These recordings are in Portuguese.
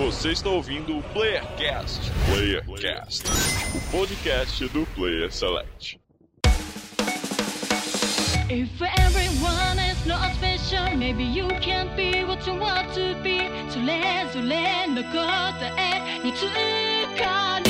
Você está ouvindo o Playercast. Playercast, o podcast do Player Select. If everyone is not special, maybe you can't be what you want to be. それぞれのことへにつかる。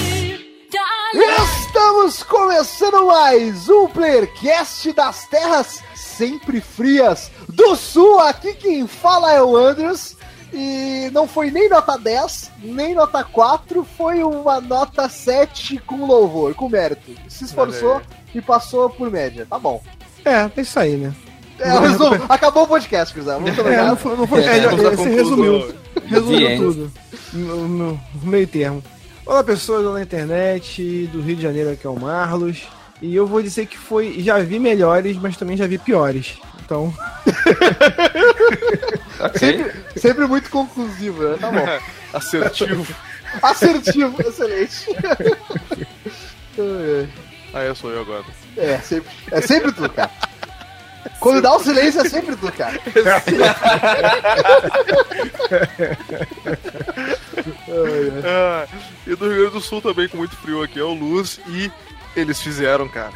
Estamos começando mais um Playercast das terras sempre frias do sul. Aqui quem fala é o Andrews. E não foi nem nota 10, nem nota 4, foi uma nota 7 com louvor, com mérito. Se esforçou e passou por média. Tá bom. É, é isso aí, né? É, o resumo- acabou o podcast, Cruzão. Muito É, obrigado. não foi, não foi, É, é, você resumiu. Resumiu tudo. No, no meio termo. Olá, pessoas da internet, do Rio de Janeiro, aqui é o Marlos. E eu vou dizer que foi. Já vi melhores, mas também já vi piores. Então. Ok. Sempre, sempre muito conclusivo, né? Tá bom. Assertivo. Assertivo, excelente. Ah, eu sou eu agora. É, sempre, é sempre tu, cara. Quando dá o silêncio é sempre tu, cara. Ah, e do Rio Grande do Sul também, com muito frio aqui, é o Luz. E eles fizeram, cara.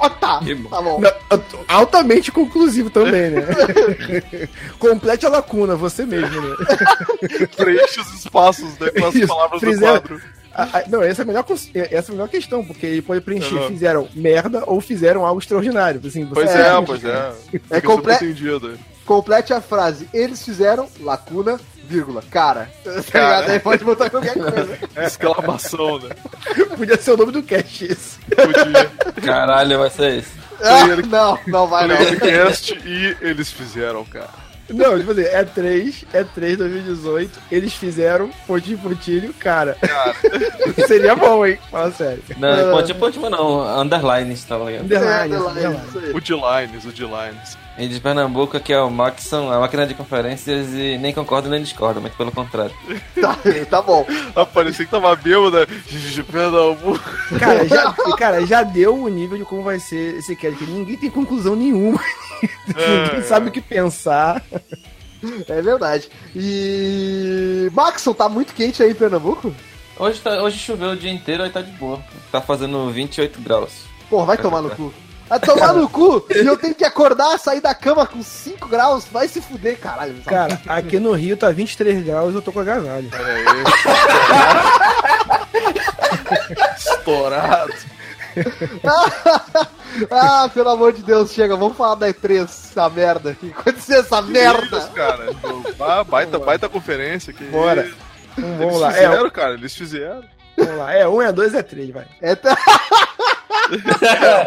Ó, tá, tá bom. Não, Altamente conclusivo também, né? Complete a lacuna, você mesmo, né? Preenche os espaços, né? Com as Isso, palavras do fizeram- quadro. Ah, ah, Não, essa é, a melhor, cons- essa é a melhor questão, porque ele pode preencher, Uhum. fizeram merda ou fizeram algo extraordinário. Assim, você- Pois É. é, pois é. Fica comple- subentendido. Complete a frase. Eles fizeram, lacuna, vírgula, cara. Tá? Cara. Aí pode botar qualquer coisa. Exclamação, né? Podia ser o nome do cast esse. Podia. Caralho, vai ser isso. Ah, não, não vai não. Playercast e eles fizeram, cara. Não, tipo assim, é 3, é 3 2018, eles fizeram pontinho pontilho, cara. Seria bom, hein? Fala sério. Não, ponte, ponte, não, underlines, tá ligado? Underline, É, underline. isso aí. O D-Lines, o D-Lines. E de Pernambuco, aqui é o Maxon, a máquina de conferências, e nem concordo nem discordo, muito pelo contrário. Tá, tá bom. Ah, parecia que tava bêbada. De Pernambuco. Cara já, cara, já deu o nível de como vai ser esse cast, que ninguém tem conclusão nenhuma. ninguém sabe o que pensar. É verdade. E. Maxon, tá muito quente aí em Pernambuco? Hoje, tá, hoje choveu o dia inteiro, aí tá de boa. Tá fazendo 28 graus. Pô, vai tomar no cu. Vai tomar no cu e eu tenho que acordar, sair da cama com 5 graus. Vai se fuder, caralho. Cara, aqui no Rio tá 23 graus, eu tô com agasalho. Estourado. ah, pelo amor de Deus, chega, vamos falar da E3, essa merda. Que aconteceu essa merda? Isso, cara. Ah, baita, baita conferência. Que Bora. isso. Então, Eles vamos lá. fizeram, É, cara. Eles fizeram. vamos lá. É 1, é 2, é 3, vai. É, tá-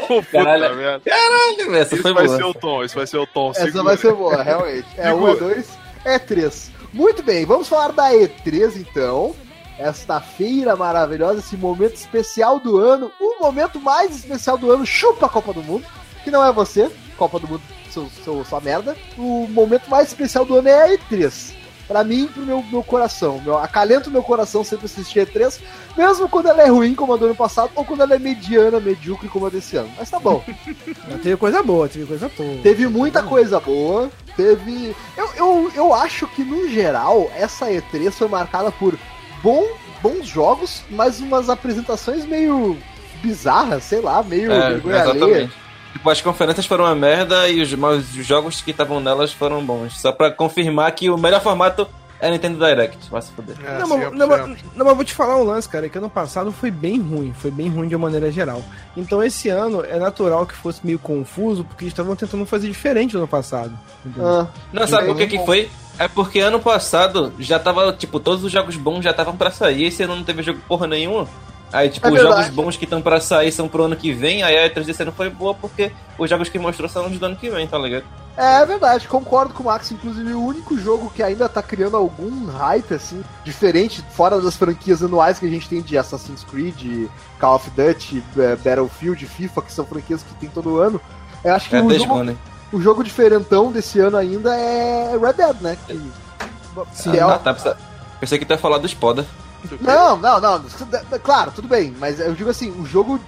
puta Caralho. merda. Caralho, essa Esse foi vai boa. ser o tom, esse vai ser o tom. essa segura. vai ser boa, realmente. É Segura. 1, é 2, é 3. Muito bem, vamos falar da E3 então. Esta feira maravilhosa, esse momento especial do ano, o momento mais especial do ano, chupa a Copa do Mundo, que não é você, Copa do Mundo, seu, seu, sua merda. O momento mais especial do ano é a E3. Pra mim, pro meu, meu coração. Meu, acalenta o meu coração sempre assistir a E3, mesmo quando ela é ruim, como a do ano passado, ou quando ela é mediana, medíocre, como a desse ano. Mas tá bom. Teve coisa boa, teve coisa boa. Teve muita coisa boa. Teve. Eu, eu, eu acho que, no geral, essa E3 foi marcada por bom, bons jogos, mas umas apresentações meio bizarras, sei lá, meio É, vergonha alheia. Tipo, as conferências foram uma merda e os, mas os jogos que estavam nelas foram bons. Só pra confirmar que o melhor formato é Nintendo Direct. Vai se foder. É, Não, mas, 100%. não, mas- não, mas vou te falar um lance, cara, que ano passado foi bem ruim, foi bem ruim de uma maneira geral. Então esse ano é natural que fosse meio confuso, porque eles estavam tentando fazer diferente do ano passado. Ah, Não, sabe por que que foi? É porque ano passado já tava, tipo, todos os jogos bons já estavam pra sair, esse ano não teve jogo porra nenhuma. Aí, tipo, É os jogos bons que estão pra sair são pro ano que vem, aí a E3 desse ano foi boa porque os jogos que mostrou são os do ano que vem, tá ligado? É verdade, concordo com o Max. Inclusive, o único jogo que ainda tá criando algum hype, assim, diferente, fora das franquias anuais que a gente tem de Assassin's Creed, Call of Duty, eh, Battlefield, FIFA, que são franquias que tem todo ano. Eu acho que É o, jogo, Gone. o jogo diferentão desse ano ainda é Red Dead, né? Que, que é Ah, o- tá, Pensei que tu ia falar do Spoda. Não, não, não. Claro, tudo bem, mas eu digo assim, o jogo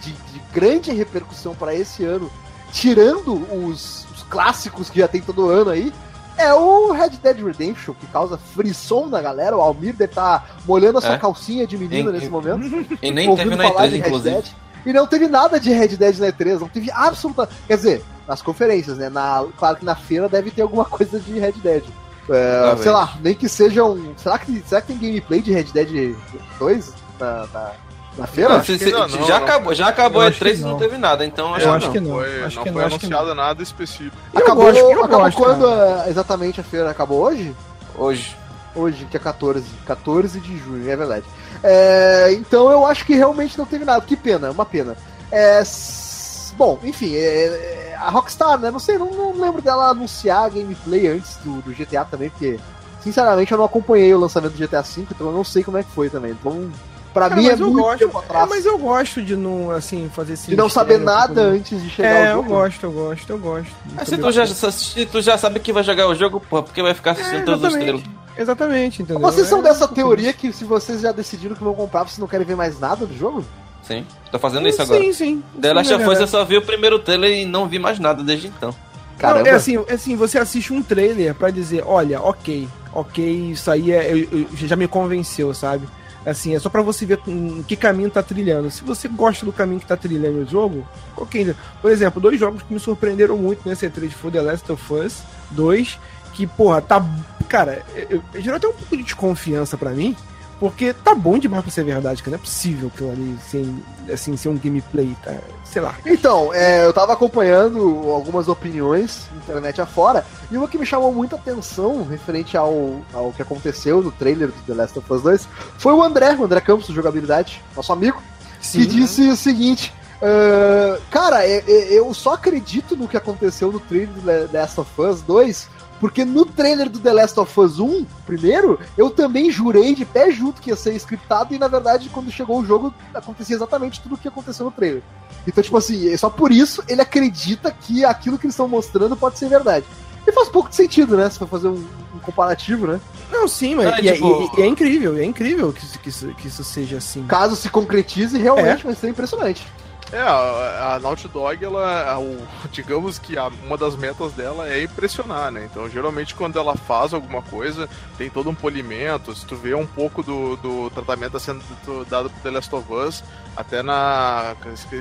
de, de grande repercussão pra esse ano, tirando os, os clássicos que já tem todo ano aí, é o Red Dead Redemption, que causa frisson na galera. O Almir deve estar molhando a sua É. calcinha de menina Em- nesse momento. E nem teve na falar E3, de Red inclusive. Dead. E não teve nada de Red Dead na E3, não teve absoluta. Quer dizer, nas conferências, né? Na, claro que na feira deve ter alguma coisa de Red Dead. É, Talvez. sei lá, nem que seja um. Será que, será que tem gameplay de Red Dead 2 na, na, na feira? Não, acho se- que se- não, já não. acabou, já acabou Eu a acho que E3 e não não. teve nada, então Eu acho acho que não. Foi, acho não que foi não, acho que anunciado nada específico. Acabou gosto, acabou gosto, quando cara. é, exatamente a feira? Acabou hoje? hoje. Hoje, que é 14. 14 de junho, é verdade. É, então eu acho que realmente não teve nada. Que pena, uma pena. É, bom, enfim, é, é, a Rockstar, né? Não sei, não, não lembro dela anunciar gameplay antes do, do GTA também, porque, sinceramente, eu não acompanhei o lançamento do GTA V, então eu não sei como é que foi também. Então, pra Cara, mim é eu muito gosto, tempo é, atrás. mas eu gosto de não, assim, fazer esse De não saber nada antes de chegar É, ao eu jogo. gosto, eu gosto, eu gosto. Ah, se, tu já, se tu já sabe que vai jogar o jogo, pô, porque vai ficar assistindo É, todos os exatamente. trailers. Exatamente, entendeu? Vocês são É, dessa teoria que se vocês já decidiram que vão comprar, vocês não querem ver mais nada do jogo? Sim, tô fazendo isso agora. Sim, sim. The sim, Last of Us eu só vi o primeiro trailer e não vi mais nada desde então. Caramba. Não, é assim, é assim, você assiste um trailer pra dizer, olha, ok, ok, isso aí é, eu- eu- já me convenceu, sabe? Assim, é só pra você ver com que caminho tá trilhando. Se você gosta do caminho que tá trilhando o jogo, ok. Por exemplo, dois jogos que me surpreenderam muito nesse E3 foi The Last of Us 2, que, porra, tá. Cara, eu, eu gerou até um pouco de desconfiança pra mim, porque tá bom demais pra ser verdade, que não é possível aquilo ali sem, assim, ser um gameplay, tá? Sei lá. Então, é, eu tava acompanhando algumas opiniões, internet afora, e uma que me chamou muita atenção referente ao, ao que aconteceu no trailer do The Last of Us 2 foi o André, o André Campos, do Jogabilidade, nosso amigo, que disse o seguinte. ah, cara, é- é- eu só acredito no que aconteceu no trailer do The Last of Us 2 porque no trailer do The Last of Us 1, primeiro, eu também jurei de pé junto que ia ser scriptado e na verdade quando chegou o jogo acontecia exatamente tudo o que aconteceu no trailer. Então, tipo assim, só por isso ele acredita que aquilo que eles estão mostrando pode ser verdade. E faz pouco de sentido, né? Se for fazer um, um comparativo, né? Não, sim, mas É, e, é- tipo- e- e é incrível, é incrível que isso, que isso, que isso seja assim. Caso se concretize, realmente vai ser impressionante. É, a, a Naughty Dog, ela, a- o- digamos que a- uma das metas dela é impressionar, né? Então, geralmente, quando ela faz alguma coisa, tem todo um polimento. Se tu vê um pouco do, do tratamento sendo dado pro The Last of Us, até na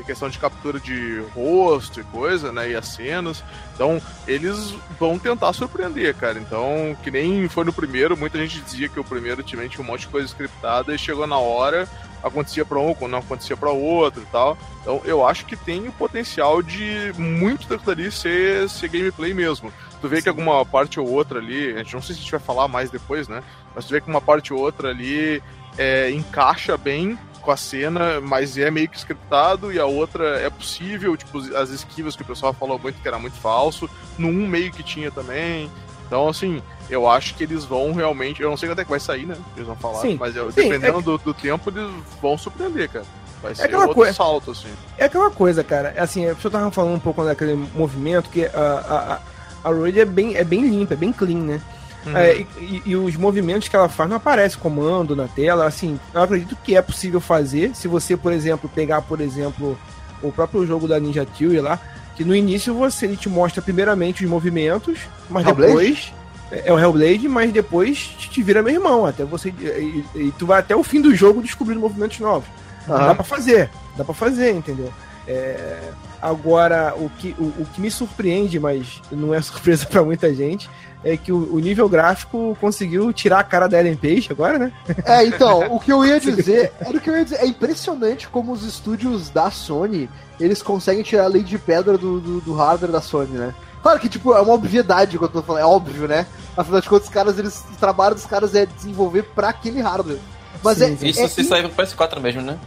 questão de captura de rosto e coisa, né? E as cenas. Então, eles vão tentar surpreender, cara. Então, que nem foi no primeiro, muita gente dizia que o primeiro tinha tinha um monte de coisa scriptada e chegou na hora, acontecia pra um, quando não acontecia pra outro e tal. Então eu acho que tem o potencial de muito daquilo ali ser, ser gameplay mesmo. Tu vê que alguma parte ou outra ali, a gente não sei se a gente vai falar mais depois, né? Mas tu vê que uma parte ou outra ali é, encaixa bem com a cena, mas é meio que scriptado, e a outra é possível, tipo, as esquivas que o pessoal falou muito que era muito falso. No 1 meio que tinha também. Então, assim, eu acho que eles vão realmente. Eu não sei quando é que vai sair, né? Eles vão falar, Sim, mas eu, sim, dependendo é do, do tempo, eles vão surpreender, cara. Vai ser aquela outro coisa- salto, assim. É aquela coisa, cara. Assim, a pessoa tava falando um pouco daquele movimento que a, a, a, a Road é bem, é bem limpa, é bem clean, né? Uhum. É, e, e- e os movimentos que ela faz não aparece comando na tela, assim, eu acredito que é possível fazer. Se você, por exemplo, pegar, por exemplo, o próprio jogo da Ninja Theory lá, que no início você ele te mostra primeiramente os movimentos, mas Hellblade? depois é é o Hellblade, mas depois te, vira meu irmão, até você e, e tu vai até o fim do jogo descobrindo movimentos novos. Dá Aham. pra fazer, dá pra fazer, entendeu? É, agora, o que, o, o que me surpreende, mas não é surpresa pra muita gente, é que o, o nível gráfico conseguiu tirar a cara da Ellen Page agora, né? É, então, o que eu ia dizer, era o que eu ia dizer, é impressionante como os estúdios da Sony, eles conseguem tirar a lei de pedra do, do, do hardware da Sony, né? Claro que, tipo, é uma obviedade o que eu tô falando, é óbvio, né? Afinal de contas, os caras, eles, o trabalho dos caras é desenvolver pra aquele hardware. Mas Sim, é, sim. Isso é, se sair pro PS4 mesmo, né?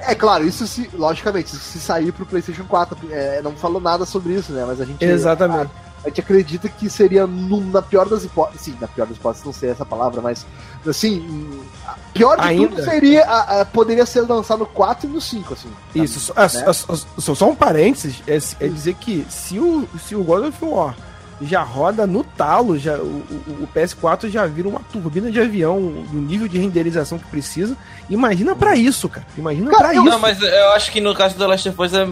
é claro, isso se, logicamente, se sair pro PlayStation 4, é, não falou nada sobre isso, né? Mas a gente, Exatamente. a gente acredita que seria no- na pior das hipóteses. Sim, na pior das hipóteses, não sei essa palavra, mas assim, a pior de Ainda. tudo seria. A, a- poderia ser lançado no 4 e no 5, assim. Isso, só, Né? só- só- só- só um parênteses, é, é dizer que se o, se o God of War já roda no talo, já, o, o- o PS4 já vira uma turbina de avião, do nível de renderização que precisa. Imagina pra isso, cara. Imagina eu- isso. Não, mas eu acho que no caso do Last of Us é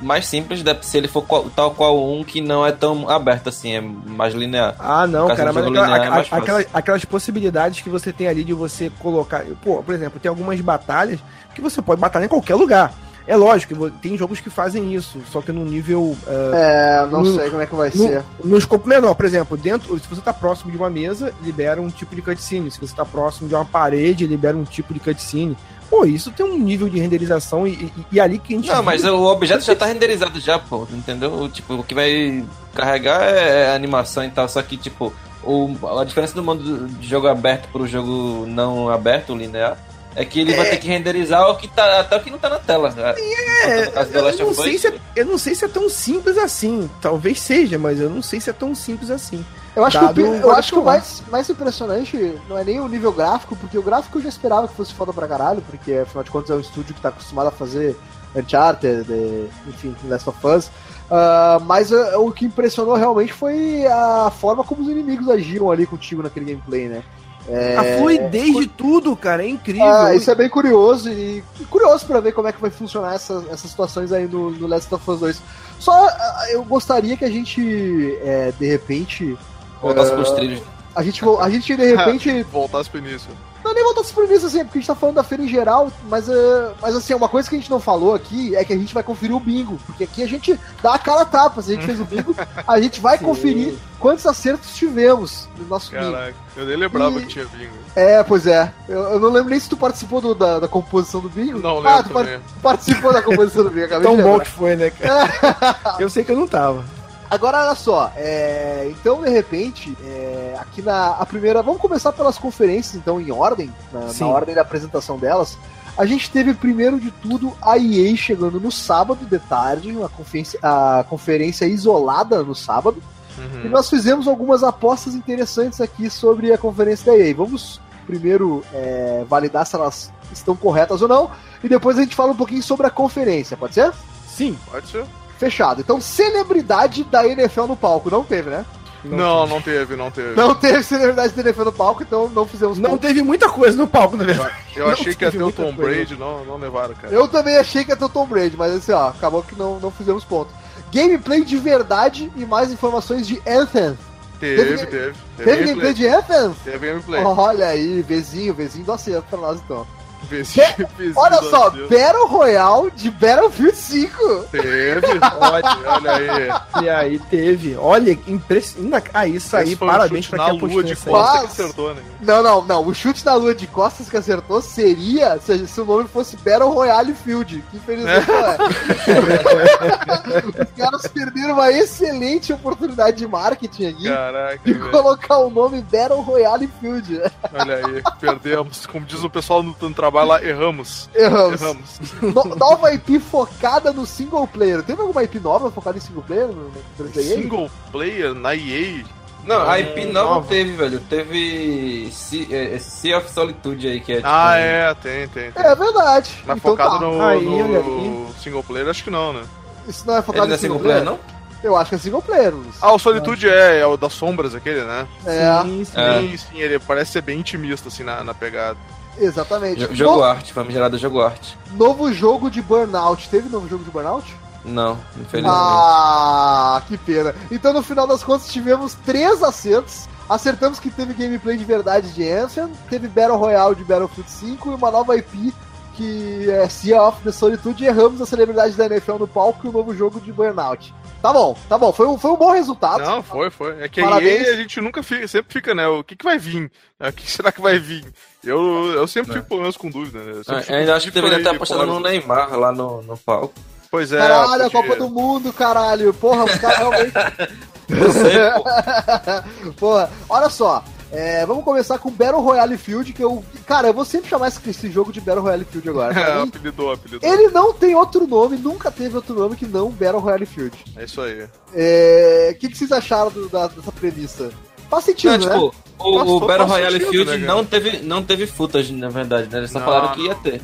mais simples, deve- se ele for qual- tal qual um que não é tão aberto assim, é mais linear. Ah, não, cara, mas aquela- linear é mais a- aquelas, aquelas possibilidades que você tem ali de você colocar. Pô, por exemplo, tem algumas batalhas que você pode batalhar em qualquer lugar. É lógico, tem jogos que fazem isso, só que no nível. É, não No- sei como é que vai no, ser. no escopo menor, por exemplo, dentro. Se você tá próximo de uma mesa, libera um tipo de cutscene. Se você tá próximo de uma parede, libera um tipo de cutscene. Pô, isso tem um nível de renderização e, e- e ali que a gente. Não, mas o objeto já tá renderizado já, pô, entendeu? Tipo, o que vai carregar é a animação e tal, só que, tipo, o, a diferença do modo de jogo aberto pro jogo não aberto, linear, é que ele vai ter que renderizar o que tá, até o que não tá na tela. É, Eu não, sei se é, eu não sei se é tão simples assim. Talvez seja, mas eu não sei se é tão simples assim. Eu acho que, o, Dado pi- o eu acho que o War. mais, mais impressionante não é nem o nível gráfico, porque o gráfico eu já esperava que fosse foda pra caralho, porque afinal de contas é um estúdio que tá acostumado a fazer Uncharted, eh, enfim, Last of Us. Ah, mas ah, o que impressionou realmente foi a forma como os inimigos agiram ali contigo naquele gameplay, né? É, A fluidez de tudo, cara, é incrível. Ah, isso é bem curioso e, curioso pra ver como é que vai funcionar essas, essas situações aí no, no Last of Us 2. Só ah, eu gostaria que a gente, é, de repente, voltasse Ah, pros trilhos. a gente, a gente de repente Voltasse pro início. Não nem voltasse pro início assim, porque a gente tá falando da feira em geral, mas, eh, mas assim, uma coisa que a gente não falou aqui é que a gente vai conferir o bingo, porque aqui a gente dá a cara a tapa, se a gente fez o bingo, a gente vai Sim. conferir quantos acertos tivemos no nosso bingo. Caraca, eu nem lembrava E- que tinha bingo. É, pois é. Eu, eu não lembro nem se tu participou do- da, da composição do bingo. Não ah, lembro tu par- participou da composição do bingo, acabei Tão bom que foi, né, cara? eu sei que eu não tava. Agora, olha só, é, então, de repente, é, aqui na a primeira. Vamos começar pelas conferências, então, em ordem, na, na ordem da apresentação delas. A gente teve, primeiro de tudo, a EA chegando no sábado de tarde, uma conferência, a conferência isolada no sábado. E Uhum. nós fizemos algumas apostas interessantes aqui sobre a conferência da EA. Vamos primeiro é, validar se elas estão corretas ou não, e depois a gente fala um pouquinho sobre a conferência, pode ser? Sim. Pode ser? Fechado. Então, celebridade da NFL no palco. Não teve, né? Não, não teve, não teve. Não teve celebridade da NFL no palco, então não fizemos Não teve muita coisa no palco, na verdade. Eu achei que ia ter o Tom coisa. Brady, não, não levaram, cara. Eu também achei que ia ter o Tom Brady, mas assim, ó, acabou que não, não fizemos ponto. Gameplay de verdade e mais informações de Anthem. Teve, Teve- teve. Teve, gameplay de Anthem? Teve gameplay. Olha aí, vizinho, vizinho do acerto pra nós então. Vizinho Olha só, Brasil. Battle Royale de Battlefield 5. Teve. Olha, olha aí. E aí teve. Olha, impressionante. Ah, isso aí, Esse um parabéns chute pra na quem apostou lua de nisso aí. Quase. costa que acertou, né? Não, não, não. O chute na lua de costas que acertou seria se, se o nome fosse Battle Royale Field, que infelizmente não é. Os caras perderam uma excelente oportunidade de marketing aqui Caraca, de velho. colocar o nome Battle Royale Field. Olha aí, perdemos. Como diz o pessoal no, no trabalho lá, erramos. Erramos. Erramos. No- nova IP focada no single player. Teve alguma IP nova focada em single player no, no 3DA? Single player na EA. Não, a IP nova nova. teve, velho. Teve Sea, é, Sea of Solitude aí, que é tipo. Ah, é, tem, tem. tem. É verdade. Mas então focado tá. no, Aí, no single player, acho que não, né? Isso não é focado Ele não em é single player, não? Eu acho que é single player. Luiz. Ah, o Solitude é, é o das sombras, aquele, né? É, Sim, sim. É. Sim, sim, ele parece ser bem intimista, assim, na, na pegada. Exatamente. Jo- Jogo No- arte, famigerado jogo arte. novo jogo de Burnout. Teve novo jogo de Burnout? Não, infelizmente. Ah, que pena. Então, no final das contas, tivemos três acertos. Acertamos que teve gameplay de verdade de Anthem, teve Battle Royale de Battlefield 5 e uma nova IP que é Sea of the Solitude. E erramos a celebridade da NFL no palco e o novo jogo de Burnout. Tá bom, tá bom. Foi um, foi um bom resultado. Não, foi, foi. É que Parabéns. aí a gente nunca fica, sempre fica, né? O que, que vai vir? É, O que será que vai vir? Eu, eu sempre fico pelo menos com dúvida, né? Eu fico eu ainda acho que deveria ter de apostado fora. no Neymar lá no, no palco. Pois é. Caralho, a Copa do Mundo, caralho. Porra, os caras realmente. Eu sei, pô. Porra, olha só. É, vamos começar com Battle Royale Field, que eu. Cara, eu vou sempre chamar esse, esse jogo de Battle Royale Field agora. É, apelidou, apelidou. ele não tem outro nome, nunca teve outro nome que não Battle Royale Field. É isso aí. É, O que, que vocês acharam do- da- dessa premissa? Faz sentido, Não, né? tipo, o, Faz- o Battle Royale sentido, Field né, não teve, não teve footage, na verdade, né? Eles só Não, falaram que ia não.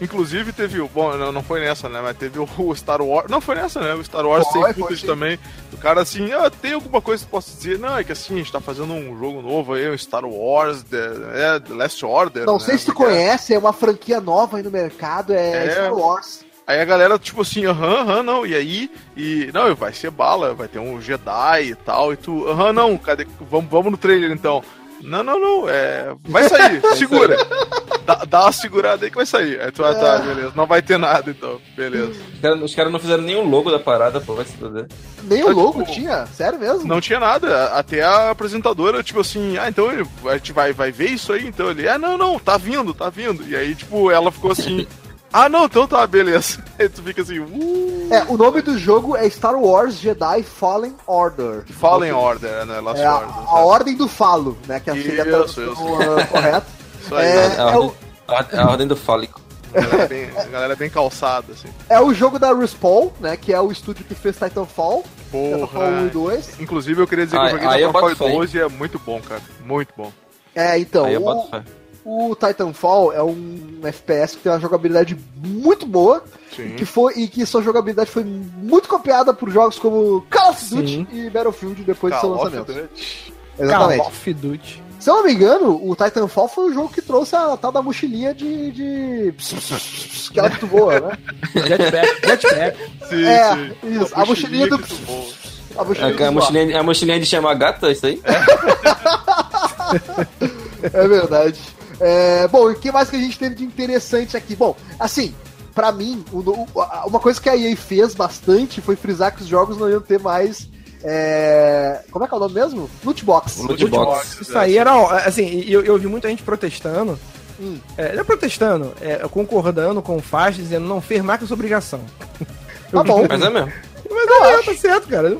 Inclusive teve o. Bom, não, não foi nessa, né? Mas teve o Star Wars. Não foi nessa, né? O Star Wars sem footage também. O cara assim, ah, tem alguma coisa que posso dizer? Não, é que assim, a gente tá fazendo um jogo novo aí, o Star Wars, The, é, The Last Order. Não né? sei se tu Porque- conhece, é uma franquia nova aí no mercado, é, É. Star Wars. Aí a galera, tipo assim, aham, aham, não, e aí? E. Não, vai ser bala, vai ter um Jedi e tal, e tu. Aham, não, cadê? Vamos, vamos no trailer então. Não, não, não, é. Vai sair, segura. Dá, dá uma segurada aí que vai sair. Aí tu, ah, tá, beleza. Não vai ter nada então, beleza. Os caras os caras não fizeram nenhum logo da parada, pô, vai se fuder. Nem o logo tipo, tinha? Sério mesmo? Não tinha nada. Até a apresentadora, tipo assim, ah, então a gente vai, vai ver isso aí? Então ele, ah, não, não, tá vindo, tá vindo. E aí, tipo, ela ficou assim. Ah, não, então tá, beleza. Aí tu fica assim, uh, É, o nome do jogo é Star Wars Jedi Fallen Order. Fallen Order, né? Last É a, Order. a ordem do falo, né? Que seria a tradução ah, correta. Isso aí, É, né? A é ordem, o, a, a ordem do fálico. A galera, é bem, a galera é bem calçada, assim. é o jogo da Respawn, né? Que é o estúdio que fez Titanfall. Titanfall 1 e Porra. 2. Inclusive, eu queria dizer que Aí- eu joguei Titanfall boto fé, hein? 12 e é muito bom, cara. Muito bom. É, então, Aí eu o, boto fé. O Titanfall é um FPS que tem uma jogabilidade muito boa Sim. que foi, e que sua jogabilidade foi muito copiada por jogos como Call of Duty Sim. e Battlefield depois do seu Call of lançamento. Duty. Exatamente. Call of Duty. Se eu não me engano, o Titanfall foi o jogo que trouxe a tal da mochilinha de. de... que ela que tu voa, né? Jetpack, jetpack. Sim, É, sim. isso, Pô, a mochilinha do- muito bom. A mochilinha, A, a, mochilinha, a mochilinha de chamar gata, isso aí? É verdade. É, bom, e o que mais que a gente teve de interessante aqui? Bom, assim, pra mim, o- o- a- uma coisa que a EA fez bastante foi frisar que os jogos não iam ter mais. é, como é que é o nome mesmo? Loot box. Loot box. Isso aí era, assim, eu, eu vi muita gente protestando. Hum. É, não é protestando, é concordando com o Faz, dizendo não fez mais que sua obrigação. Tá bom. Mas é mesmo. Mas é, tá certo, cara.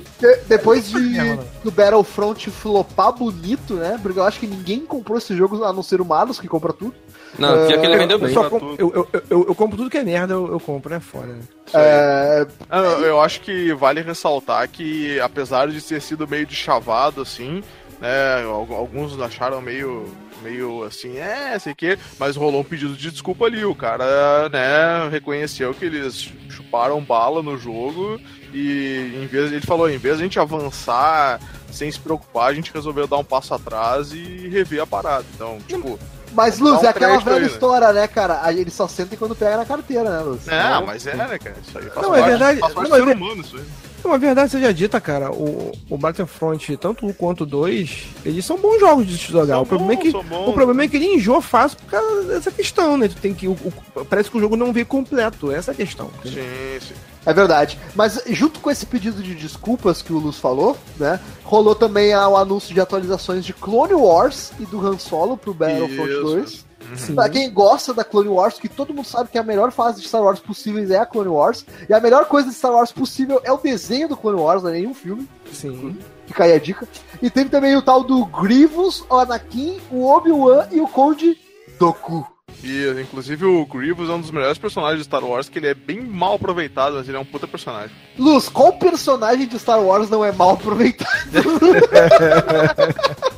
Depois de Não, não. do Battlefront flopar bonito, né? Porque eu acho que ninguém comprou esse jogo a não ser o Malus, que compra tudo. Não, pior que ele vendeu Eu, bem. só com- eu, eu, eu, eu compro tudo que é merda, eu, eu compro, é fora. né? É, Ah, Eu, eu acho que vale ressaltar que, apesar de ter sido meio de chavado, assim, né, al- alguns acharam meio, meio assim, é, sei que, mas rolou um pedido de desculpa ali. O cara, né, reconheceu que eles chuparam bala no jogo e em vez, ele falou, em vez de a gente avançar sem se preocupar, a gente resolveu dar um passo atrás e rever a parada. Então, tipo, Mas, Luz, Dá um é aquela velha aí, né? história, né, cara? Aí Eles só sentem quando pega na carteira, né, Luz? é, mas é, né, cara? Isso aí faz Não, é parte, verdade- faz parte não, do é ser humano, isso aí. Uma verdade seja dita, cara, o, o Battlefront, tanto o quanto o 2, eles são bons jogos de se jogar. São o problema, bons, é que, o problema é que ele enjoa fácil por causa dessa questão, né? Tu tem que, o- o- parece que o jogo não veio completo, essa é a questão. entendeu? Sim, sim. É verdade. Mas junto com esse pedido de desculpas que o Luz falou, né? Rolou também o anúncio de atualizações de Clone Wars e do Han Solo pro Battlefront Isso. 2. Sim. Pra quem gosta da Clone Wars, que todo mundo sabe que a melhor fase de Star Wars possíveis é a Clone Wars. E a melhor coisa de Star Wars possível é o desenho do Clone Wars, não é nenhum filme. Sim. Fica aí a dica. E teve também o tal do Grievous, o Anakin, o Obi-Wan e o Conde Doku. E, inclusive, o Grievous é um dos melhores personagens de Star Wars, que ele é bem mal aproveitado, mas ele é um puta personagem. Luz, qual personagem de Star Wars não é mal aproveitado?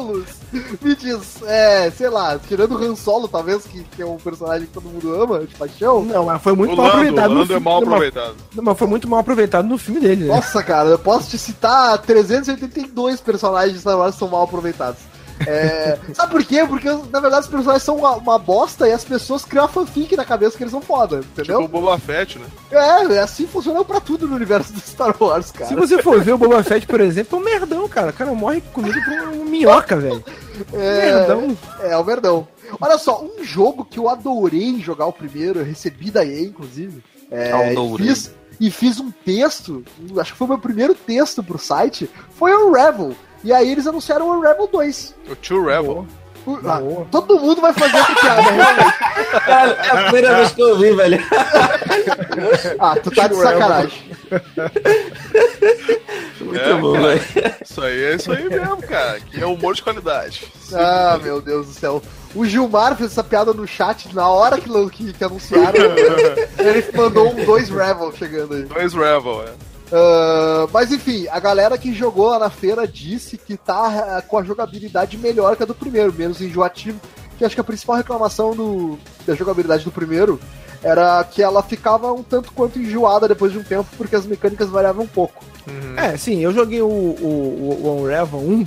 Luz? Me diz, é, sei lá, tirando o Han Solo, talvez, que, que é um personagem que todo mundo ama, de paixão. Não, mas foi muito o mal Lando, o aproveitado no Lando é filme. mal mas- aproveitado. Mas foi muito mal aproveitado no filme dele, né? Nossa, cara, eu posso te citar 382 personagens de Star Wars que são mal aproveitados. É, sabe por quê? Porque, na verdade, os personagens são uma, uma bosta e as pessoas criam a fanfic na cabeça que eles são foda, Tipo entendeu? o Boba Fett, né? É, é assim funciona pra tudo no universo do Star Wars, cara. Se você for ver o Boba Fett, por exemplo, é um merdão, cara. O cara morre comido por um minhoca, velho. É, Merdão. É, o verdão. Olha só, um jogo que eu adorei jogar o primeiro, eu recebi da EA, inclusive. É, e, Adorei. fiz, e fiz um texto, acho que foi o meu primeiro texto pro site, foi o Unravel. E aí eles anunciaram o Unravel 2. O Tio Rebel. O- ah, todo mundo vai fazer essa piada, realmente. Cara, é a primeira vez que eu vi, velho. Ah, tu tá de sacanagem. Muito É, bom, velho. Isso aí é isso aí mesmo, cara. Que é humor de qualidade. Ah, meu Deus do céu. O Gilmar fez essa piada no chat na hora que, que, que anunciaram. ele mandou um dois Revel chegando aí. Dois Rebel, é. Ah, mas enfim, a galera que jogou lá na feira disse que tá ah, com a jogabilidade melhor que a do primeiro, menos enjoativo. Que acho que a principal reclamação do da jogabilidade do primeiro era que ela ficava um tanto quanto enjoada depois de um tempo, porque as mecânicas variavam um pouco. É, sim, eu joguei o, o, o Unravel 1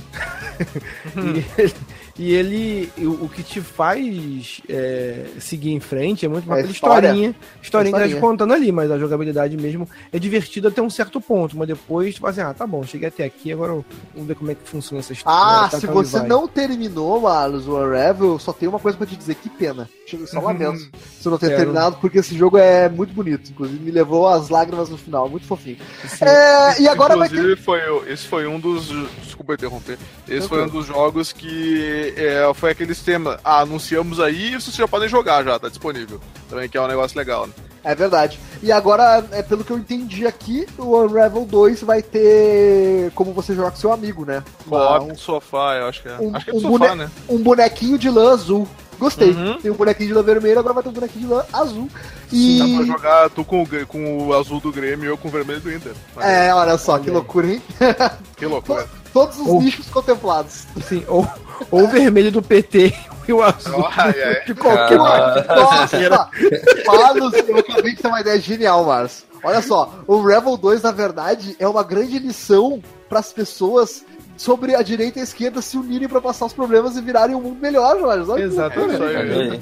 e ele, e ele o, o que te faz é, seguir em frente é muito uma É história. historinha, historinha que tá te contando ali, mas a jogabilidade mesmo é divertida até um certo ponto, mas depois tu fala assim, ah, tá bom, cheguei até aqui, agora vamos ver como é que funciona essa história. Ah, tá, se tá, você vai. não terminou, Marlos, o Unravel, só tem uma coisa pra te dizer, que pena. Só lamento se eu não ter Quero. terminado, porque esse jogo é muito bonito. Inclusive, me levou às lágrimas no final, muito fofinho. Sim. É, e agora vai ter. Inclusive, foi, esse foi um dos. Desculpa interromper. Esse foi um dos jogos que é, foi aqueles temas. Ah, anunciamos aí e vocês já podem jogar já, tá disponível. Também que é um negócio legal, né? É verdade. E agora, é, pelo que eu entendi aqui, o Unravel 2 vai ter como você jogar com seu amigo, né? Uma- Co-op, sofá, eu acho que é. um- acho que é um sofá, bone- né? um bonequinho de lã azul. Gostei. Uhum. Tem um bonequinho de lã vermelho, agora vai ter um bonequinho de lã azul. Sim, dá pra E. jogar tu com com o azul do Grêmio e eu com o vermelho do Inter. Mas, É, olha só, que loucura, hein? Que loucura. Todos os Oh. nichos contemplados. Sim, ou, ou o vermelho do PT e o azul ai. de qualquer Ah. Nossa! Marlos, eu acabei de ter uma ideia genial, Marlos. Olha só, o Rebel 2, na verdade, é uma grande lição para as pessoas sobre a direita e a esquerda se unirem para passar os problemas e virarem um mundo melhor. Olha que Exatamente. É aí. Aí.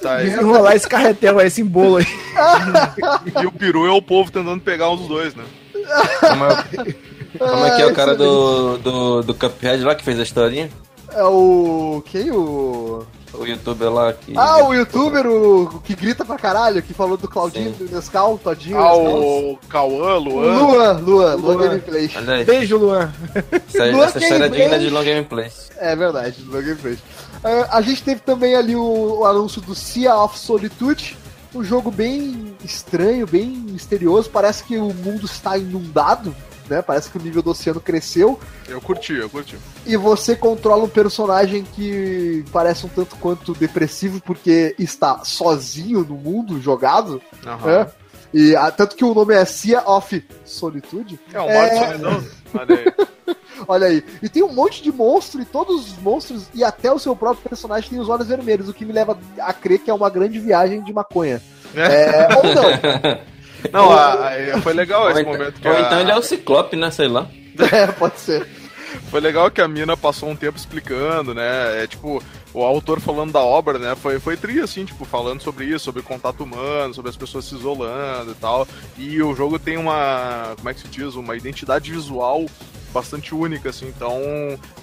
Tá aí. Enrolar esse carretel, esse bolo aí. E o peru é o povo tentando pegar dos dois, né? como é que é o cara excelente. do, do, do Cuphead lá que fez a historinha? É o. Quem? O. O youtuber lá que. Ah, o youtuber o, que grita pra caralho, que falou do Claudinho, Sim. do Nescau, Todinho. Ah, o Cauã, Luan. Luan, Luan, Luan. Gameplay. Beijo, Luan. Essa, Luan essa história é digna de long gameplay. É verdade, Luan Gameplay. É, a gente teve também ali o, o anúncio do Sea of Solitude, um jogo bem estranho, bem misterioso. Parece que o mundo está inundado, né? Parece que o nível do oceano cresceu. Eu curti, eu curti. E você controla um personagem que parece um tanto quanto depressivo porque está sozinho no mundo, jogado. Aham. né? E ah, tanto que o nome é Sea of Solitude. É um mar de É. solidão. Olha aí. Olha aí. E tem um monte de monstro, e todos os monstros, e até o seu próprio personagem tem os olhos vermelhos, o que me leva a crer que é uma grande viagem de maconha. É, ou não. Não, a- a- foi legal esse então- momento que ou a- então ele é o Ciclope, né? Sei lá. É, pode ser. Foi legal que a mina passou um tempo explicando, né? É tipo, o autor falando da obra, né? Foi, foi tri, assim, tipo, falando sobre isso, sobre contato humano, sobre as pessoas se isolando e tal. E o jogo tem uma, como é que se diz? Uma identidade visual bastante única, assim. Então,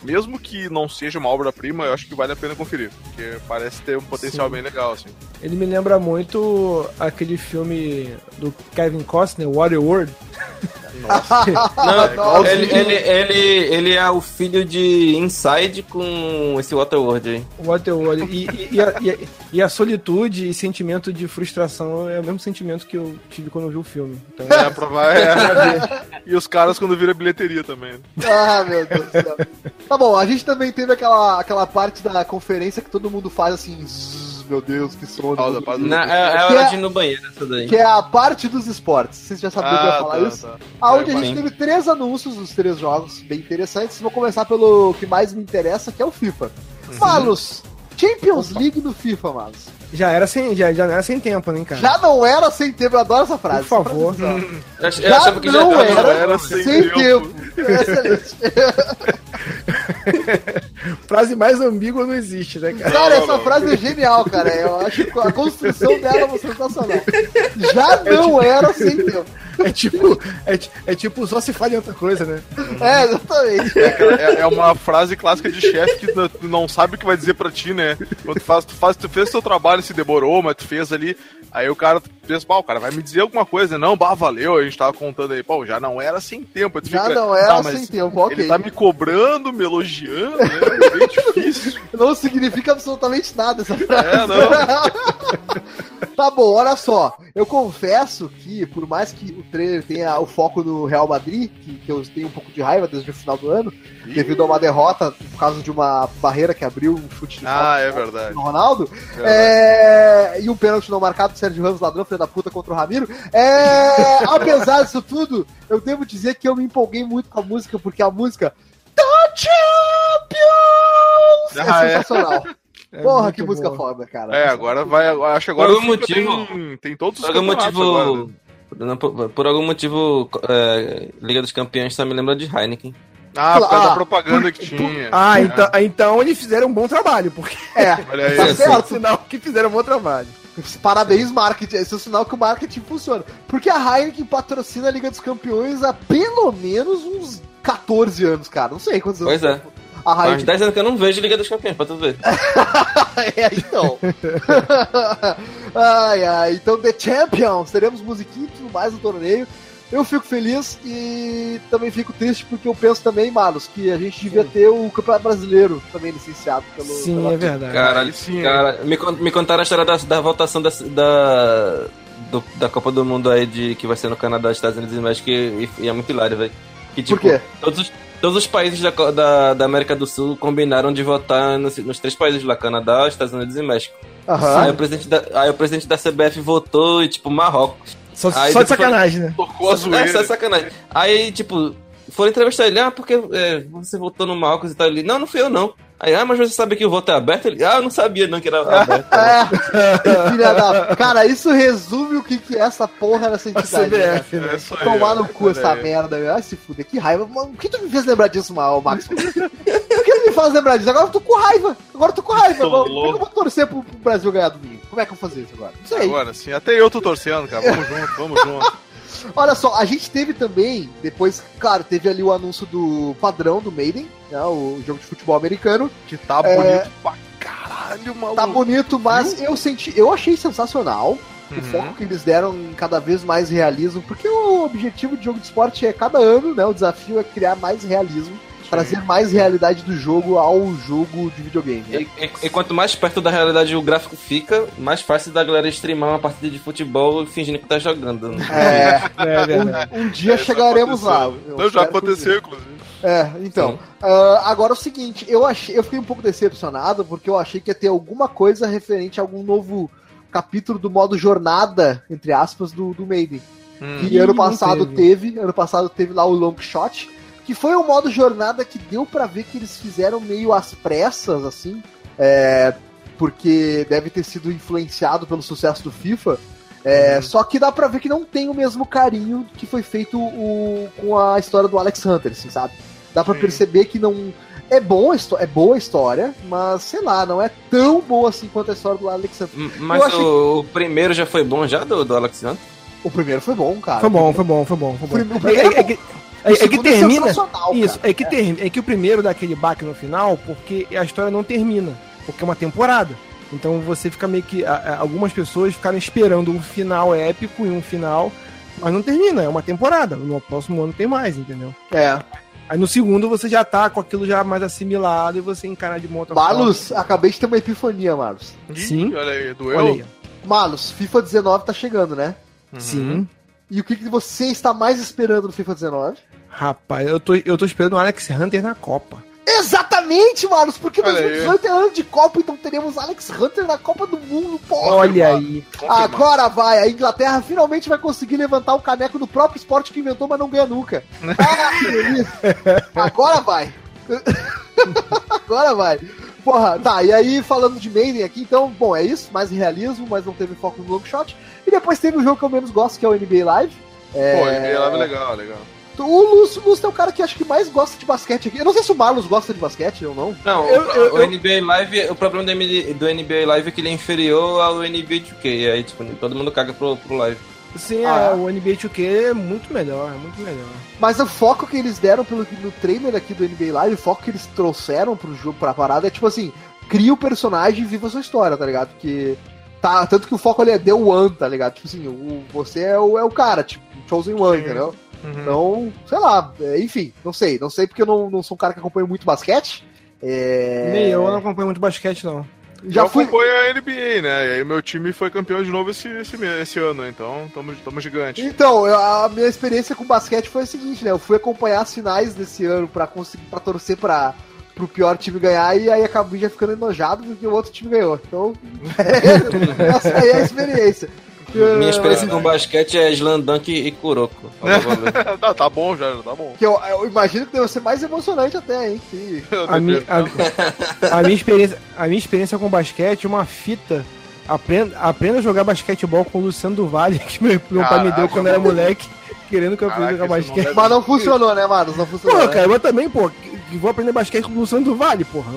mesmo que não seja uma obra-prima, eu acho que vale a pena conferir. Porque parece ter um potencial Sim. bem legal, assim. Ele me lembra muito aquele filme do Kevin Costner, Waterworld. Nossa. Não, Nossa, ele, ele, ele, ele é o filho de Inside com esse Waterworld aí. Waterworld. E, e, e, a, e, a, e a solitude e sentimento de frustração é o mesmo sentimento que eu tive quando eu vi o filme. Então, é, pra vai, é. E os caras quando vira bilheteria também. Ah, meu Deus do céu. Tá bom, a gente também teve aquela, aquela parte da conferência que todo mundo faz assim, zzz, meu Deus, que sono. Pausa, pausa. Na, é, é hora é- de ir no banheiro essa daí. Que é a parte dos esportes. Vocês já sabiam que eu ia falar tá, isso? tá. Aonde a gente teve três anúncios dos três jogos bem interessantes. Vou começar pelo que mais me interessa, que é o FIFA. Malus, Champions League no FIFA, Malus. Já era sem, já, já não era sem tempo, né, cara? Já não era sem tempo, eu adoro essa frase. Por favor. É Já que já não tava- era, era sem, sem tempo. tempo. Excelente. Frase mais ambígua não existe, né, cara? Cara, não, essa não. frase é genial, cara. Eu acho que a construção dela é sensacional. Já não era sem tempo. É tipo, é, é tipo, só se fala em outra coisa, né? É, exatamente. É, é uma frase clássica de chefe que tu não sabe o que vai dizer pra ti, né? Quando tu faz, tu faz, tu fez teu trabalho, se demorou, mas tu fez ali. Aí o cara pensa, pá, o cara vai me dizer alguma coisa, né? Não, bah, valeu, a gente tava contando aí, pô, já não era sem tempo. Já fica, não era "Tá, sem tempo, ok. Ele tá me cobrando, me elogiando, né? É bem difícil. Não significa absolutamente nada essa frase. É, não. Tá bom, olha só. Eu confesso que, por mais que o trailer tenha o foco no Real Madrid, que, que eu tenho um pouco de raiva desde o final do ano, devido a uma derrota por causa de uma barreira que abriu um chute de Ah, é verdade. no Ronaldo, é, e um pênalti não marcado do Sérgio Ramos, ladrão, filho da puta, contra o Ramiro. É, apesar disso tudo, eu devo dizer que eu me empolguei muito com a música, porque a música The Champions Ah, é é? sensacional. É Porra, muito que música boa. foda, cara. É, agora vai. Acho que agora Por algum motivo- tem, tem todos os Por algum motivo. agora, né? Por, por algum motivo, é, Liga dos Campeões só me lembra de Heineken. Ah, por causa Ah, da propaganda que tinha. Ah, É. então, então eles fizeram um bom trabalho, porque É, Olha aí. tá certo. sinal que fizeram um bom trabalho. Parabéns, marketing. Esse é o sinal que o marketing funciona. Porque a Heineken patrocina a Liga dos Campeões há pelo menos uns 14 anos, cara. Não sei quantos anos. Pois é. A Faz Heineken 10 anos que eu não vejo Liga dos Campeões, pra tu ver. é, então. ai, ai. Então, The Champions. Teremos musiquinha e tudo mais no torneio. Eu fico feliz e também fico triste porque eu penso também, Malos, que a gente devia ter o Campeonato Brasileiro também licenciado pelo. Sim, pela- é verdade. Cara, aí sim, cara me, me contaram a história da, da votação da, da, do- da Copa do Mundo aí de, que vai ser no Canadá, Estados Unidos e México e, e é muito hilário, velho. Que, tipo, Por quê? Todos os, todos os países da, da, da América do Sul combinaram de votar nos, nos três países lá, Canadá, Estados Unidos e México. Aham. Aí, o presidente da, aí o presidente da CBF votou e, tipo, Marrocos. Só, Aí só de sacanagem, né? Tocou a É, só sacanagem. Aí, tipo, foram entrevistar ele, ah, porque é, você votou no Marcos e tal. Ele, não, não fui eu não. Aí, ah, mas você sabe que o voto é aberto? Ele, ah, eu não sabia não que era aberto. É, filha da. Cara, isso resume o que, que é essa porra dessa entidade. né? CBF, né? É aí, Tomar no cu essa merda, meu. Ai, se fuder, que raiva. Mano, por que tu me fez lembrar disso, mal, Max? Por que tu me faz lembrar disso? Agora eu tô com raiva. Agora eu tô com raiva. Tô Agora, Como é que eu vou torcer pro, pro Brasil ganhar domingo? Como é que eu vou fazer isso agora? Não sei. Agora sim, até eu tô torcendo, cara. Vamos junto, vamos junto. Olha só, a gente teve também, depois, claro, teve ali o anúncio do padrão do Maiden, né, o jogo de futebol americano. Que tá É. bonito pra caralho, maluco. Tá bonito, mas eu senti, eu achei sensacional. O Uhum. foco que eles deram em cada vez mais realismo, porque o objetivo de jogo de esporte é cada ano, né? O desafio é criar mais realismo, trazer mais realidade do jogo ao jogo de videogame. né? E, e- e quanto mais perto da realidade o gráfico fica, mais fácil da galera streamar uma partida de futebol fingindo que tá jogando. né? É, É um, um dia É, chegaremos lá. Eu Não, já aconteceu, inclusive. É, então. ah, agora é o seguinte, eu achei, eu fiquei um pouco decepcionado porque eu achei que ia ter alguma coisa referente a algum novo capítulo do modo jornada, entre aspas, do, do Maiden. Hum. Que ano passado teve. teve. ano passado teve lá o Long Shot, que foi um modo jornada que deu pra ver que eles fizeram meio às pressas, assim, é, porque deve ter sido influenciado pelo sucesso do FIFA. É, Só que dá pra ver que não tem o mesmo carinho que foi feito o- com a história do Alex Hunter, assim, sabe? Dá pra Sim. perceber que não. É, bom, é boa a história, mas sei lá, não é tão boa assim quanto a história do Alex Hunter. Mas achei o, primeiro já foi bom já do, do Alexandre? O primeiro foi bom, cara. Foi bom, foi bom, foi bom, foi bom. o primeiro É, é O é- é que é termina. Isso, cara. é que, termina, é que o primeiro dá aquele baque no final, porque a história não termina. Porque é uma temporada. Então você fica meio que. a- a- algumas pessoas ficaram esperando um final épico e um final. Mas não termina, é uma temporada. No próximo ano tem mais, entendeu? É. Aí no segundo você já tá com aquilo já mais assimilado e você encara de uma outra Malus, acabei de ter uma epifania, Malus. Sim. Olha aí, forma. doeu? Olha aí. Malus, FIFA 19 tá chegando, né? Uhum. Sim. E o que, que você está mais esperando no FIFA 19? Rapaz, eu tô, eu tô esperando o Alex Hunter na Copa. Exatamente, Malus, porque Olha aí. 2018 é ano de Copa, então teremos Alex Hunter na Copa do Mundo, porra. Olha aí. Confirmado. Agora vai, a Inglaterra finalmente vai conseguir levantar o caneco do próprio esporte que inventou, mas não ganha nunca. Que delícia. Agora vai. Agora vai. Porra, tá, e aí falando de Maiden aqui, então, bom, é isso, mais realismo, mas não teve foco no long shot. E depois teve o jogo que eu menos gosto, que é o NBA Live. É... Pô, ele é legal, legal. O Lúcio, Lúcio é o cara que acho que mais gosta de basquete aqui. Eu não sei se o Marlos gosta de basquete ou não. Não, Eu- o, eu- o eu- NBA Live, o problema do, MD do NBA Live é que ele é inferior ao NBA 2K. Aí, tipo, todo mundo caga pro, pro Live. Sim, Ah. é, o NBA 2K é muito melhor, é muito melhor. Mas o foco que eles deram pelo, no trailer aqui do NBA Live, o foco que eles trouxeram pro jogo, pra parada, é tipo assim, cria o personagem e viva a sua história, tá ligado? Porque. Tá, tanto que o foco ali é The One, tá ligado? Tipo assim, o, você é o, é o cara, tipo, Chosen One, Sim. entendeu? Uhum. Então, sei lá, é, enfim, não sei. Não sei porque eu não, não sou um cara que acompanha muito basquete. É... Nem eu, eu não acompanho muito basquete, não. Já eu fui. acompanho a NBA, né? E aí meu time foi campeão de novo esse, esse, esse ano, então tamo, tamo gigante. Então, eu- a minha experiência com basquete foi a seguinte, né? Eu fui acompanhar as finais desse ano pra conseguir para torcer para pro pior time ganhar e aí acabei já ficando enojado porque o outro time ganhou. Então, essa aí é a experiência. Minha experiência com basquete é Slandunk e Kuroko. Tá, tá bom já, tá bom. Que eu, eu imagino que deve ser mais emocionante até, hein? Que... A minha, a, a minha experiência, a minha experiência com basquete, uma fita. Aprenda, aprenda a jogar basquetebol com o Luciano do Vale, que meu, meu pai me deu quando era moleque, querendo que eu aprendesse a jogar não basquete. deve- Mas não funcionou, né, Maros? Não funcionou. Porra, né? cara, eu também, pô, vou aprender basquete com o Luciano do Vale, porra.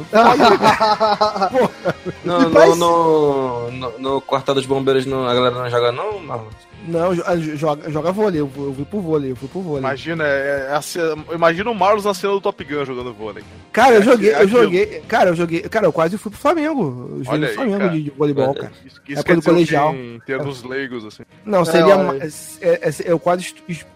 No, pra no, esse- no, no, no quartel dos bombeiros não, a galera não joga não, Marlon? Não, jo- joga, joga vôlei, eu, fui- eu fui pro vôlei, eu fui pro vôlei. Imagina, é, é imagina o Marlos na cena do Top Gun jogando vôlei. Cara, eu É joguei, eu aquilo. joguei, cara, eu joguei, cara, eu quase fui pro Flamengo. Eu joguei Olha no aí, Flamengo cara. de, de voleibol, Olha. cara. Isso, É isso quando quer dizer o quê colegial. em termos leigos, assim. Não, seria. é- é- eu quase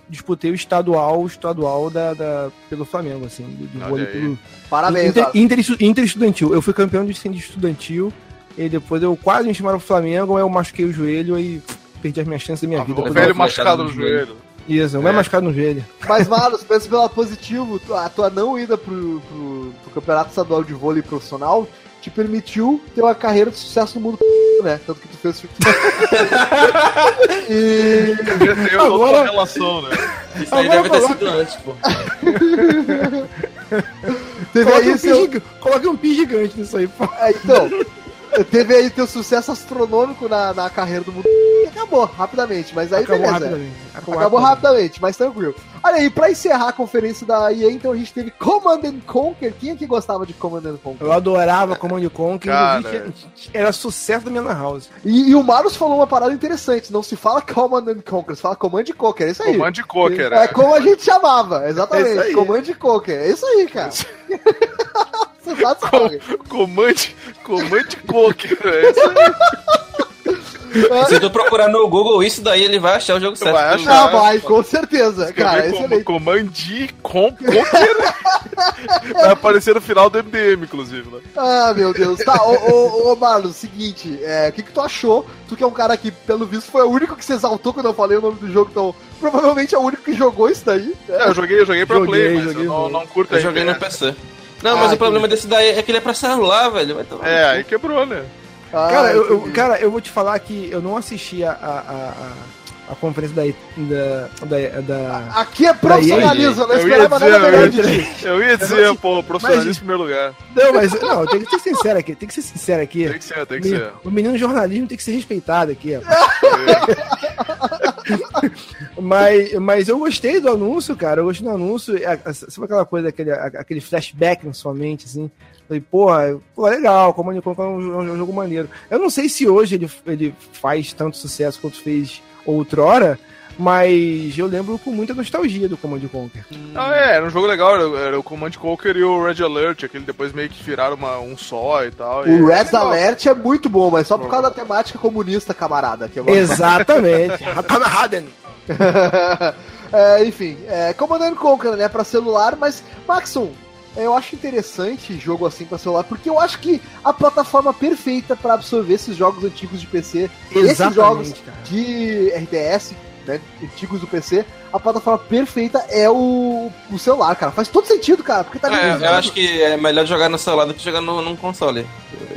disputei o estadual, o estadual da, da- pelo Flamengo, assim, de, de Olha vôlei pelo. Parabéns, Inter, inter, inter estudantil. Eu fui campeão de incêndio estudantil. E depois eu quase me chamaram pro Flamengo, aí eu machuquei o joelho e perdi as minhas chances da minha vida. O velho machucado no no joelho. Isso, eu me É. machucado no joelho. Mas, Maros, pensa pelo lado positivo, a tua não ida pro, pro, pro Campeonato Estadual de Vôlei Profissional te permitiu ter uma carreira de sucesso no mundo, né? Tanto que tu fez. e. Toda Agora- relação, né? Isso aí Agora deve ter coloca- sido antes, pô. Teve Coloque aí um, seu. pi, giga- coloque um pi gigante nisso aí, pô. É, então, teve aí teu sucesso astronômico na, na carreira do mundo e acabou rapidamente. Mas aí Acabou beleza. rapidamente. Acabou rapidamente, mas tranquilo. Olha aí, pra encerrar a conferência da EA, então a gente teve Command and Conquer. Quem é que gostava de Command and Conquer? Eu adorava Command Conquer, Cara. era sucesso da minha na house. E, e o Marus falou uma parada interessante. Não se fala Command and Conquer, se fala Command Conquer. É isso aí. Command Cocker, É como a gente chamava, exatamente. É isso aí. Command Conquer. É isso aí, cara. Sensacional. Command, Command Cocker. É isso aí. Se tu procurar no Google isso daí, ele vai achar o jogo certo. Vai achar. Ah, vai, com certeza. Cara, Escrever como excelente. Command Com- Cocker. Vai aparecer no final do MDM, inclusive. Né? Ah, meu Deus. Tá, ô, ô, ô Marlos, seguinte, é, o que, que tu achou? Tu que é um cara que, pelo visto, foi o único que se exaltou quando eu falei o nome do jogo, então provavelmente é o único que jogou isso daí. né? É, eu joguei, eu joguei pra Joguei, Play, mas joguei eu não, não curto Eu joguei no FPS. PC. Não, Ah, mas o que- problema desse daí é que ele é pra celular, velho. Tomar É, aí quebrou, né? Ah, Cara, eu, eu- cara, eu vou te falar que eu não assisti a, a, a, a- conferência da, da, da, da- Aqui é profissionalismo, eu não Eu ia esperava dizer, nada eu melhor de ti. eu ia dizer pô, profissionalismo em primeiro lugar. Não, mas não, tem que ser sincero aqui, tem que ser sincero aqui. Tem que ser, tem que O ser. menino- O menino jornalismo tem que ser respeitado aqui, ó. Mas, mas eu gostei do anúncio, cara. Eu gostei do anúncio. É, é, Sabe aquela coisa, aquele, aquele flashback na sua mente, assim? Falei, porra, pô, legal, Command Conquer é um, um jogo maneiro. Eu não sei se hoje ele, ele faz tanto sucesso quanto fez outrora, mas eu lembro com muita nostalgia do Command Conquer. Não, é, era um jogo legal, era, era o Command Conquer e o Red Alert, aquele depois meio que viraram uma, um só e tal. e- O Red legal. Alert é muito bom, mas só por causa da temática comunista, camarada. Que eu gosto Exatamente. Kameraden. é, enfim, é, Command and Conquer, né, pra celular, mas, Maxon, eu acho interessante jogo assim pra celular, porque eu acho que a plataforma perfeita pra absorver esses jogos antigos de PC, esses jogos cara. de RTS, né, antigos do PC, a plataforma perfeita é o, o celular, cara. Faz todo sentido, cara, porque tá É, eu acho que é melhor jogar no celular do que jogar no, num console.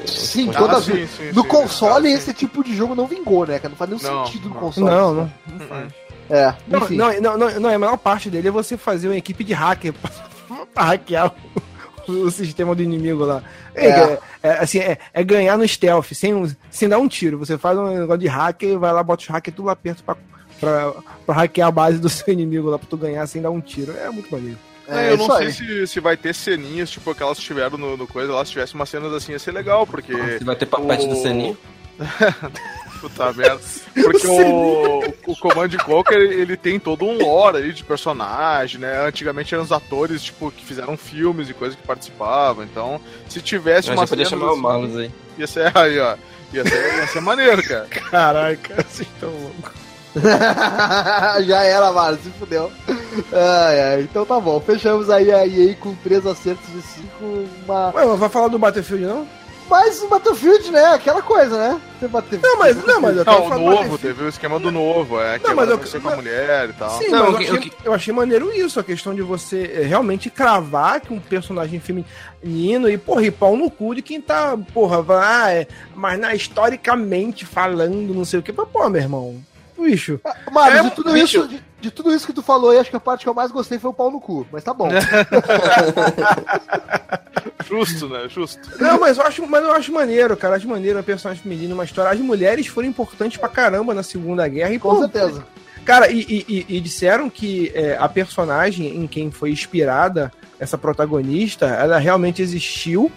Sim, Ah, toda sim, vez. sim, No sim, console, sim. esse tipo de jogo não vingou, né? cara? Não faz nenhum Não, sentido no não. console. Não, não. É, Não, enfim. não, não, não, não, a maior parte dele é você fazer uma equipe de hacker pra, pra hackear o, o sistema do inimigo lá. É, É. é, é, assim, é, é ganhar no stealth, sem, sem dar um tiro. Você faz um negócio de hacker, vai lá, bota os hackers tudo lá perto pra, pra, pra hackear a base do seu inimigo lá pra tu ganhar sem dar um tiro. É muito maneiro. É, É, eu não sei se, se vai ter ceninhas, tipo aquelas que tiveram no, no coisa lá, se tivesse umas cenas assim ia ser legal, porque. Se vai ter papete do o- Seninho. Puta merda. Porque o, o Command Conquer, ele tem todo um lore aí de personagem, né? Antigamente eram os atores, tipo, que fizeram filmes e coisas que participavam. Então, se tivesse uma podia chamar o assim, Marlos aí. Ia ser aí, ó. Ia ser, ia ser maneiro, cara. Caraca, vocês estão loucos. Já era, mano, se fudeu. Ai, ai, então tá bom. Fechamos aí a EA com 3 acertos de 5. Uma... Ué, mas vai falar do Battlefield, não? Mas o Battlefield, né? Aquela coisa, né? Você Battlefield. Não, mas, não, mas eu Não, tava o falando do novo, teve o esquema do novo, é. Que Não, mas eu- ser com a mulher e tal. Sim, Não, mas o eu, o achei, eu achei maneiro isso, a questão de você eh, realmente cravar que um personagem feminino e, porra, e pau no cu de quem tá, porra, vai, ah, é, mas na, historicamente falando, não sei o que, mas, pô, meu irmão, bicho. Mano, É, de, tudo bicho. isso, de, de tudo isso que tu falou aí, acho que a parte que eu mais gostei foi o pau no cu. Mas tá bom. Justo, né? Justo. Não, mas eu acho, mas eu acho maneiro, cara. Acho maneiro a personagem feminina, uma história. As mulheres foram importantes pra caramba na Segunda Guerra e Com pô, certeza. Cara, e, e- e- e disseram que é, a personagem em quem foi inspirada, essa protagonista, ela realmente existiu,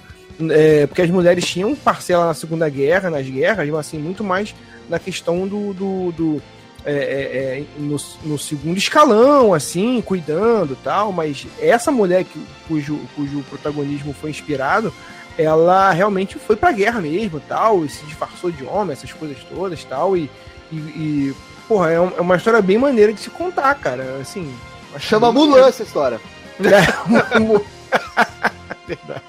é, porque as mulheres tinham parcela na Segunda Guerra, nas guerras, mas assim, muito mais na questão do. do- do, é, é, é, no, no segundo escalão, assim, cuidando e tal, mas essa mulher que, cujo, cujo protagonismo foi inspirado, ela realmente foi pra guerra mesmo tal, e se disfarçou de homem, essas coisas todas tal, e, e, e, porra, é, é uma história bem maneira de se contar, cara. Assim. Chama Mulan essa história. É, Verdade.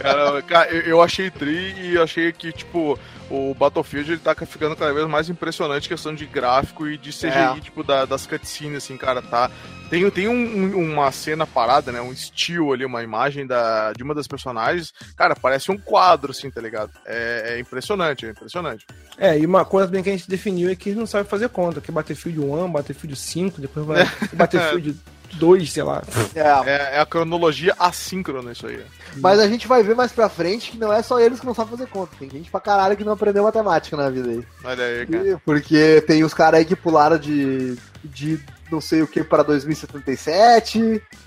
Cara, cara, eu, achei tri e achei que, tipo, o Battlefield ele tá ficando cada vez mais impressionante questão de gráfico e de CGI, É. tipo, da- das cutscenes, assim, cara, tá. Tem, tem um- um- uma cena parada, né? Um still ali, uma imagem da, de uma das personagens. Cara, parece um quadro, assim, tá ligado? É, é impressionante, é impressionante. É, e uma coisa bem que a gente definiu é que não sabem fazer conta, que Battlefield 1, Battlefield 5, depois vai Battlefield 2, sei lá. É, É, é a cronologia assíncrona isso aí. Mas a gente vai ver mais pra frente que não é só eles que não sabem fazer conta. Tem gente pra caralho que não aprendeu matemática na vida aí. Olha aí, cara. E- Porque tem os caras aí que pularam de, de não sei o que para 2077.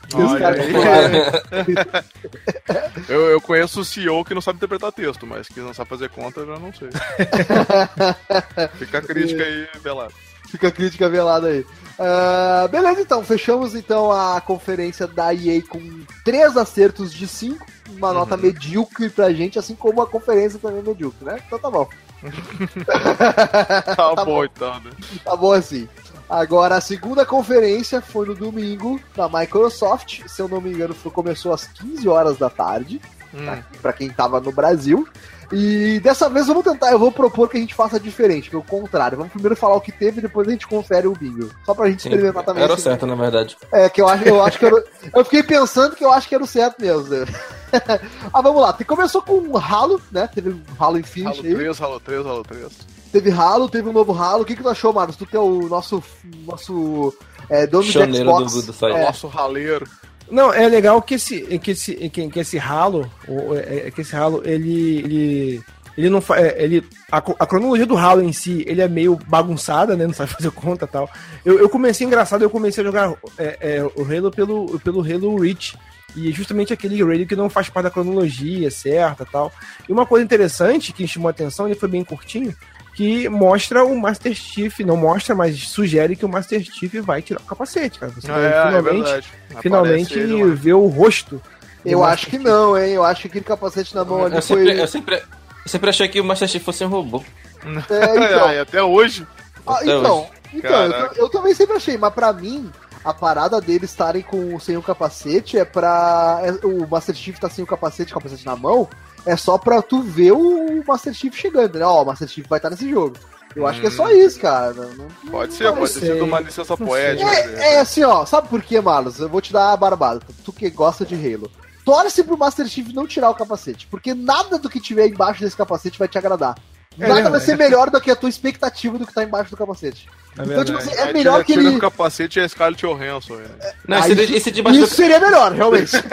Tem os Olha caras que aí. pularam. Eu, eu conheço o CEO que não sabe interpretar texto, mas que não sabe fazer conta, eu já não sei. Fica a crítica aí, Belado. Fica a crítica velada aí. Ah, beleza, então. Fechamos então a conferência da EA com três acertos de cinco. Uma nota Uhum. medíocre pra gente, assim como a conferência também é medíocre, né? Então tá bom. Tá, Tá bom, então, né? Tá bom assim. Agora, a segunda conferência foi no domingo da Microsoft. Se eu não me engano, foi, começou às 15 horas da tarde, Hum. pra quem tava no Brasil. E dessa vez vamos tentar, eu vou propor que a gente faça diferente, que é o contrário. Vamos primeiro falar o que teve, depois a gente confere o bingo. Só pra gente Sim, experimentar também. era o certo, na verdade. É, que eu acho, eu acho que era, eu fiquei pensando que eu acho que era o certo mesmo. né? ah, vamos lá. Te- Começou com um Halo, né? Teve um Halo Infinite Halo aí. 3, Halo 3, Halo 3. Teve Halo, teve um novo Halo. O que, que tu achou, Marcos? Tu que é o nosso, nosso é, dono de Choneiro Xbox. do, do. É. Nosso raleiro. Não, é legal que esse, que esse, que, que esse ralo, é- é que esse ralo, ele, ele, ele não fa- é, ele a, a cronologia do ralo em si, ele é meio bagunçada, né? Não sabe fazer conta e tal. Eu, eu comecei engraçado, eu comecei a jogar é, é, o Halo pelo, pelo Halo Reach. E justamente aquele Halo que não faz parte da cronologia certa tal. E uma coisa interessante que chamou a atenção, ele foi bem curtinho, que mostra o Master Chief, não mostra, mas sugere que o Master Chief vai tirar o capacete, cara. Você vai É, é finalmente verdade. finalmente ele, o rosto. Eu acho que não, hein? Eu acho que aquele capacete na mão ali Eu foi. sempre, eu, sempre, eu sempre achei que o Master Chief fosse um robô. É, então, É, até hoje. Ah, Até então, hoje. então eu, eu também sempre achei, mas pra mim, a parada deles estarem com sem o capacete é pra. é- o Master Chief tá sem o capacete, capacete na mão, é só pra tu ver o Master Chief chegando, né? Ó, o Master Chief vai estar nesse jogo. Eu acho que é só isso, cara. Não- não- Pode ser, pode ter sido uma licença poética. né? É, é assim, ó, sabe por quê, Marlos? Eu vou te dar a barbada. Tu que gosta de Halo. Torce pro Master Chief não tirar o capacete, porque nada do que tiver embaixo desse capacete vai te agradar. É Nada vai verdade. ser melhor do que a tua expectativa do que tá embaixo do capacete. É então, tipo assim, Aí é melhor que ele. o capacete e a Scarlett Johansson. é. Não, esse, esse debaixo Isso seria melhor, realmente. do,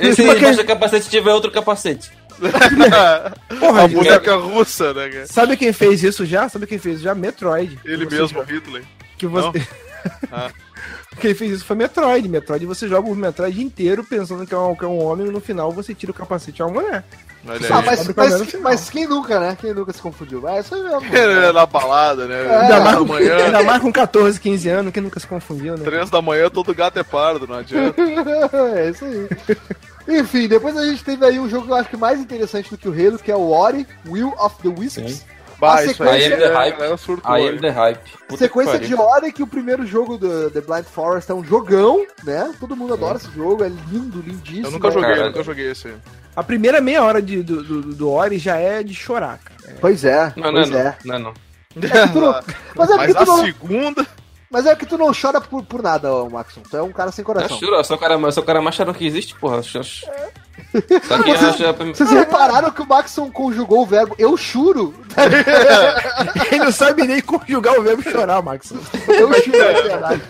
esse Porque- debaixo do capacete tiver outro capacete. Porra, a música russa, né? cara? sabe quem fez isso já? Sabe quem fez isso já? Metroid. Ele mesmo, joga- Hitler. Que você... Ah. Quem fez isso foi Metroid. Metroid você joga o Metroid inteiro pensando que é um, que é um homem e no final você tira o capacete e é uma mulher. Ah, mas, mas, final. mas quem nunca, né? Quem nunca se confundiu? É isso aí mesmo. É, Na balada, né? É. Ainda, mais, manhã. ainda mais com 14, 15 anos, quem nunca se confundiu, né? Três da manhã, todo gato é pardo, não adianta. é isso aí. Enfim, depois a gente teve aí um jogo que eu acho que mais interessante do que o Halo, que é o Ori, Will of the Wisps. Sim. Bah, A isso aí sequência- é, Hype. é surtou. Aí hein? ele the hype. Puta Sequência de pariu. Ori, que o primeiro jogo do The Blind Forest é um jogão, né? Todo mundo adora esse jogo, é lindo, lindíssimo. Eu nunca joguei, Caralho. nunca joguei esse. A primeira meia hora de, do, do, do Ori já é de chorar, cara. Pois é, Não, não, pois é. não, não, não. É que tu não- Mas é Mas porque tu a não, segunda. mas é que tu não chora por, por nada, Maxon. Tu é um cara sem Eu coração. juro, eu sou o cara, eu sou o cara mais charo que existe, porra. Eu- Só que eu acho Vocês repararam que o Maxon conjugou o verbo eu churo? Ele não sabe nem conjugar o verbo chorar, Max. Eu churo, é verdade.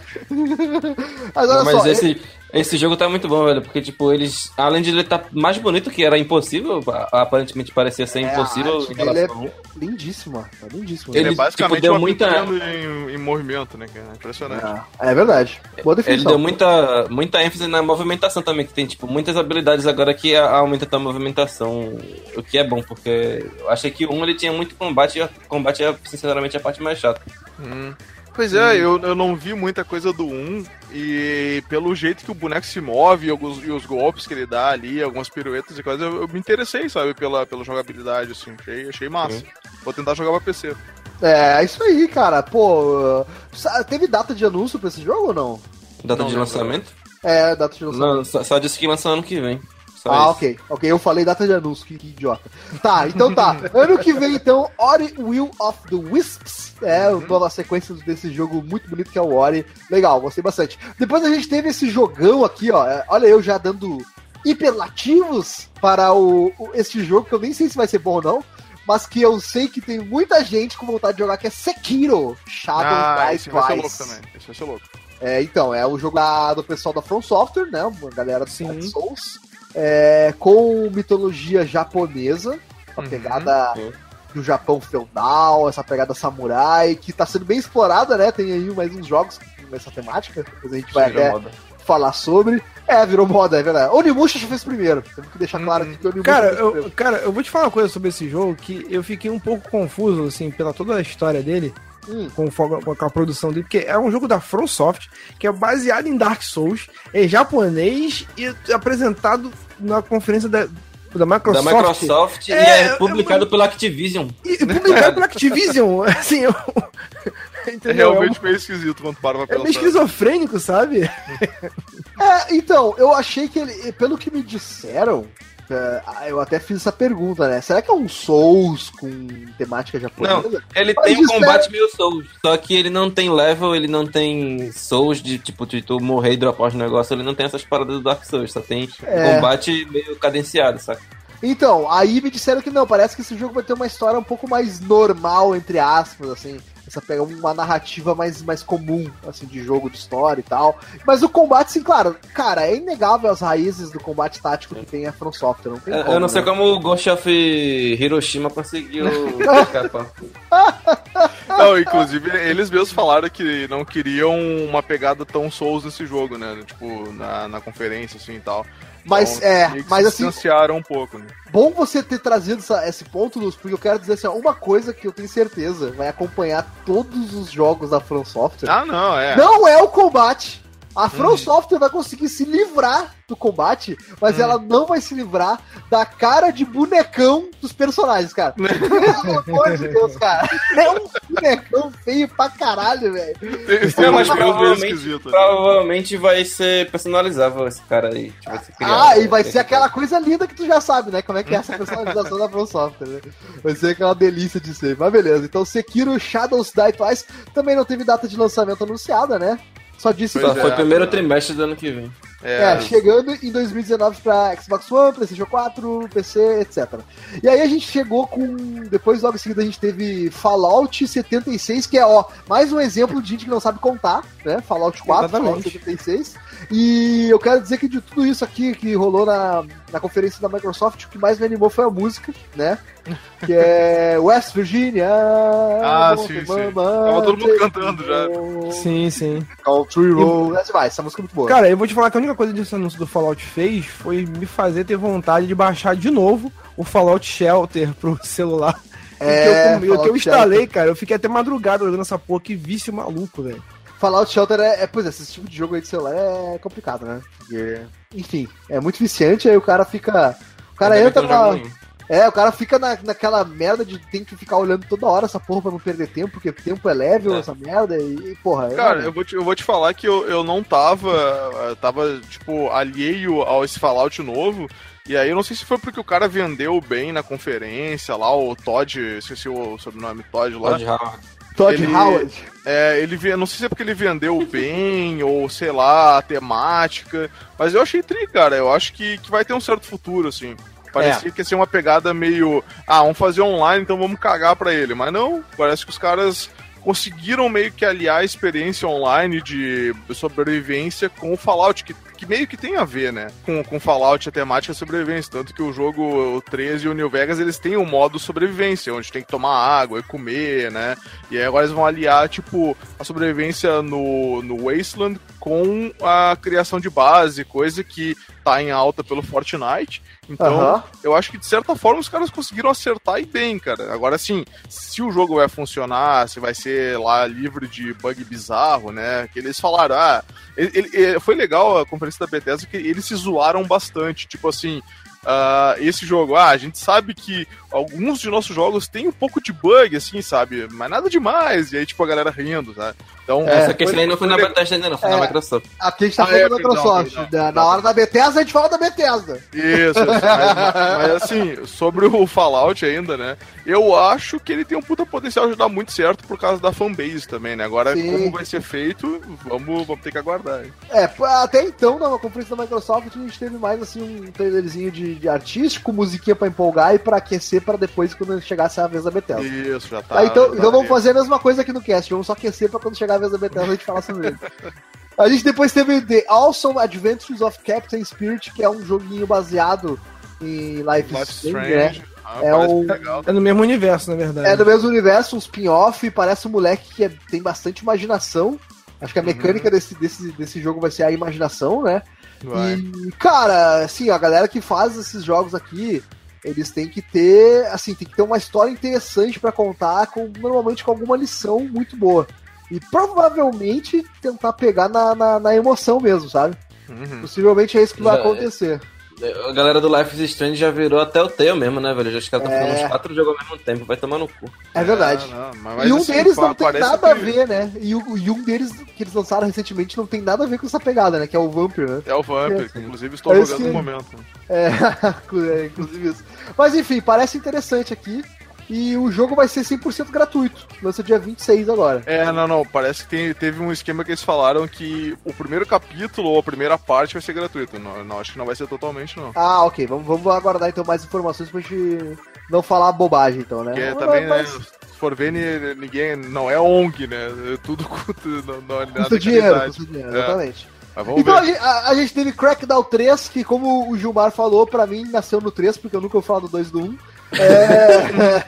Mas olha Mas só, esse, esse jogo tá muito bom, velho. Porque, tipo, eles. Além de ele estar mais bonito, que era impossível, a- aparentemente parecia ser É, a impossível relação é lindíssimo, é lindíssimo. Ele- Ele é basicamente tipo, deu uma muita- em, em movimento, né? cara? Impressionante. É, é verdade. Boa Ele definição. deu muita, muita ênfase na movimentação também, que tem, tipo, muitas habilidades agora que a- aumentam a tua movimentação, o que é bom, porque eu achei que o um ele tinha muito combate e o combate é, sinceramente, a parte mais chata. Hum. Pois é, eu, eu não vi muita coisa do 1 e pelo jeito que o boneco se move e, alguns, e os golpes que ele dá ali, algumas piruetas e coisas, eu, eu me interessei, sabe, pela, pela jogabilidade, assim, achei, achei massa. Vou tentar jogar pra PC. É, é isso aí, cara. Pô, teve data de anúncio pra esse jogo ou não? Data Não de lançamento? É, data de lançamento. Não, só, só disse que lança ano que vem. Só Ah, isso. ok. Ok, eu falei data de anúncio, que, que idiota. Tá, então tá. ano que vem, então, Ori Will of the Wisps. É, Uhum. toda a sequência desse jogo muito bonito que é o Ori. Legal, gostei bastante. Depois a gente teve esse jogão aqui, ó. é, Olha eu já dando hiperlativos para o, o- esse jogo, que eu nem sei se vai ser bom ou não. Mas que eu sei que tem muita gente com vontade de jogar, que é Sekiro Shadow Ah, Die esse vai ser louco também. Esse vai ser louco. É, então, é o jogo da- do pessoal da From Software, né? Uma galera do Sim. Souls. É, com mitologia japonesa, a Uhum. pegada Sim. do Japão feudal, essa pegada samurai, que tá sendo bem explorada, né? Tem aí mais uns jogos com essa temática, depois a gente vai até moda. falar sobre. É, virou moda, é verdade. Onimusha já fez primeiro. Temos que deixar claro aqui que o Onimusha Cara fez eu, primeiro. cara, eu vou te falar uma coisa sobre esse jogo que eu fiquei um pouco confuso, assim, pela toda a história dele, Hum. com, com a produção dele, porque é um jogo da FromSoft, que é baseado em Dark Souls, é japonês e apresentado na conferência da, da Microsoft. Da Microsoft e É, é publicado pela Activision. E publicado pela Activision, assim, eu... É realmente meio esquisito quando para pra É, é meio esquizofrênico, sabe? É, então, eu achei que ele, pelo que me disseram, é, eu até fiz essa pergunta, né? Será que é um Souls com temática japonesa? Ele Mas tem um combate meio Souls, só que ele não tem level, ele não tem Souls de tipo, de tu morrer e dropar os negócios, ele não tem essas paradas do Dark Souls, só tem É. combate meio cadenciado, saca? Então, aí me disseram que não, parece que esse jogo vai ter uma história um pouco mais normal, entre aspas, assim. Essa pega uma narrativa mais, mais comum, assim, de jogo, de história e tal. Mas o combate, sim, claro, cara, é inegável as raízes do combate tático que tem a From Software, não tem Eu, como, eu não sei né? como o Ghost of Hiroshima conseguiu escapar. Não, inclusive, eles mesmos falaram que não queriam uma pegada tão Souls nesse jogo, né? Tipo, na, na conferência, assim e tal. Mas, Então, é, mas se assim, distanciaram um pouco, né? bom você ter trazido essa- esse ponto, Luz, porque eu quero dizer assim, ó, uma coisa que eu tenho certeza vai acompanhar todos os jogos da From Software. Ah, não, é. Não é o combate. A From Software vai conseguir se livrar do combate, mas ela não vai se livrar da cara de bonecão dos personagens, cara. Pelo amor de Deus, cara. É um bonecão feio pra caralho, velho. Não, mas provavelmente, esquisitas. provavelmente vai ser personalizável esse cara aí. Tipo, criado. Ah, e vai ser aquela coisa linda que tu já sabe, né? Como é que é essa personalização da From Software, né? Vai ser aquela delícia de ser. Mas beleza. Então, Sekiro Shadows Die Twice também não teve data de lançamento anunciada, né? Só disse Pois Só é. foi o primeiro trimestre do ano que vem. É, chegando em 2019 pra Xbox One, PlayStation 4, PC, etc. E aí a gente chegou com. Depois, logo em seguida, a gente teve Fallout 76, que é, ó, mais um exemplo de gente que não sabe contar, né? Fallout 4, Fallout Exatamente. 76. E eu quero dizer que de tudo isso aqui que rolou na, na conferência da Microsoft, o que mais me animou foi a música, né? Que é West Virginia. Ah, sim, sim. Tava todo mundo cantando já. Sim, sim. Country Road. É demais, essa música é muito boa. Cara, eu vou te falar que a única coisa que esse anúncio do Fallout fez foi me fazer ter vontade de baixar de novo o Fallout Shelter pro celular. É, o que eu, o que eu Fallout instalei, cara, eu fiquei até madrugada jogando essa porra, que vício maluco, velho. Fallout Shelter é, é, pois é, esse tipo de jogo aí de celular é complicado, né? Porque, enfim, é muito viciante, aí o cara fica. O cara Ainda entra jogo nenhum. É, o cara fica na, naquela merda de tem que ficar olhando toda hora essa porra pra não perder tempo, porque tempo é level, É. essa merda, e, e, porra. é- Cara, eu vou, te, eu vou te falar que eu, eu não tava. eu Tava, tipo, alheio ao esse Fallout novo. E aí eu não sei se foi porque o cara vendeu bem na conferência lá, o Todd, esqueci o sobrenome, Todd lá. Todd Howard. Todd Ele- Howard. É, ele não sei se é porque ele vendeu bem, ou sei lá, a temática, mas eu achei tri, cara. Eu acho que, que vai ter um certo futuro, assim. Parecia que ia ser uma pegada meio. Ah, vamos fazer online, então vamos cagar pra ele. Mas não, parece que os caras conseguiram meio que aliar a experiência online de sobrevivência com o Fallout, que, que meio que tem a ver, né? Com, com Fallout a temática sobrevivência. Tanto que o jogo o 13 e o New Vegas eles têm um modo sobrevivência, onde tem que tomar água e comer, né? E aí agora eles vão aliar, tipo, a sobrevivência no, no Wasteland com a criação de base, coisa que tá em alta pelo Fortnite. Então, Aham. eu acho que de certa forma os caras conseguiram acertar e bem, cara. Agora sim, se o jogo vai funcionar, se vai ser lá livre de bug bizarro, né? Que eles falaram, ah, ele- ele- foi legal a conferência da Bethesda que eles se zoaram bastante, tipo assim. ah, esse jogo, ah, a gente sabe que alguns de nossos jogos têm um pouco de bug, assim, sabe? Mas nada demais. E aí, tipo, a galera rindo, sabe? Então, É, Essa questão aí não foi na Bethesda ainda, não, foi É. na Microsoft. Aqui a gente tá Ah, falando é, da Microsoft. perdão. Da- na hora da Bethesda, a gente fala da Bethesda. Isso, mas, mas, assim, sobre o Fallout ainda, né? Eu acho que ele tem um puta potencial de dar muito certo por causa da fanbase também, né? Agora, Sim. como vai ser feito, vamos, vamos ter que aguardar. hein? É, até então, na conferência da Microsoft, a gente teve mais assim um trailerzinho de, de artístico, musiquinha pra empolgar e pra aquecer pra depois quando chegasse a vez da Bethesda. Isso, já tá. Tá, então, tá então vamos fazer a mesma coisa aqui no cast, vamos só aquecer pra quando chegar a vez da Bethesda a gente falar sobre ele. A gente depois teve The Awesome Adventures of Captain Spirit, que é um joguinho baseado em Life, Life is Strange, Strange. né? Ah, É um-. É no mesmo universo, na verdade. É do mesmo universo, um spin-off, parece um moleque que é- tem bastante imaginação. Acho que a mecânica desse, desse, desse jogo vai ser a imaginação, né? Vai. E, cara, assim, a galera que faz esses jogos aqui, eles têm que ter, assim, tem que ter uma história interessante pra contar, com, normalmente com alguma lição muito boa. E provavelmente tentar pegar na, na, na emoção mesmo, sabe? Uhum. Possivelmente é isso que vai Já- acontecer. A galera do Life is Strange já virou até o Teo mesmo, né, velho? Já os caras estão É. fazendo uns quatro jogos ao mesmo tempo, vai tomar no cu. É verdade. Ah, não, mas- e um assim, deles não tem nada a que- ver, né? E, o- e um deles que eles lançaram recentemente não tem nada a ver com essa pegada, né? Que é o Vampire, né? É o Vampire, É. que inclusive estou É jogando esse- no momento. É, é, inclusive isso. Mas enfim, parece interessante aqui. E o jogo vai ser 100% gratuito. Lança dia 26 agora. É, não, não. Parece que tem- teve um esquema que eles falaram que o primeiro capítulo ou a primeira parte vai ser gratuito. Não, não, acho que não vai ser totalmente, não. Ah, ok. Vamos, vamos aguardar então mais informações pra gente não falar bobagem, então, né? Porque Mas- também, né, mas se for ver, ni- ninguém. Não é ONG, né? É Tudo custa, não, não, é nada Custa dinheiro, custa dinheiro, É. exatamente. Então a gente, a- a gente teve Crackdown 3, que como o Gilmar falou, pra mim nasceu no 3, porque eu nunca ouvi falar do 2 do 1. É,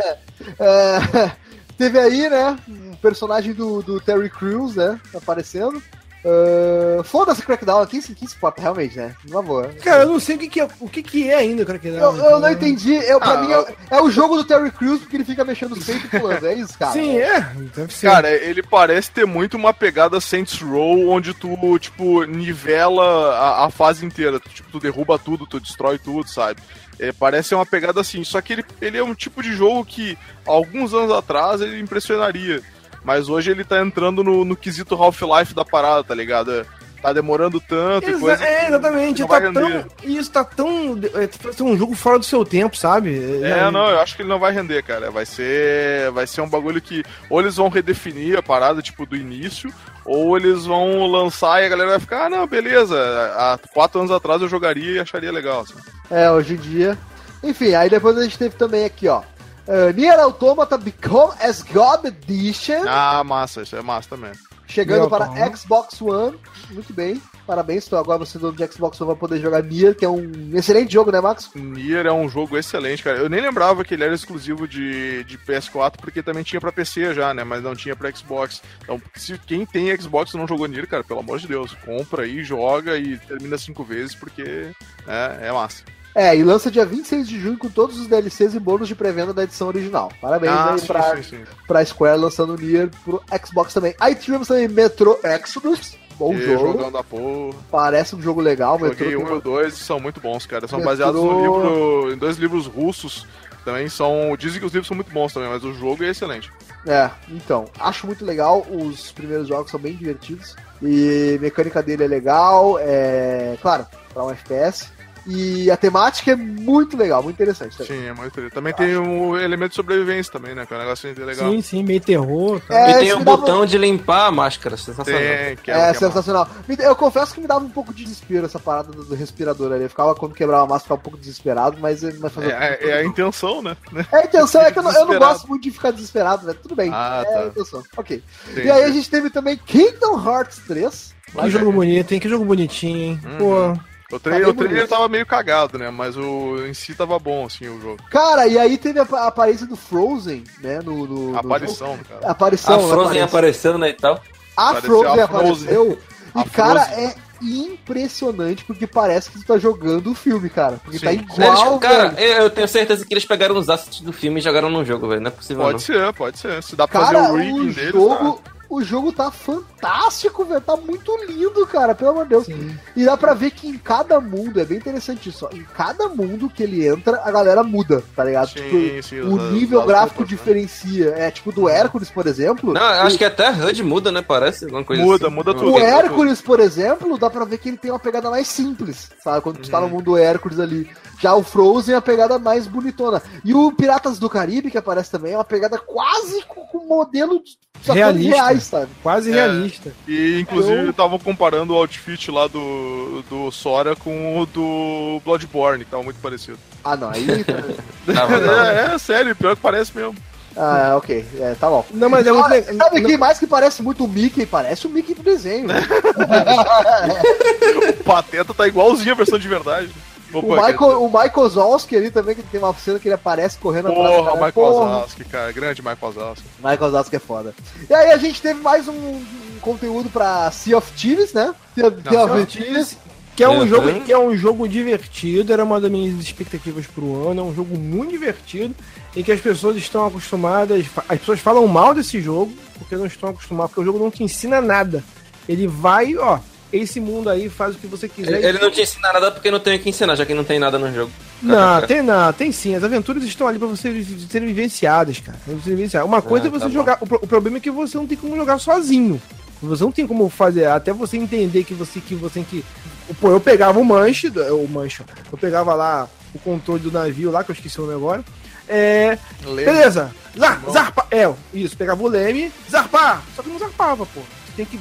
é, teve aí, né, um personagem do, do Terry Crews, né, aparecendo. Ah, Foda-se Crackdown, quem se, quem se importa realmente, né? Uma boa. Cara, eu não sei o que, que é, o que, que é ainda. Que dá, Eu, eu não entendi, eu, pra Ah, mim é, é o jogo do Terry Crews porque ele fica mexendo os peitos e pulando, é isso, cara? Sim, é. Deve ser. Cara, ele parece ter muito uma pegada Saints Row, onde tu, tipo, nivela a, a fase inteira. Tu, tipo, tu derruba tudo, tu destrói tudo, sabe? É, parece uma pegada assim. Só que ele, ele é um tipo de jogo que, alguns anos atrás, ele impressionaria. Mas hoje ele tá entrando no, no quesito Half-Life da parada, tá ligado? É, Tá demorando tanto e Exa- coisa. é, que exatamente. Tá tão, isso tá tão. É, parece um jogo fora do seu tempo, sabe? É, não, eu acho que ele não vai render, cara. Vai ser, vai ser um bagulho que ou eles vão redefinir a parada, tipo, do início, ou eles vão lançar e a galera vai ficar, ah, não, beleza. Há quatro anos atrás eu jogaria e acharia legal. Assim. É, hoje em dia. Enfim, aí depois a gente teve também aqui, ó. Uh, Nier Automata Become as God Edition. Ah, massa, isso é massa também. Chegando para Automata. Xbox One. Muito bem. Parabéns, então agora você dono de Xbox One vai poder jogar Nier, que é um excelente jogo, né, Max? Nier é um jogo excelente, cara. Eu nem lembrava que ele era exclusivo de, de PS4, porque também tinha pra PC já, né? Mas não tinha pra Xbox. Então, se quem tem Xbox e não jogou Nier, cara, pelo amor de Deus, compra aí, joga e termina cinco vezes, porque é, é massa. É, e lança dia 26 de junho com todos os DLCs e bônus de pré-venda da edição original. Parabéns Ah, aí sim, pra, sim, sim. pra Square lançando Nier pro Xbox também. Aí tivemos também Metro Exodus. Bom E jogo. Parece um jogo legal. Metro Joguei tem um e o dois são muito bons, cara. São Metrô- baseados no livro, em dois livros russos. Também são. Dizem que os livros são muito bons também, mas o jogo é excelente. É, então, acho muito legal. Os primeiros jogos são bem divertidos. E a mecânica dele é legal. É, claro, para um FPS. E a temática é muito legal, muito interessante. Também. Sim, é muito interessante. Também tem o elemento de sobrevivência também, né? Que é um negócio legal. Sim, sim, meio terror. Tá? É, e tem o dava- botão de limpar a máscara, sensacional. Tem, que É, é, que é sensacional. Eu confesso que me dava um pouco de desespero essa parada do, do respirador ali. Eu ficava, quando quebrava a máscara, ficava um pouco desesperado, mas, mas É, é- é a intenção, né? É, a intenção é que eu não, eu não gosto muito de ficar desesperado, né? Tudo bem. Ah, é tá. a intenção. Ok. Entendi. E aí a gente teve também Kingdom Hearts 3. Que jogo bonito, hein? Que jogo bonitinho, hein? Uhum. Pô. O trailer, Tá o trailer tava meio cagado, né? Mas o em si tava bom, assim, o jogo. Cara, e aí teve a, a aparência do Frozen, né? No, no, no A aparição, jogo. cara. A aparição. A Frozen aparece. aparecendo, né, e tal. A Apareceu Frozen a Frozen. apareceu. E, A cara, Frozen. é impressionante porque parece que tu tá jogando o filme, cara. Porque Sim. tá Eles- igual, cara, velho. eu tenho certeza que eles pegaram os assets do filme e jogaram no jogo, velho. Não é possível, Pode não. ser, pode ser. Se dá pra Cara, fazer o o rigging deles, jogo, tá? O jogo tá fantástico, velho. Tá muito lindo, cara. Pelo amor de Deus. E dá pra ver que em cada mundo, é bem interessante isso, ó, em cada mundo que ele entra, a galera muda, tá ligado? Sim, Tipo, sim, o as- nível as gráfico roupas, né? diferencia. É tipo do Hércules, por exemplo. Não, acho que até a HUD muda, né? Parece alguma coisa Muda, assim. muda Não, tudo. O. Hércules, por exemplo, dá pra ver que ele tem uma pegada mais simples, sabe? Quando tu tá Uhum. no mundo Hércules ali. Já o Frozen é a pegada mais bonitona. E o Piratas do Caribe, que aparece também, é uma pegada quase com, com modelo de Realista. reais, sabe? Quase É. realista. E inclusive Eu- estavam comparando o outfit lá do, do Sora com o do Bloodborne, que tava muito parecido. Ah, não, aí. Tava, tava. é, é, sério, pior que parece mesmo. ah, ok, é, tá bom. Não, mas é muito legal. Sabe quem mais que parece muito o Mickey? Parece o Mickey do desenho. O Pateta tá igualzinho a versão de verdade. O, Opa, quer Michael, o Michael Zolski ali também, que tem uma cena que ele aparece correndo dizer, atrás. do Porra, cara. Michael Porra, Wazowski, cara. Grande Michael Wazowski. Michael Zolski é foda. E aí a gente teve mais um, conteúdo pra Sea of Thieves, né? Sea, Sea of Thieves. Que é, um É, jogo, que é um jogo divertido, era uma das minhas expectativas pro ano, é um jogo muito divertido, em que as pessoas estão acostumadas, as pessoas falam mal desse jogo, porque não estão acostumadas, porque o jogo não te ensina nada. Ele vai, ó, esse mundo aí faz o que você quiser. Ele, ele não te ensina nada porque não tem o que ensinar, já que não tem nada no jogo. Não, tem não, tem sim. As aventuras estão ali pra você serem vivenciadas, cara. Você vivenciar. Uma coisa Ah, é você tá jogar. O, o problema é que você não tem como jogar sozinho. Você não tem como fazer, até você entender que você que você tem que. Pô, eu pegava o manche, do- o manche, ó. eu pegava lá o controle do navio lá, que eu esqueci o nome agora. É. Beleza! Zar, zarpa! É, isso, pegava o leme, zarpar! Só que não zarpava, pô. Você tem que.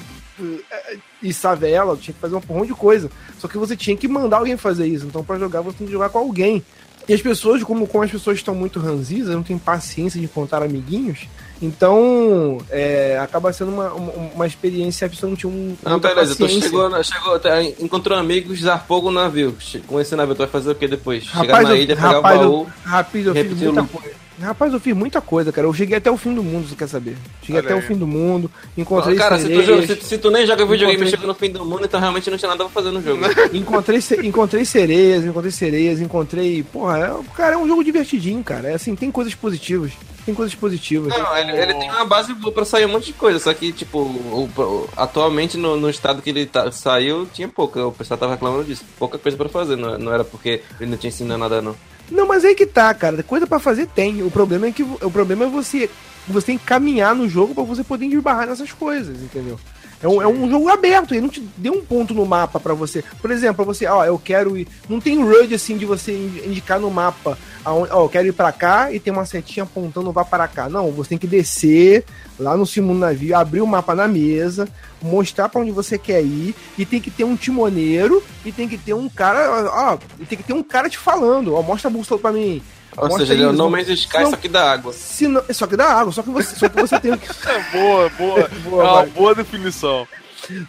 É, içar vela, tinha que fazer um porrão de coisa. Só que você tinha que mandar alguém fazer isso. Então, pra jogar, você tem que jogar com alguém. E as pessoas, como, como as pessoas estão muito ranzisas, não tem paciência de contar amiguinhos, então é, acaba sendo uma, uma, uma experiência que a pessoa não tinha um. Não, beleza, tu chegou, chegou tá, encontrou amigos, zarpou com o navio. Com esse navio, tu vai fazer o que depois? Chegar Rapaz, na eu, ilha, pegar rapaz, o eu, baú. rapaz, eu fiz muita o- coisa. Rapaz, eu fiz muita coisa, cara. Eu cheguei até o fim do mundo, você quer saber? Cheguei Olha até o aí. fim do mundo, encontrei Cara, se tu, sereias, joga- se, se tu nem joga videogame e Encontrei- chega no fim do mundo, então realmente não tinha nada pra fazer no jogo. encontrei, encontrei sereias, encontrei sereias, encontrei. Porra, é, cara, é um jogo divertidinho, cara. É assim, tem coisas positivas. Tem coisas positivas. Não, ele, ele tem uma base boa pra sair um monte de coisa, só que, tipo, o- o- atualmente no, no estado que ele tá- saiu, tinha pouca. O pessoal tava reclamando disso. Pouca coisa pra fazer, não, não era porque ele não tinha ensinado nada, não. Não, mas aí que tá, cara. Coisa pra fazer tem. O problema é que o problema é você você tem que caminhar no jogo pra você poder esbarrar nessas coisas, entendeu? É um, é um jogo aberto, ele não te deu um ponto no mapa pra você. Por exemplo, você, ó, eu quero ir. Não tem HUD assim de você in- indicar no mapa, aonde, ó, eu quero ir pra cá e tem uma setinha apontando vá para cá. Não, você tem que descer lá no segundo navio, abrir o mapa na mesa, mostrar pra onde você quer ir e tem que ter um timoneiro e tem que ter um cara, ó, tem que ter um cara te falando, ó, mostra a bússola pra mim. Ou Mostra seja, ele é o isso. No Man's Sky, Não. só que dá água. Se não, só que dá água, só que você, só que você tem que É boa, boa. Boa, é uma vai. boa definição.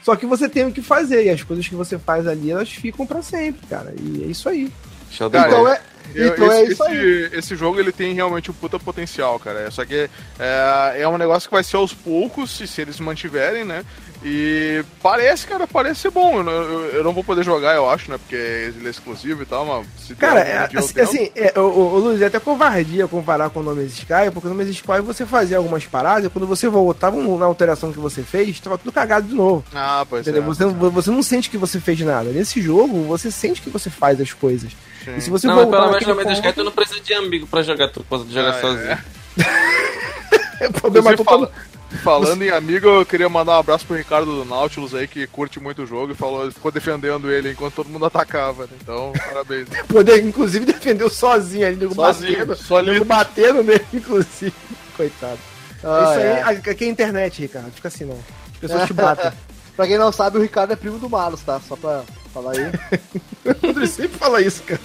Só que você tem o que fazer, e as coisas que você faz ali, elas ficam pra sempre, cara. E é isso aí. Show de Cara, bola. Então é, Eu- então é esse, isso aí. esse, esse jogo ele tem realmente um puta potencial, cara. É, Só que é, é um negócio que vai ser aos poucos, se, se eles mantiverem, né? E parece, cara, parece ser bom. Eu, não- eu- eu não vou poder jogar, eu acho, né? Porque ele é exclusivo e tal, mas se Cara, der é, assim, assim, é, o, o, o Luiz, é até covardia comparar com o Nome Sky, porque o Nome Sky você fazia algumas paradas, e quando você voltava na alteração que você fez, tava tudo cagado de novo. Ah, pois Entendeu? é. Você, você não sente que você fez nada. Nesse jogo, você sente que você faz as coisas. Sim. E se você Não, voltar naquele no Man's Sky ponto- tu não precisa de amigo pra jogar, tu pode jogar Ah, sozinho. é. É problema falando em amigo, eu queria mandar um abraço pro Ricardo do Nautilus aí, que curte muito o jogo e falou, ficou defendendo ele enquanto todo mundo atacava. Né? Então, parabéns. Poder, inclusive, defendeu sozinho ali, nego Sozinho, batendo, solito. nego batendo nele, inclusive. Coitado. Ah, Isso aí, é. a- aqui é internet, Ricardo. Fica assim, não. As pessoas te batem. Pra quem não sabe, o Ricardo é primo do Malus, tá? Só pra falar aí. O André sempre fala isso, cara.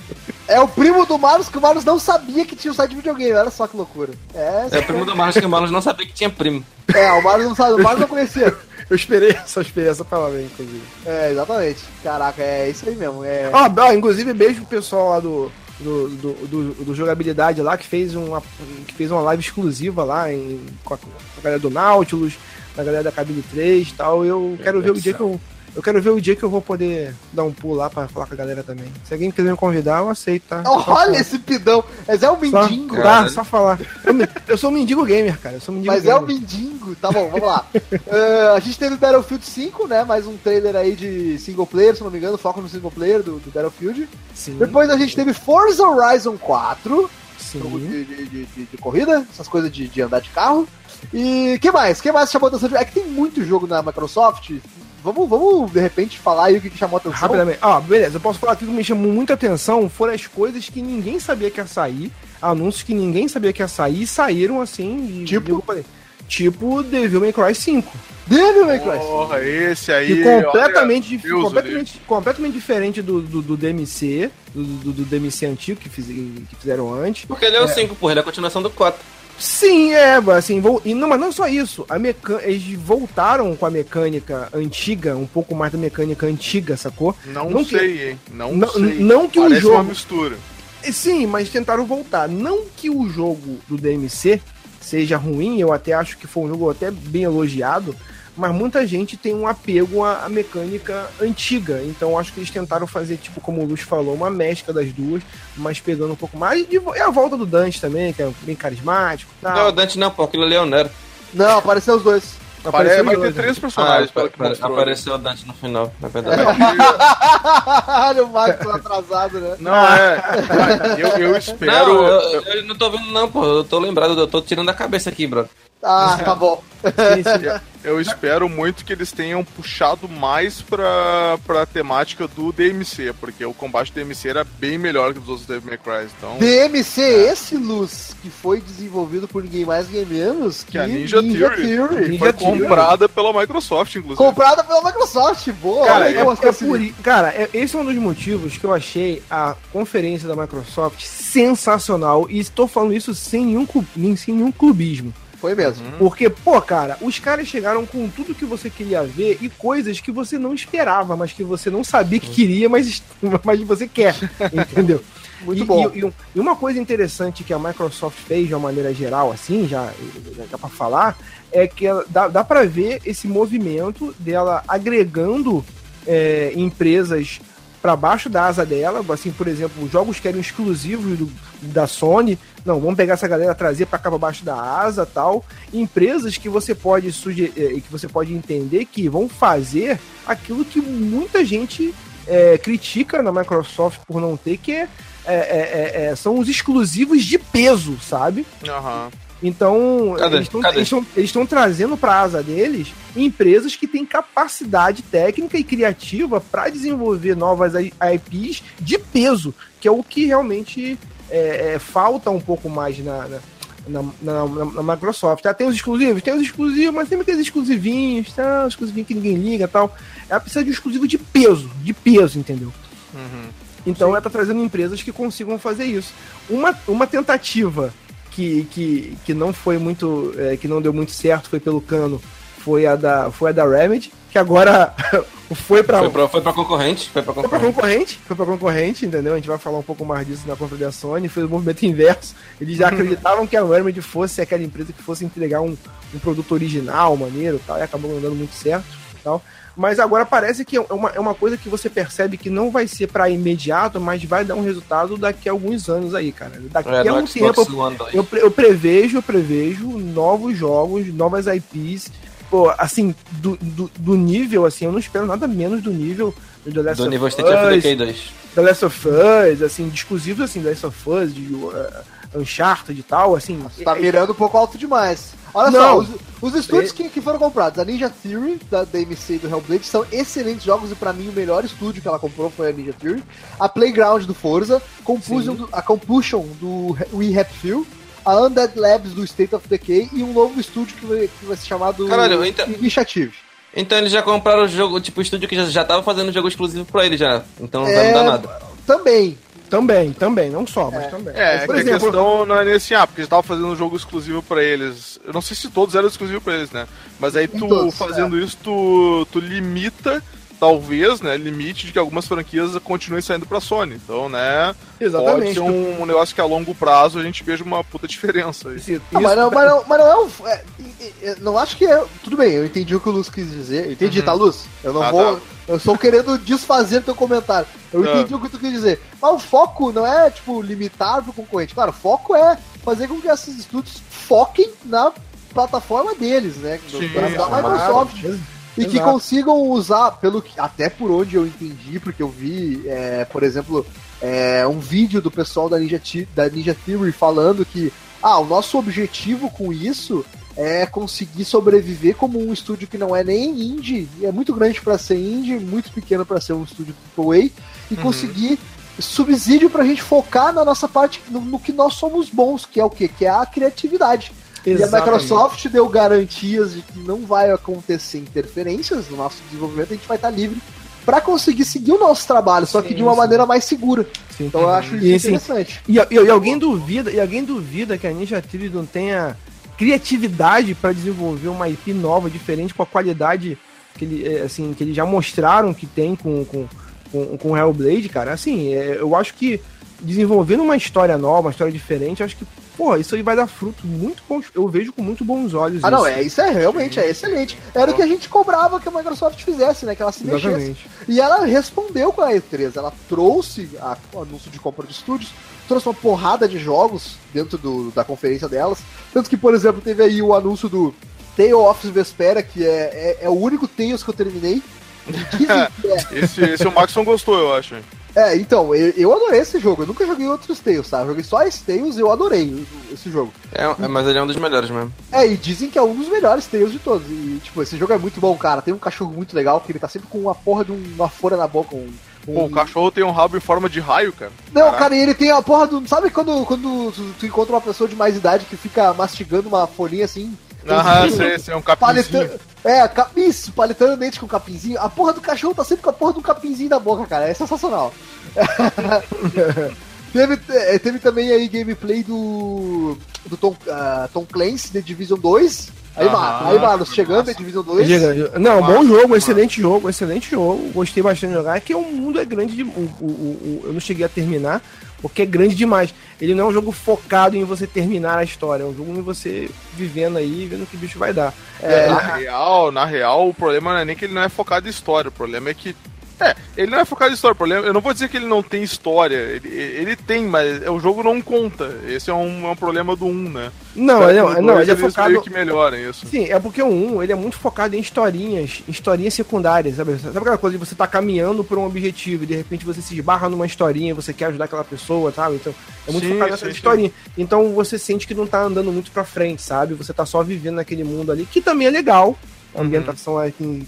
É o primo do Malus que o Malus não sabia que tinha um site de videogame. Olha só que loucura. É, É o primo do Marlos que o Marlos não sabia que tinha primo. é o Malus não sabe, o Malus não conhecia. Eu esperei, só esperei essa palavra, inclusive. É, exatamente. Caraca, é isso aí mesmo. É... Ó, ó, inclusive, beijo pro pessoal lá do, do, do, do- do jogabilidade lá, que fez uma, que fez uma live exclusiva lá em, com, a, com a galera do Nautilus, a galera da Cabine 3 e tal. Eu quero ver o dia que eu. Eu quero ver o dia que eu vou poder dar um pulo lá pra falar com a galera também. Se alguém quiser me convidar, eu aceito, tá? Só Olha esse pidão. Mas é um Só, mendigo. tá, só falar. Eu, eu sou um mendigo gamer, cara. Eu sou um mendigo Mas é gamer. o mendigo. Tá bom, vamos lá. Ah, a gente teve Battlefield 5, né? Mais um trailer aí de single player, se não me engano, foco no single player do, do Battlefield. Sim, Depois a gente teve Forza Horizon 4, jogo sim. de, de, de- de- de corrida, essas coisas de, de andar de carro. E que mais? que mais chamou atenção? É que tem muito jogo na Microsoft. Vamos, vamos de repente falar aí o que, que chamou atenção. Rapidamente. Ó, beleza, eu posso falar aqui que me chamou muita atenção foram as coisas que ninguém sabia que ia sair, anúncios que ninguém sabia que ia sair e saíram assim. e- Tipo? falei, tipo Devil May Cry 5. Devil May Cry. Porra, esse aí. E completamente, olha, Deus completamente, completamente diferente do, do, do DMC, do, do, do DMC antigo que, fiz- que fizeram antes. Porque ele é o 5, porra, ele é a continuação do 4. Sim, é, assim, vou, e não, mas não só isso, a meca, eles voltaram com a mecânica antiga, um pouco mais da mecânica antiga, sacou? Não, Não que- sei, hein? Não, não- sei. não que o Parece jogo- uma mistura. Sim, mas tentaram voltar. Não que o jogo do DMC seja ruim, eu até acho que foi um jogo até bem elogiado, mas muita gente tem um apego à, à mecânica antiga. Então acho que eles tentaram fazer, tipo, como o Luz falou, uma mescla das duas, mas pegando um pouco mais. E é a volta do Dante também, que é bem carismático. Não, Tal. o Dante não, pô, aquilo ali é o Nero. Não, apareceu os dois. Parece, Apareceu vai os ter dois, três Ah, personagens, pelo que apare- mostrou. apareceu o Dante no final, na verdade. Olha o Marcos tá atrasado, né? Não, é. Eu, eu espero. Não, eu, eu não tô vendo não, pô. Eu tô lembrado, eu tô tirando da cabeça aqui, bro. Ah, tá bom. Eu espero muito que eles tenham puxado mais pra, pra temática do DMC, porque o combate do DMC era bem melhor que dos outros Devil May Cry. Então, DMC, esse Luz, que foi desenvolvido por ninguém mais, ninguém menos que, Que a Ninja Theory. Ninja foi Theory. comprada pela Microsoft, inclusive. Comprada pela Microsoft, boa. Cara, é, é por, cara é- esse é um dos motivos que eu achei a conferência da Microsoft sensacional. E estou falando isso sem nenhum, sem nenhum clubismo. Foi mesmo. Porque, pô, cara, os caras chegaram com tudo que você queria ver e coisas que você não esperava, mas que você não sabia que queria, mas, mas você quer. Entendeu? Muito e, bom. E, e um- e uma coisa interessante que a Microsoft fez de uma maneira geral, assim, já, já dá pra falar, é que ela, dá, dá para ver esse movimento dela agregando é, empresas para baixo da asa dela, assim, por exemplo, jogos que eram exclusivos do- da Sony, não, vamos pegar essa galera trazer para cá para baixo da asa, tal, empresas que você pode suge- eh, que você pode entender que vão fazer aquilo que muita gente é, critica na Microsoft por não ter, que é, é, é, é, são os exclusivos de peso, sabe? Aham. Então, Cadê? eles estão trazendo para a asa deles empresas que têm capacidade técnica e criativa para desenvolver novas IPs de peso, que é o que realmente é, é, falta um pouco mais na, na, na, na- na- Microsoft. Ah, tem os exclusivos? Tem os exclusivos, mas tem aqueles exclusivinhos, tá? Os exclusivinhos que ninguém liga e tal. Ela precisa de um exclusivo de peso, de peso, entendeu? Uhum. Então ela tá trazendo empresas que consigam fazer isso. Uma, uma tentativa que, que, que não foi muito. é, que não deu muito certo foi pelo cano, foi a da, foi a da Remedy, que agora foi para Foi pra, foi pra concorrente, foi pra foi pra concorrente. concorrente, foi pra concorrente, entendeu? A gente vai falar um pouco mais disso na compra da Sony, fez o movimento inverso. Eles já acreditavam que a Remedy fosse aquela empresa que fosse entregar um, um produto original, maneiro e tal, e acabou não dando muito certo tal. Mas agora parece que é uma, é uma coisa que você percebe que não vai ser pra imediato, mas vai dar um resultado daqui a alguns anos aí, cara. Daqui É, a um tempo Xbox One 2. eu, eu prevejo, eu prevejo novos jogos, novas IPs. Pô, assim, do, do, do nível, assim, eu não espero nada menos do nível do The Last Do of nível State of Us, Decay 2. The Last of Us, assim, de exclusivos, assim, The Last of Us, de uh, Uncharted e tal, assim. Você tá mirando um pouco alto demais. Olha Não. só, os, os estúdios que, que foram comprados, a Ninja Theory, da, da MC e do Hellblade, são excelentes jogos e pra mim o melhor estúdio que ela comprou foi a Ninja Theory. A Playground do Forza, Compulsion do- a Compulsion do We Happy Few, a Undead Labs do State of Decay e um novo estúdio que vai, que vai ser chamado Caralho, então- Initiative. Então eles já compraram o jogo, tipo, o estúdio que já, já tava fazendo jogo exclusivo pra ele já. Então não vai É, mudar nada. Também. Também, também, não só, mas também. É, Por que a exemplo, questão não é nesse, ah, porque eles estavam fazendo um jogo exclusivo pra eles. Eu não sei se todos eram exclusivos pra eles, né? Mas aí tu, todos, fazendo isso, tu, tu limita, talvez, né? Limite de que algumas franquias continuem saindo pra Sony. Então, né? Pode exatamente. ser um, um negócio que a longo prazo a gente veja uma puta diferença. aí. Isso- Ah, mas, não, mas, não, mas não é um. é, é, é, não acho que é. Tudo bem, eu entendi o que o Luz quis dizer. Eu entendi, tá, Luz? Eu não Ah, vou. tá. Eu estou querendo desfazer teu comentário. Eu Ah. entendi o que tu quis dizer. Mas o foco não é, tipo, limitar pro concorrente. Claro, o foco é fazer com que esses estúdios foquem na plataforma deles, né? Sim, da Claro, Microsoft. ex- E que exato. consigam usar, pelo que, até por onde eu entendi, porque eu vi, é, por exemplo, é, um vídeo do pessoal da Ninja, da Ninja Theory falando que ah, o nosso objetivo com isso é conseguir sobreviver como um estúdio que não é nem indie, é muito grande para ser indie, muito pequeno para ser um estúdio AAA, e Uhum. conseguir subsídio pra gente focar na nossa parte, no, no que nós somos bons, que é o quê? Que é a criatividade. E a Exatamente. Microsoft deu garantias de que não vai acontecer interferências no nosso desenvolvimento, a gente vai estar livre para conseguir seguir o nosso trabalho, só que Sim, de uma sim. maneira mais segura. Sim. Então eu acho isso E, interessante. E, e- e alguém duvida, e alguém duvida que a Ninja Theory não tenha criatividade para desenvolver uma IP nova, diferente com a qualidade que ele, é, assim, que eles já mostraram que tem com com, com, com Hellblade, cara. Assim, é, eu acho que desenvolvendo uma história nova, uma história diferente, eu acho que, pô, isso aí vai dar fruto muito bons. Eu vejo com muito bons olhos. Ah, não, isso. é, isso é realmente é excelente. Era o que a gente cobrava que a Microsoft fizesse, né? Que ela se mexesse. Exatamente. E ela respondeu com a E3. Ela trouxe a- o anúncio de compra de estúdios, trouxe uma porrada de jogos dentro do- da conferência delas. Tanto que, por exemplo, teve aí o anúncio do Tale of Vespera, que é, é, é o único Tales que eu terminei. É, Esse, esse o Maxon gostou, eu acho. É, então, eu, eu adorei esse jogo. Eu nunca joguei outros Tales, tá? Eu joguei só esse Tales e eu adorei esse jogo. É, é, mas ele é um dos melhores mesmo. É, e dizem que é um dos melhores Tales de todos. E, tipo, esse jogo é muito bom, cara. Tem um cachorro muito legal, que ele tá sempre com uma porra de uma folha na boca. Um, um- Pô, o cachorro tem um rabo em forma de raio, cara. Não, Caraca. cara, e ele tem a porra do. Sabe quando, quando tu, tu encontra uma pessoa de mais idade que fica mastigando uma folhinha assim? Aham, Esse- sei, sei, é um. Paletando, é, ca- isso, paletando dente com o capinzinho. A porra do cachorro tá sempre com a porra do capinzinho na boca, cara. É sensacional. teve, eh, teve também aí gameplay do. do Tom, ah, Tom Clancy, The Division 2. Aí, Aham, Mar- aí foi chegando, The massa. Division 2. Chega- Não, Massa, bom jogo, massa. excelente jogo, excelente jogo. Gostei bastante de jogar. É que o mundo é grande de, o, o- o- eu não cheguei a terminar, porque é grande demais. Ele não é um jogo focado em você terminar a história, é um jogo em você vivendo aí, vendo que bicho vai dar. É, na real, na real, o problema não é nem que ele não é focado em história, o problema é que. É, ele não é focado em história, problema. Eu não vou dizer que ele não tem história, ele, ele tem, mas o jogo não conta. Esse é um, é um problema do 1, né? Não, ele, No não, dois ele é focado. meio que melhoram isso. Sim, é porque o 1, ele é muito focado em historinhas, historinhas secundárias, sabe? Sabe aquela coisa de você tá caminhando por um objetivo e de repente você se esbarra numa historinha, você quer ajudar aquela pessoa, sabe? Então, é muito Sim, focado nessa sim, sim. historinha. Então você sente que não tá andando muito pra frente, sabe? Você tá só vivendo naquele mundo ali, que também é legal. A ambientação assim,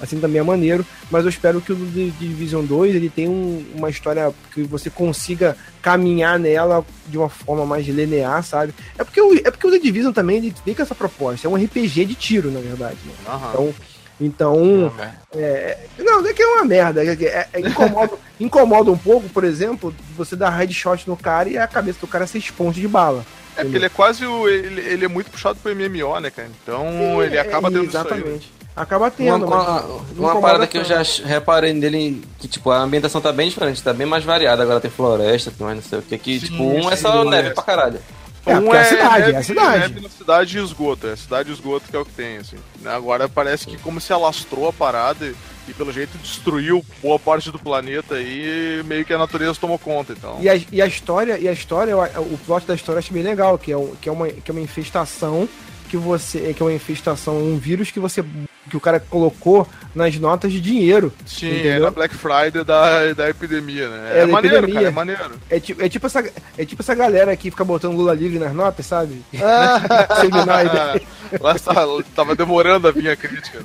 assim também é maneiro, mas eu espero que o The Division 2 ele tenha um- uma história que você consiga caminhar nela de uma forma mais linear, sabe? É porque o, é porque o The Division também ele vem com essa proposta, é um RPG de tiro, na verdade. né? Aham. Então, então é, não, não é que é uma merda, é, é- é- incomoda, incomoda um pouco, por exemplo, você dar headshot no cara e a cabeça do cara ser esponja de bala. É porque ele é quase o. Ele, ele é muito puxado pro MMO, né, cara? Então ele acaba tendo isso aí. né? Acaba Uma, tendo. uma, uma incomoda parada que eu já reparei nele, que tipo, a ambientação tá bem diferente, tá bem mais variada. Agora tem floresta, tem mais não sei o que. Que, Sim, tipo, um é sim, só sim. neve pra caralho. É, um porque é a cidade, é a neve- cidade. neve na cidade e esgoto, é a cidade e esgoto que é o que tem, assim. Agora parece que como se alastrou a parada e, e, pelo jeito destruiu boa parte do planeta aí, meio que a natureza tomou conta, então. E a, e a história, e a história, o plot da história eu achei bem legal, que é, um- que é, uma, que é uma infestação que você. que é uma infestação, um vírus que você que o cara colocou nas notas de dinheiro. Sim, Entendeu? era Black Friday da, da epidemia, né? É, É, maneiro, epidemia. cara, é maneiro. É tipo, é, tipo essa, é tipo essa galera que fica botando Lula livre nas notas, sabe? Ah. Lá tava demorando a vir a crítica.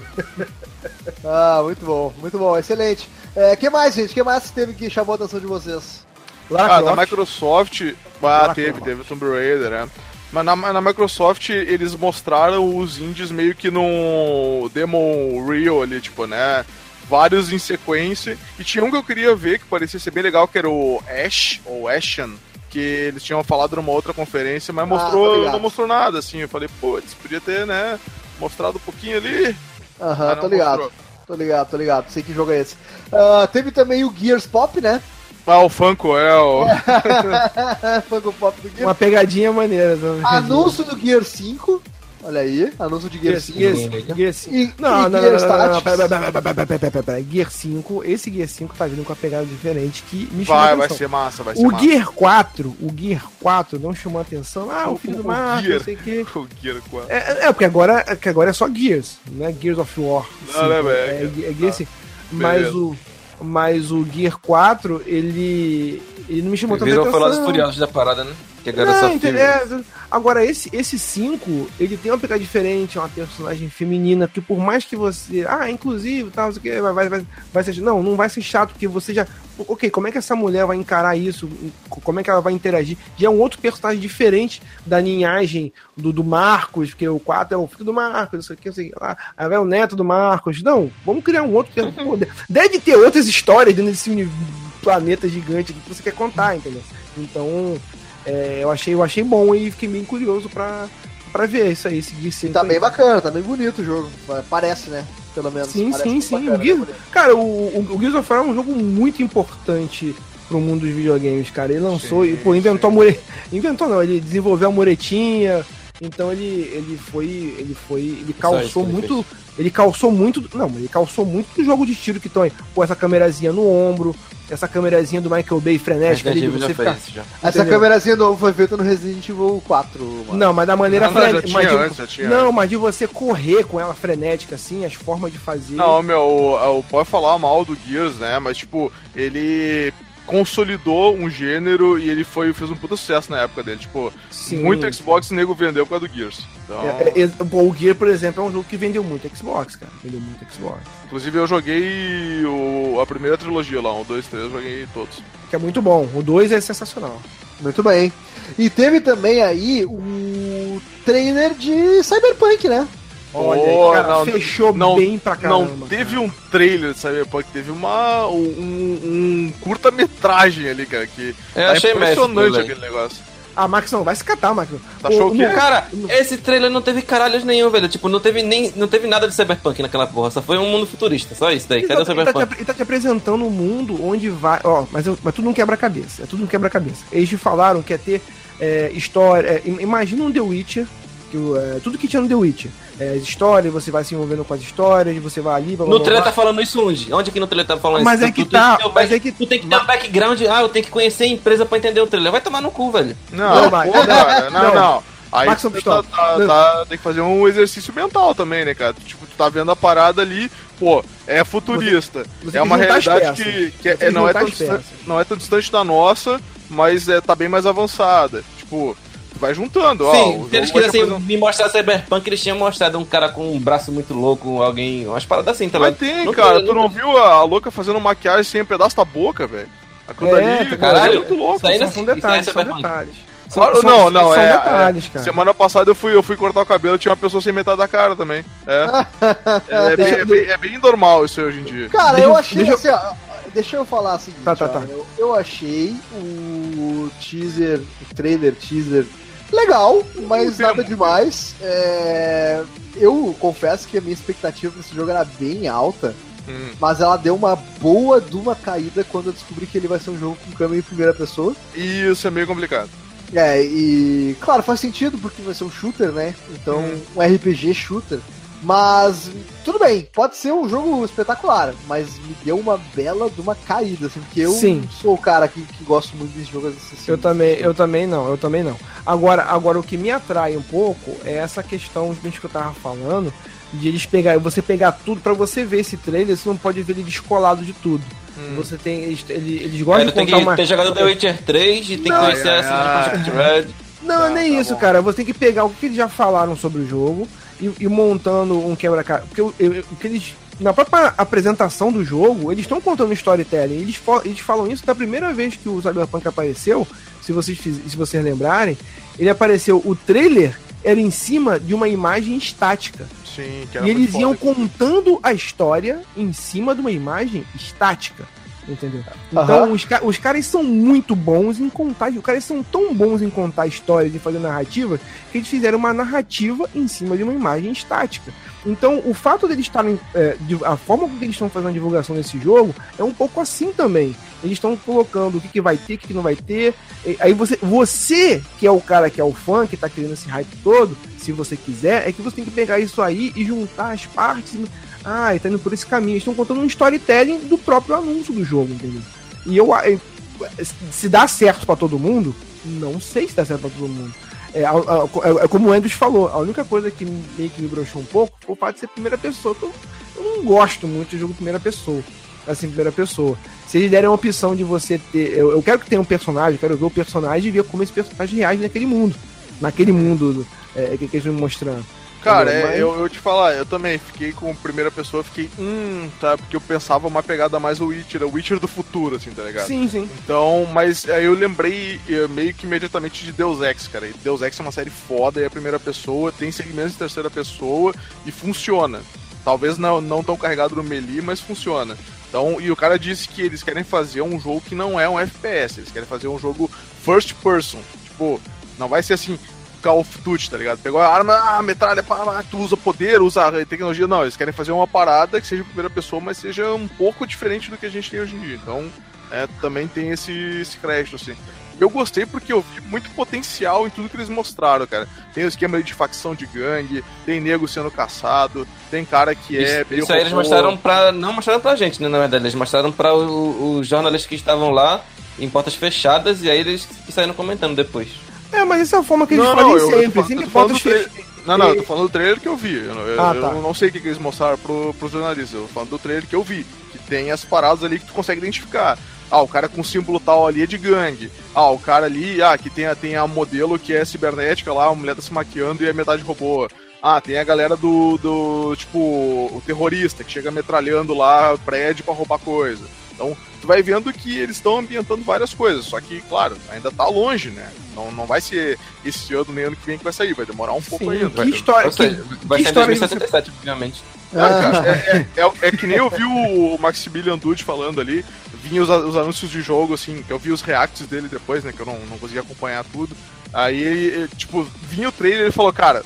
ah, muito bom, muito bom, excelente. É, que mais, gente? que mais teve que chamou a atenção de vocês? Lara Ah, da. Microsoft, ah, teve, teve Tomb Raider, né? Mas na, na Microsoft eles mostraram os indies meio que num demo real ali, tipo, né? Vários em sequência. E tinha um que eu queria ver que parecia ser bem legal, que era o Ash, ou Ashen, que eles tinham falado numa outra conferência, mas Ah, mostrou, ligado. não mostrou nada, assim. Eu falei, putz, podia ter, né? Mostrado um pouquinho ali. Aham, Ah, tô ligado. mostrou. Tô ligado, tô ligado. Sei que jogo é esse. Ah, teve também o Gears Pop, né? Ah, o Funko é o. Funko Pop do Gears. Uma pegadinha maneira. também. Anúncio do Gear 5. Olha aí, anúncio de Gear Gear, 5. Gear, Gear 5. E- Não, não, não, não, não, não. Gear 5, esse Gear 5 tá vindo com uma pegada diferente que me chamou Vai, vai ser massa, vai ser O massa. Gear 4, o Gear 4 não chamou a atenção. Ah, o filho do O mar, Gear. não sei o quê. O Gear 4. É, é, porque agora, é que agora é só Gears, não é Gears of War. Não, cinco, né, é, velho? é, é Gear 5. Mas Beleza. o, mas o Gear 4, ele, ele não me chamou tanta Virou atenção. Velozes e Furiosos da parada, né? Que agora é só? É, Agora, esse, esse 5, ele tem uma pegada diferente, é uma personagem feminina, que por mais que você. Ah, inclusive, tal, que, vai, vai, vai, vai ser. Não, não vai ser chato, porque você já. Ok, como é que essa mulher vai encarar isso? Como é que ela vai interagir? Já é um outro personagem diferente da linhagem do, do Marcos, porque o 4 é o filho do Marcos, não sei o que, não sei lá. Aí vai o neto do Marcos. Não, vamos criar um outro. Pô, Deve ter outras histórias dentro desse planeta gigante que você quer contar, entendeu? Então, é, eu, achei, eu achei bom e fiquei bem curioso pra, pra ver isso aí, seguir. Tá bem bacana, tá bem bonito o jogo. Parece, né? Pelo menos. Sim, Parece sim, sim. O Gears- bonito. Cara, o, o, o Gears of War é um jogo muito importante pro mundo dos videogames, cara. Ele lançou Sim, e, pô, inventou a mure... Inventou não, ele desenvolveu a muretinha. Então ele, ele foi. Ele foi. Ele calçou ele muito. Ele calçou muito. Não, ele calçou muito do jogo de tiro que estão aí. Pô, essa câmerazinha no ombro, essa câmerazinha do Michael Bay frenética ali, de você já ficar. fez isso já. Essa câmerazinha nova foi feita no Resident Evil 4, mano. Não, mas da maneira Não, não, frene- tinha mas de- antes, tinha Não, mas de você correr com ela frenética, assim, as formas de fazer. Não, meu, o, o, pode falar mal do Gears, né? Mas, tipo, ele consolidou um gênero e ele foi, fez um puta sucesso na época dele. Tipo, Sim. muito Xbox nego vendeu por causa do Gears. Então, É, é, é, o Gear, por exemplo, é um jogo que vendeu muito Xbox, cara. Vendeu muito Xbox. inclusive eu joguei o, a primeira trilogia lá, um, dois, três, eu joguei todos. Que é muito bom. O 2 é sensacional. Muito bem. E teve também aí o trailer de Cyberpunk, né? Olha, Pô, cara, não, fechou não- bem pra caramba. Não teve um trailer de Cyberpunk, teve uma, um, um curta-metragem ali, cara, que Eu tá achei impressionante aquele negócio. Ah, Max, não, vai se catar, Max. Tá achou o quê? Cara, esse trailer não teve caralhos nenhum, velho. Tipo, não teve nem. Não teve nada de Cyberpunk naquela porra. Só foi um mundo futurista. Só isso daí. Ele Cadê o tá, ele, tá te, Cyberpunk? ele tá te apresentando um mundo onde vai. Ó, mas, eu- mas tudo não quebra-cabeça. É tudo não quebra-cabeça. Eles te falaram que ia ter é, história. é, im- imagina um The Witcher. Que, é, tudo que tinha no The Witcher. É, história, você vai se envolvendo com as histórias, você vai ali. blá, blá, No blá, trailer blá. tá falando isso onde? Onde aqui no trailer tá falando Mas isso? é que Tu- tu tá, o mas back- é que- Tu tem que ter um background. Ah, eu tenho que conhecer a empresa pra entender o trailer. Vai tomar no cu, velho. Não, Não, Max, pô, não, cara, não, não. não. Aí Max, tu tá, tá- tá- tem que fazer um exercício mental também, né, cara? Tipo, tu tá vendo a parada ali, pô, é futurista. você é tem uma que realidade que, que Você é, que não, é tão distante, não é tão distante da nossa, mas é, tá bem mais avançada. Tipo, tu vai juntando, ó. Sim, o se eles quisessem apresentar- me mostrar Cyberpunk, eles tinham mostrado um cara com um braço muito louco, alguém. Umas paradas assim, tá Mas tem, Não cara. tem- Tu não viu a, a louca fazendo maquiagem sem um pedaço da boca, velho? Aquilo É, ali, caralho, é muito louco. isso aí não- São, são isso aí é detalhes, são detalhes. Claro, São- não, não, são é. detalhes, é, cara. Semana passada eu fui, eu fui cortar o cabelo, tinha uma pessoa sem metade da cara também. É. é, bem, é, bem, é bem normal isso aí hoje em dia. Cara, eu eu- achei deixa eu- assim, ó, deixa eu falar o seguinte, Tá, tá, ó, tá. Eu, eu achei o teaser, o trailer teaser legal, mas nada demais. É, eu confesso que a minha expectativa pra esse jogo era bem alta, Hum. mas ela deu uma boa de uma caída quando eu descobri que ele vai ser um jogo com câmera em primeira pessoa. Isso é meio complicado. É, e claro, faz sentido porque vai ser um shooter, né? Então, Hum. um RPG shooter. Mas tudo bem, pode ser um jogo espetacular, mas me deu uma bela de uma caída, assim, porque eu Sim. sou o cara que, que gosto muito de jogos assim. Eu também, eu também não, eu também não. Agora, agora o que me atrai um pouco é essa questão de que eu tava falando De eles pegar, você pegar tudo pra você ver esse trailer, você não pode ver ele descolado de tudo. Você tem. Eles, eles, gostam de tem contar que uma. ter jogado The Witcher 3 e tem Não, que conhecer ai, essa ai. de Project Red. Não, Tá, nem tá isso, bom. cara. Você tem que pegar o que eles já falaram sobre o jogo e, e montando um quebra-cabeça. Porque eu- que eles. Na própria apresentação do jogo, eles estão contando storytelling. Eles, eles falam isso da primeira vez que o Cyberpunk apareceu. Se vocês, se vocês lembrarem, ele apareceu. O trailer era em cima de uma imagem estática. Sim, que era E eles iam foda. contando a história em cima de uma imagem estática. Entendeu? Então, Aham. os, os caras são muito bons em contar. Os caras são tão bons em contar histórias e fazer narrativa que eles fizeram uma narrativa em cima de uma imagem estática. Então, o fato deles estarem. é, a forma como eles estão fazendo a divulgação desse jogo é um pouco assim também. Eles estão colocando o que, que vai ter, o que, que não vai ter. E aí você, você, que é o cara que é o fã, que tá querendo esse hype todo, se você quiser, é que você tem que pegar isso aí e juntar as partes. Ah, tá indo por esse caminho. Eles estão contando um storytelling do próprio anúncio do jogo, entendeu? E eu, se dá certo pra todo mundo, não sei se dá certo pra todo mundo. É, é- é como o Andrews falou, a única coisa que meio que me broxou um pouco foi o fato de ser primeira pessoa. Eu, eu não gosto muito de jogo primeira pessoa. Assim, primeira pessoa. Se eles derem a opção de você ter. Eu, eu quero que tenha um personagem, quero ver o personagem e ver como esse personagem reage naquele mundo. Naquele mundo é, que, que eles me mostrando. Cara, é, Mas- eu, eu te falar, eu também fiquei com primeira pessoa, fiquei, hum, tá, porque eu pensava uma pegada mais o Witcher, o Witcher do futuro, assim, tá ligado? Sim, sim. Então, mas aí eu lembrei eh, meio que imediatamente de Deus Ex, cara. E Deus Ex é uma série foda, é a primeira pessoa, tem segmentos de terceira pessoa e funciona. Talvez não, não tão carregado no melee, mas funciona. Então, e o cara disse que eles querem fazer um jogo que não é um FPS, eles querem fazer um jogo first person. Tipo, não vai ser assim, Call of Duty, tá ligado? Pegou a arma, ah, metralha, pá, pá, tu usa poder, usa tecnologia. Não, eles querem fazer uma parada que seja primeira pessoa, mas seja um pouco diferente do que a gente tem hoje em dia. Então, é, também tem esse, esse crédito, assim. Eu gostei porque eu vi muito potencial em tudo que eles mostraram, cara. Tem o esquema de facção de gangue, tem nego sendo caçado, tem cara que é. Isso, meio isso aí eles mostraram pra. Não mostraram pra gente, né? Na verdade, eles mostraram pra os jornalistas que estavam lá em portas fechadas e aí eles saíram comentando depois. É, mas essa é a forma que eles Não, fazem não, eu- eu sempre. sempre trailer. Não, não, eu tô falando do trailer que eu vi. Eu, eu- Ah, eu tá. não sei o que, eles mostraram pro, pros jornalistas. Eu tô falando do trailer que eu vi. Que tem as paradas ali que tu consegue identificar. Ah, o cara com símbolo tal ali é de gangue. Ah, o cara ali, ah, que tem, a- tem a modelo que é cibernética lá, a mulher tá se maquiando e é metade robô. Ah, tem a galera do, do tipo, o terrorista que chega metralhando lá prédio pra roubar coisa. Então, tu vai vendo que eles estão ambientando várias coisas, só que, claro, ainda tá longe, né? Não, não vai ser esse ano nem ano que vem que vai sair, vai demorar um pouco Sim, ainda. que história. Seja, que- vai que ser em história você- 2077, obviamente. Cara, cara, é, é- é- é que nem eu vi o Maximilian Dude falando ali, vinha os, os anúncios de jogo, assim, que eu vi os reacts dele depois, né, que eu não, não conseguia acompanhar tudo. Aí, ele, tipo, vinha o trailer e ele falou, cara,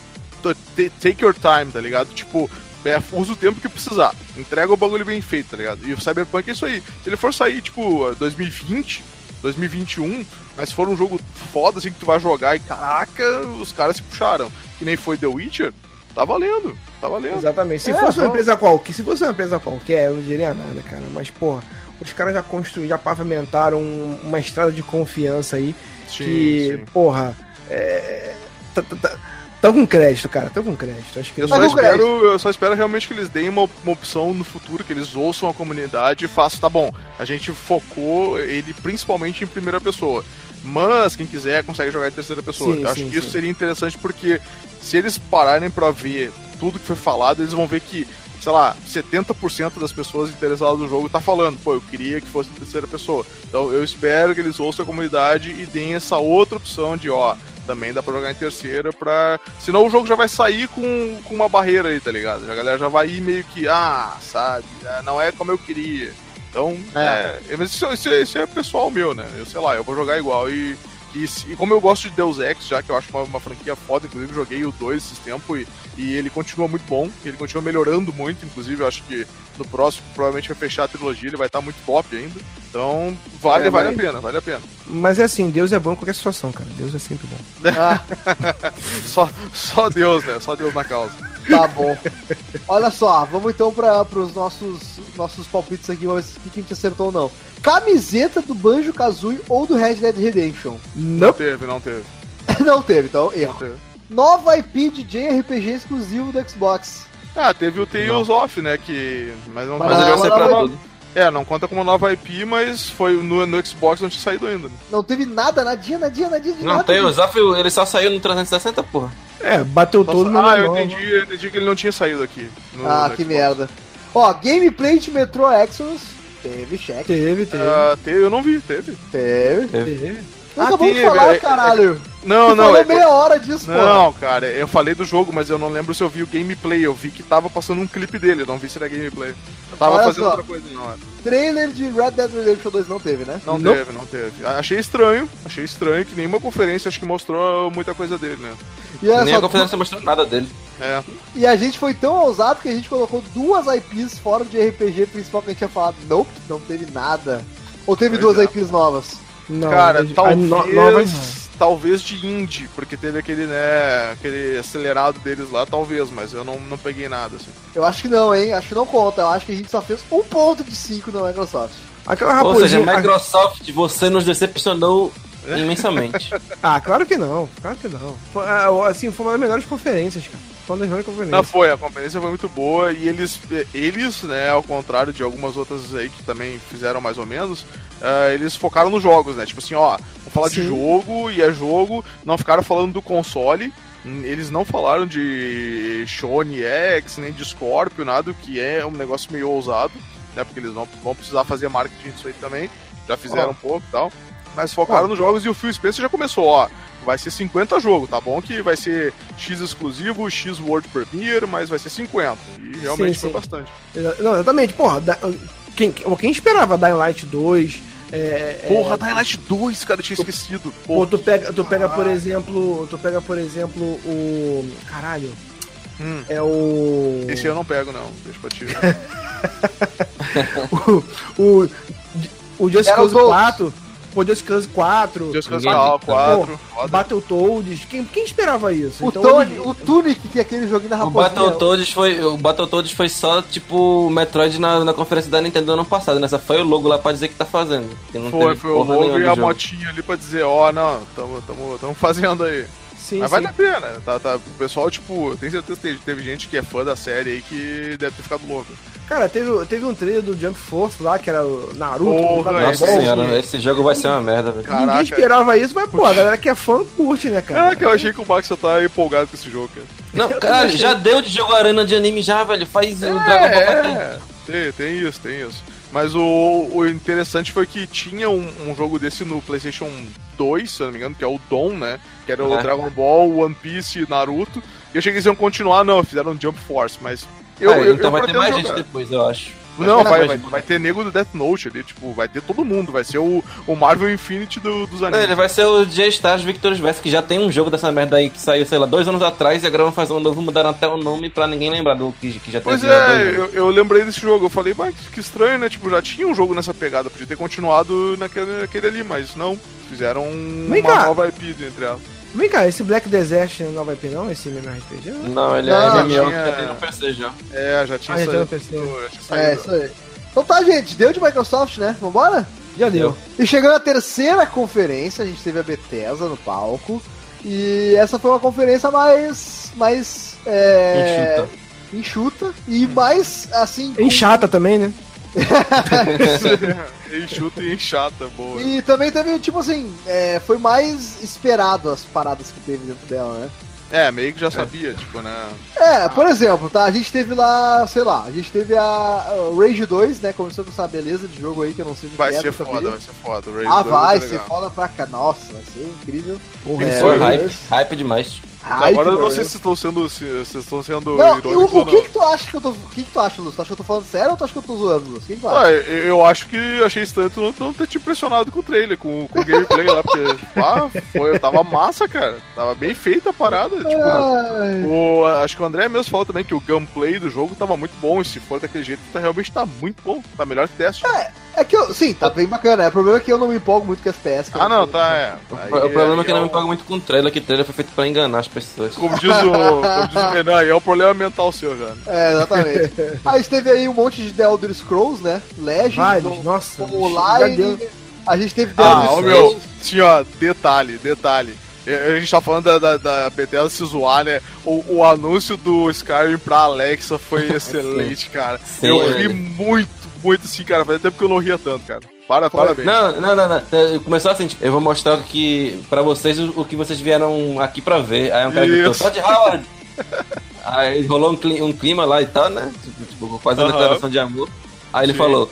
take your time, tá ligado? Tipo, é, usa o tempo que precisar, entrega o bagulho bem feito, tá ligado? E o Cyberpunk é isso aí. Se ele for sair, tipo, 2020, 2021, mas se for um jogo foda, assim, que tu vai jogar e, caraca, os caras se puxaram, que nem foi The Witcher, tá valendo, tá valendo. Exatamente. Se É, fosse uma empresa qualquer, se fosse uma empresa qualquer, eu não diria nada, cara. Mas, porra, os caras já construíram, já pavimentaram um- uma estrada de confiança aí que, porra, é. Tá, tá, tá, tão com crédito, cara. Tão com crédito. Acho que Eu só, espero, eu só espero realmente que eles deem uma, uma opção no futuro, que eles ouçam a comunidade e façam, tá bom, a gente focou ele principalmente em primeira pessoa. Mas quem quiser consegue jogar em terceira pessoa. Sim, eu acho sim, que isso sim. seria interessante porque se eles pararem pra ver tudo que foi falado, eles vão ver que, sei lá, 70% das pessoas interessadas no jogo tá falando, pô, eu queria que fosse em terceira pessoa. Então eu espero que eles ouçam a comunidade e deem essa outra opção de, ó, também dá pra jogar em terceira pra. Senão o jogo já vai sair com, com uma barreira aí, tá ligado? A galera já vai ir meio que, ah, sabe, ah, não é como eu queria. Então, É. é. isso, isso é- isso é pessoal meu, né? Eu sei lá, eu vou jogar igual. E, e, e como eu gosto de Deus Ex, já que eu acho uma, uma franquia foda, inclusive joguei o 2 esses tempos e, e ele continua muito bom, ele continua melhorando muito, inclusive eu acho que no próximo provavelmente vai fechar a trilogia, ele vai estar muito top ainda. Então, vale, É, vale mas- a pena, vale a pena. Mas é assim, Deus é bom em qualquer situação, cara. Deus é sempre bom. Ah, Só, só Deus, né? Só Deus na causa. Tá bom. Olha só, vamos então para os nossos, nossos palpites aqui, vamos ver se a gente acertou ou não. Camiseta do Banjo Kazooie ou do Red Dead Redemption? Não Não. teve, não teve. Não teve, então Não erro. teve. Nova IP de JRPG exclusivo do Xbox. Ah, teve o Tales Off, né? Que. Mas não Mas Mas ele vai ser pra não- tudo. É, não conta como nova IP, mas foi no, no Xbox não tinha saído ainda. né? Não teve nada, nadinha, nadinha, nadinha de Não nada. tem, o Zaf, ele só saiu no 360, porra. É, bateu todo no ah, eu entendi, eu entendi que ele não tinha saído aqui. no- Ah, no que Xbox. merda. Ó, gameplay de Metro Exodus. Teve cheque. Teve, teve. Ah, teve, eu não vi, teve. Teve. teve. Não Ah, acabou de teve, falar, é- caralho. Não, Você não, falou é, meia hora disso, pô. Não, cara, eu falei do jogo, mas eu não lembro se eu vi o gameplay. Eu vi que tava passando um clipe dele, eu não vi se era gameplay. Eu tava Olha fazendo só. outra coisa, não. é. Trailer de Red Dead Redemption 2 não teve, né? Não Não. teve, não teve. Achei estranho, achei estranho que nenhuma conferência acho que mostrou muita coisa dele, né? E, Nem só, a conferência mostrou nada dele. É. e a gente foi tão ousado que a gente colocou duas IPs fora de RPG principal que a gente tinha falado. Nope, não teve nada. Ou teve Pois duas é. IPs novas? Não, Cara, talvez. no- novas. Talvez de indie, porque teve aquele, né, aquele acelerado deles lá, talvez, mas eu não, não peguei nada, assim. Eu acho que não, hein? Acho que não conta. Eu acho que a gente só fez um ponto de cinco na Microsoft. Aquela Ou seja, raposinha. Microsoft, você nos decepcionou imensamente. Ah, claro que não. Claro que não. Foi, ah, assim, foi uma das melhores conferências, cara. Foi uma das melhores Não foi, a conferência foi muito boa e eles, eles, né, ao contrário de algumas outras aí que também fizeram mais ou menos, ah, eles focaram nos jogos, né? Tipo assim, ó, vamos falar de Sim. jogo e é jogo, não ficaram falando do console. Eles não falaram de Shone X, nem de Scorpio, nada, o que é um negócio meio ousado, né? Porque eles vão, vão precisar fazer marketing disso aí também. Já fizeram Ó. um pouco e tal. Mas focaram Ó. nos jogos e o Phil Spencer já começou, ó. Vai ser 50 jogos, tá bom? Que vai ser X exclusivo, X World Premiere, mas vai ser 50. E realmente Sim, foi sim. bastante. Não, exatamente. Porra, da- quem, quem esperava Dying Light 2? É, Porra, é, Dying Light 2, cara, eu tinha esquecido. Pô, Porra. tu pega, tu pega, por exemplo, tu pega, por exemplo, o. Caralho. Hum. É o. Esse eu não pego, não. Deixa pra ti. o, o, o Just Cause o Ghost. 4. Pô, Just Cause 4. Just Cause Ninguém- 4. foda. Battletoads. Quem, quem esperava isso? O, Então, Tony, ele- o Tunic, que é aquele joguinho da O raposinha. Battletoads foi, o Battletoads foi só, tipo, o Metroid na, na conferência da Nintendo ano passado, né? Só foi o logo lá pra dizer que tá fazendo. Que não Foi, foi o logo e a jogo. motinha ali pra dizer, ó, não, tamo, tamo, tamo fazendo aí. Sim, Mas sim. vale a pena, tá, tá, o pessoal, tipo, tem certeza que teve, gente que é fã da série aí que deve ter ficado louco. Cara, teve, teve um trailer do Jump Force lá, que era o Naruto. Porra, Nossa senhora, esse jogo vai ser uma merda, velho. Ninguém Caraca. esperava isso, mas, pô, a galera que é fã curte, né, cara? Caraca, eu achei que o Max já tá empolgado com esse jogo, cara. Não, caralho, já deu de jogo arena de anime já, velho. Faz o Dragon Ball. É, tem, tem isso, tem isso. Mas o, o interessante foi que tinha um, um jogo desse no PlayStation 2, se eu não me engano, que é o Dom, né? Que era o É. Dragon Ball, One Piece Naruto. E eu achei que eles iam continuar, não, fizeram um Jump Force, mas. Eu, Ah, eu- então eu vai ter mais jogar. gente depois, eu acho. Não, vai, vai, vai ter nego do Death Note ali, tipo, vai ter todo mundo, vai ser o, o Marvel Infinity do- dos animes. ele vai ser o J-Stars Victor's Verse, que já tem um jogo dessa merda aí que saiu, sei lá, dois anos atrás e agora vão fazer um novo, mudaram até o nome pra ninguém lembrar do que, que já tem Pois é, eu, eu lembrei desse jogo, eu falei, mas que estranho, né? Tipo, já tinha um jogo nessa pegada, podia ter continuado naquele, naquele ali, mas não. Fizeram um- Vem uma cá. nova IP entre elas. Vem cá, esse Black Desert não vai ter não? Esse MMORPG? Não? Não, ele Não, é MMO tinha- já tem no PC já. É, já tinha Ah, já saído. tem no PC. já tinha saído. É, isso aí. Então tá, gente, deu de Microsoft, né? Vambora? Já deu. E chegando à terceira conferência, a gente teve a Bethesda no palco. E essa foi uma conferência mais. mais. É, enxuta. E mais, assim. com- Em chata também, né? Enxuta e enxata, boa. E também teve, tipo assim, é, foi mais esperado as paradas que teve dentro dela, né? É, meio que já sabia, tipo, né? É, por exemplo, tá? A gente teve lá, sei lá, a gente teve a, a Rage 2, né? Começou com essa beleza de jogo aí que eu não sei o que Vai é, ser nunca foda, vi. vai ser foda. Rage Ah, 2 vai ser ser legal. foda pra cá. Nossa, vai ser incrível. Porra, É, Foi é. hype, hype demais. Agora eu não sei se vocês estão sendo, se vocês estão sendo Não, o, que que tu acha que eu tô. O que que tu acha, Luz? Tu acha que eu tô falando sério ou tu acha que eu tô zoando, Luz? O que que? Ah, eu acho que achei estranho tu não, não ter te impressionado com o trailer, com, com o gameplay lá, porque ah, foi, tava massa, cara. Tava bem feita a parada. Tipo, o, acho que o André mesmo falou também que o gameplay do jogo tava muito bom. E se for daquele jeito, tá, realmente tá muito bom. Tá melhor que teste. É que eu. Sim, tá bem bacana. É, o problema é que eu não me empolgo muito com FPS. eu ah, não, tá, é. O, Aí- o problema é que aí não me o- paga muito com o trailer, que o trailer foi feito pra enganar as pessoas. Como diz o, como diz o Renan, aí é o problema mental seu, já. É, exatamente. Aí teve aí um monte de The Elder Scrolls, né? Legends, Vai, o- nossa. o Online. A gente teve The Ah, Elder Scrolls. meu, sim, ó, detalhe, detalhe. A gente tá falando da, da, da Bethesda se zoar, né? O, o anúncio do Skyrim pra Alexa foi excelente, cara. Sim, eu velho. ri muito, muito assim, cara. Fazia tempo que eu não ria tanto, cara. Para, parabéns. Não, não, não, não. É, Começou assim, tipo, eu vou mostrar o que, pra vocês o, o que vocês vieram aqui pra ver. Aí um cara gritou, Isso. Todd Howard! Aí rolou um clima, um clima lá e tal, né? Tipo, tipo, quase uma Aham. declaração de amor. Aí ele Sim. falou,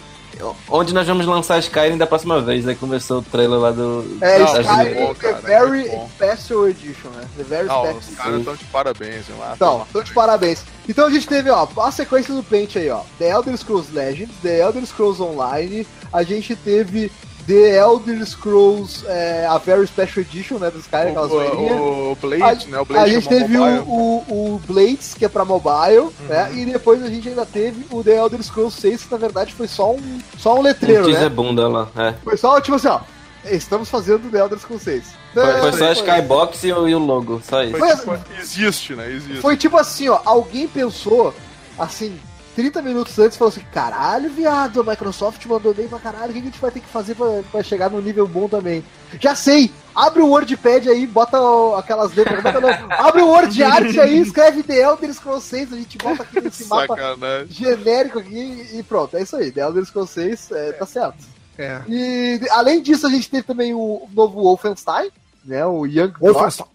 onde nós vamos lançar Skyrim da próxima vez? Aí começou o trailer lá do... É, Não, da Skyrim- Skyrim bom, The cara, Very muito bom. Special Edition, né? The Very Não, Special os caras estão de parabéns, lá. Então, então de parabéns. Então a gente teve, ó, a sequência do Paint aí, ó. The Elder Scrolls Legends, The Elder Scrolls Online, a gente teve The Elder Scrolls, é, a Very Special Edition, né, do Skyrim, aquelas zoeirinhas. O, o Blade, A, né? O Blade a gente chamou teve o, mobile. o, o Blades, que é pra mobile, né? E depois a gente ainda teve o The Elder Scrolls 6, que na verdade foi só um, só um Um letreiro, teaser né? bunda lá, é. Foi só, tipo assim, ó. Estamos fazendo The Elder Scrolls 6. Foi, foi só a Skybox e o, e o logo, só isso. Foi, Foi- tipo, existe, né? Existe. Foi tipo assim, ó, alguém pensou, assim, 30 minutos antes, falou assim, caralho, viado, a Microsoft mandou bem pra caralho, o que a gente vai ter que fazer pra, pra chegar num nível bom também? Já sei! Abre o WordPad aí, bota o- aquelas letras, bota abre o Word Art aí, escreve The Elder Scrolls 6, a gente bota aqui nesse mapa genérico aqui e pronto, é isso aí, The Elder Scrolls 6, é, tá certo. É. E além disso, a gente teve também o novo Wolfenstein, né, o Young. Wolfenstein.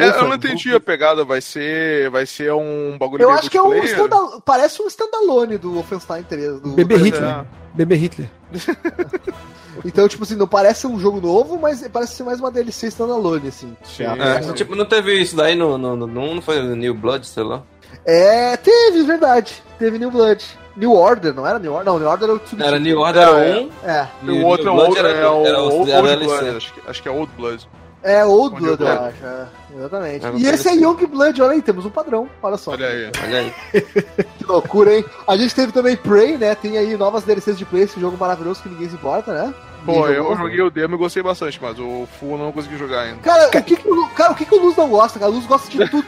É, eu não Wolfen- entendi a pegada, vai ser, vai ser um bagulho Eu acho que é um parece um standalone do Wolfenstein 3. Do, Bebê Pois Hitler. é. Bebê Hitler. Então, tipo assim, não parece um jogo novo, mas parece ser mais uma DLC standalone, assim. Sim. É, tipo, não teve isso daí no, no, no, no- não foi no New Blood, sei lá. É, teve, verdade. Teve New Blood. New Order, não era New Order? Não, New Order era o subtítulo. Era New Order É, 1, É, E o outro é o, Blood era- é o era o- Old, era o Old. Blood, acho que, acho que é Old Blood. É Old Onde Blood, eu acho. é, exatamente. É, e esse é Young Blood, olha aí, temos um padrão. Olha só. Olha aí. olha aí. Que loucura, hein? A gente teve também Prey, né? Tem aí novas DLCs de Prey, esse jogo maravilhoso que ninguém se importa, né? Pô, eu jogou. joguei o demo e gostei bastante, mas o Full eu não consegui jogar ainda. Cara, o que, que o, cara, o que, que o Luz não gosta, cara? O Luz gosta de tudo.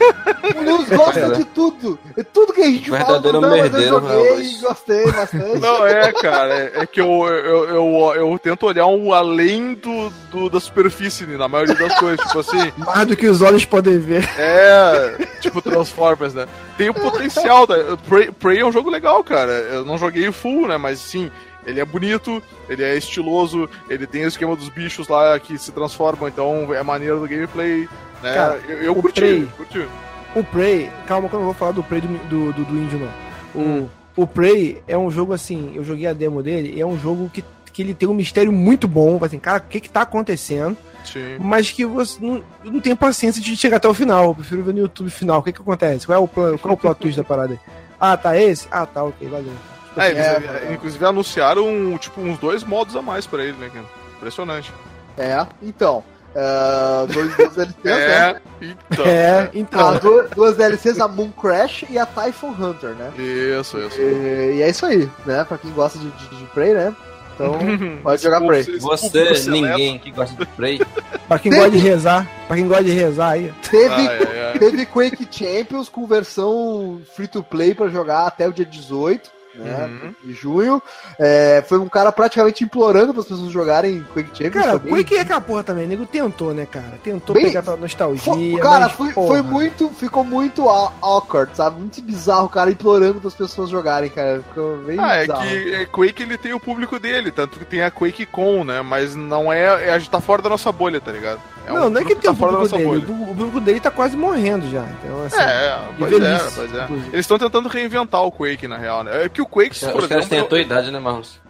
O Luz gosta de tudo. É tudo que a gente Verdadeiro fala, não, mas eu merdeiro, joguei e gostei bastante. Não, é, cara, é, é que eu, eu, eu, eu tento olhar um além do, do- da superfície né, na maioria das coisas, tipo assim, Mais do que os olhos podem ver. é, tipo Transformers, né? Tem o potencial, da, Prey, Prey é um jogo legal, cara, eu não joguei full, né, mas sim, ele é bonito, ele é estiloso, ele tem o esquema dos bichos lá que se transformam, então é maneiro do gameplay, né, Cara, eu, eu o curti, Prey- curti. O Prey, calma que eu não vou falar do Prey do, do, do, do índio, não. O, Hum. o Prey é um jogo assim, eu joguei a demo dele, e é um jogo que, que ele tem um mistério muito bom, assim, cara, o que que tá acontecendo? Sim. Mas que você não, eu não tenho paciência de chegar até o final, eu prefiro ver no YouTube final, o que que acontece? Qual é o, plan- qual é o plot twist da parada? Ah, tá esse? Ah, tá, ok, valeu. É, eles, É, inclusive anunciaram, tipo, uns dois modos a mais pra ele, né, cara? Impressionante. É, então. é, dois, duas DLCs, né? É, então. É, então. Ah, du- duas DLCs, a Moon Crash e a Typhon Hunter, né? Isso, isso. E, e é isso aí, né? Pra quem gosta de, de, de Prey, né? Então, pode jogar Prey. Você, seleto. ninguém que gosta de Prey. Pra quem gosta de rezar, pra quem gosta de rezar aí. Teve, Ai, ai, ai. teve Quake Champions com versão free to play pra jogar até o dia 18. Né, Uhum. de junho. É, foi um cara praticamente implorando para as pessoas jogarem Quake Champions. Cara, também. Quake é aquela porra também, nego tentou, né, cara? Tentou Bem- pegar pela nostalgia. Fo- cara, mas, foi, foi muito. Ficou muito aw- awkward, sabe? Muito bizarro o cara implorando para as pessoas jogarem, cara. Ficou bem Ah, é bizarro. que é, Quake ele tem o público dele, tanto que tem a Quake Con, né? Mas não é. é a gente tá fora da nossa bolha, tá ligado? Não, não é que tem o tá da público dele. bolha. O público dele tá quase morrendo já. Então, assim, É, de pois é, velhice, pois é. inclusive. Eles estão tentando reinventar o Quake, na real, né? É que o Quake, se Os por caras têm a tua idade, né, Marlos?